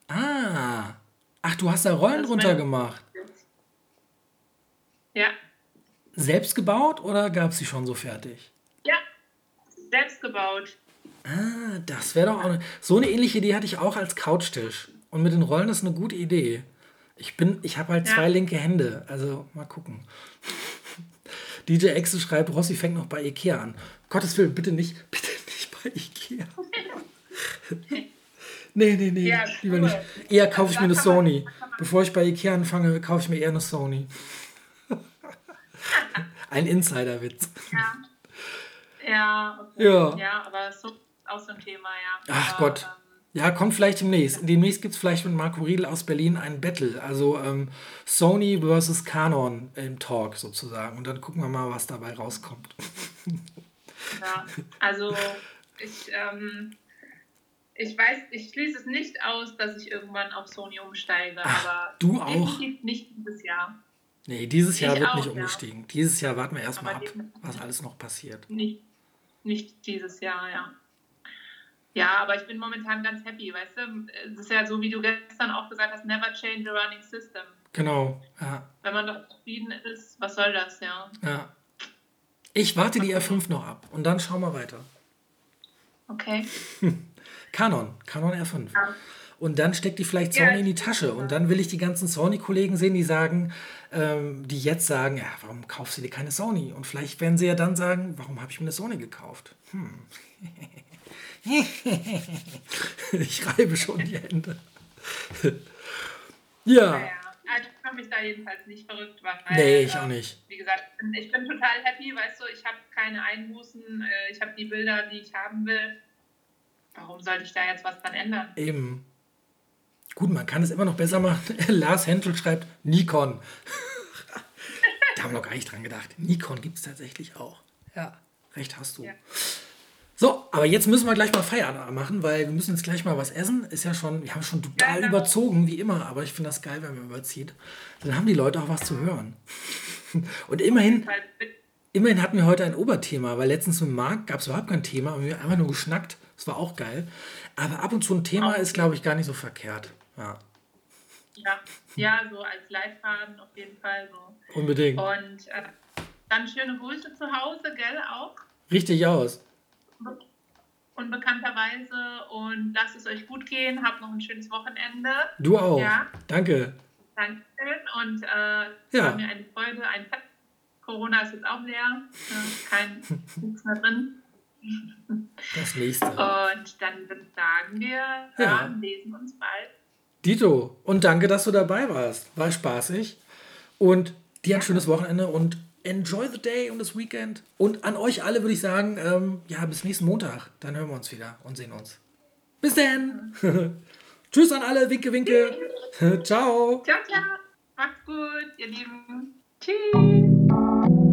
Ah. Ach, du hast da Rollen drunter gemacht. Ja. Selbst gebaut oder gab es sie schon so fertig? Ja, selbst gebaut. Ah, das wäre doch auch eine, so eine ähnliche Idee hatte ich auch als Couchtisch. Und mit den Rollen ist eine gute Idee. Ich bin, ich habe halt Ja. zwei linke Hände, also mal gucken. [LAUGHS] DJ Exe schreibt, Rossi fängt noch bei Ikea an. Gottes Willen, bitte nicht, [LAUGHS] bitte nicht bei Ikea. [LAUGHS] nee, nee, nee, Ja, lieber cool. nicht. Eher kaufe ich mir eine Sony. Bevor ich bei Ikea anfange, kaufe ich mir eher eine Sony. Ein Insiderwitz. Ja. Ja, okay. Ja. ja, aber so auch so ein Thema, ja. Ach aber, Gott. Ja, kommt vielleicht demnächst. Demnächst gibt es vielleicht mit Marco Riedel aus Berlin ein Battle. Also ähm, Sony versus Canon im Talk sozusagen. Und dann gucken wir mal, was dabei rauskommt. ja. Also ich, ähm, ich weiß, ich schließe es nicht aus, dass ich irgendwann auf Sony umsteige, Ach, aber du auch? nicht dieses Jahr. Nee, dieses Jahr Ich wird auch, nicht ja. umgestiegen. Dieses Jahr warten wir erstmal ab, was alles noch passiert. Nicht, nicht dieses Jahr, ja. Ja, aber ich bin momentan ganz happy, weißt du? Es ist ja so, wie du gestern auch gesagt hast, never change a running system. Genau, ja. Wenn man doch zufrieden ist, was soll das, ja? ja. Ich warte die R5 noch ab und dann schauen wir weiter. Okay. [LAUGHS] Canon, Canon R5. Ja. Und dann steckt die vielleicht Ja, Sony in die Tasche. Und dann will ich die ganzen Sony-Kollegen sehen, die sagen, ähm, die jetzt sagen, ja, warum kaufst du dir keine Sony? Und vielleicht werden sie ja dann sagen, warum habe ich mir eine Sony gekauft? Hm. [LAUGHS] [LAUGHS] ich reibe schon die Hände. [LAUGHS] ja, Naja, also ich kann mich da jedenfalls nicht verrückt machen. nee, ich äh, auch nicht. Wie gesagt, ich bin- ich bin total happy, weißt du, ich habe keine Einbußen, äh, ich habe die Bilder, die ich haben will. Warum sollte ich da jetzt was dran ändern? Eben. Gut, man kann es immer noch besser machen. [LAUGHS] Lars Henschel schreibt Nikon. da haben wir noch gar nicht dran gedacht. Nikon gibt es tatsächlich auch. Ja, recht hast du. Ja. So, aber jetzt müssen wir gleich mal Feierabend machen, weil wir müssen jetzt gleich mal was essen. Ist ja schon, wir haben schon total überzogen, wie immer, aber ich finde das geil, wenn man überzieht. Dann haben die Leute auch was zu hören. [LAUGHS] Und immerhin, immerhin hatten wir heute ein Oberthema, weil letztens mit Marc gab es überhaupt kein Thema, aber wir haben einfach nur geschnackt. Das war auch geil. Aber ab und zu ein Thema ist, glaube ich, gar nicht so verkehrt. Ja, ja, ja, so als Leitfaden auf jeden Fall so. unbedingt. Und äh, dann schöne Grüße zu Hause, gell, auch. Richtig aus. Unbekannterweise und lasst es euch gut gehen. Habt noch ein schönes Wochenende. Du auch. Ja. Danke. Dankeschön und äh, es Ja. war mir eine Freude, ein Fest. Corona ist jetzt auch leer, äh, kein [LAUGHS] nichts mehr drin. Das nächste. Und dann sagen, wir Ja. hören, lesen uns bald. Dito, und danke, dass du dabei warst. War spaßig. Und dir ein schönes Wochenende und enjoy the day und das Weekend. Und an euch alle würde ich sagen, ähm, ja, bis nächsten Montag. Dann hören wir uns wieder und sehen uns. Bis dann. [LAUGHS] Tschüss an alle. Winke, winke. [LAUGHS] Ciao. Ciao, ciao. Macht's gut, ihr Lieben. Tschüss.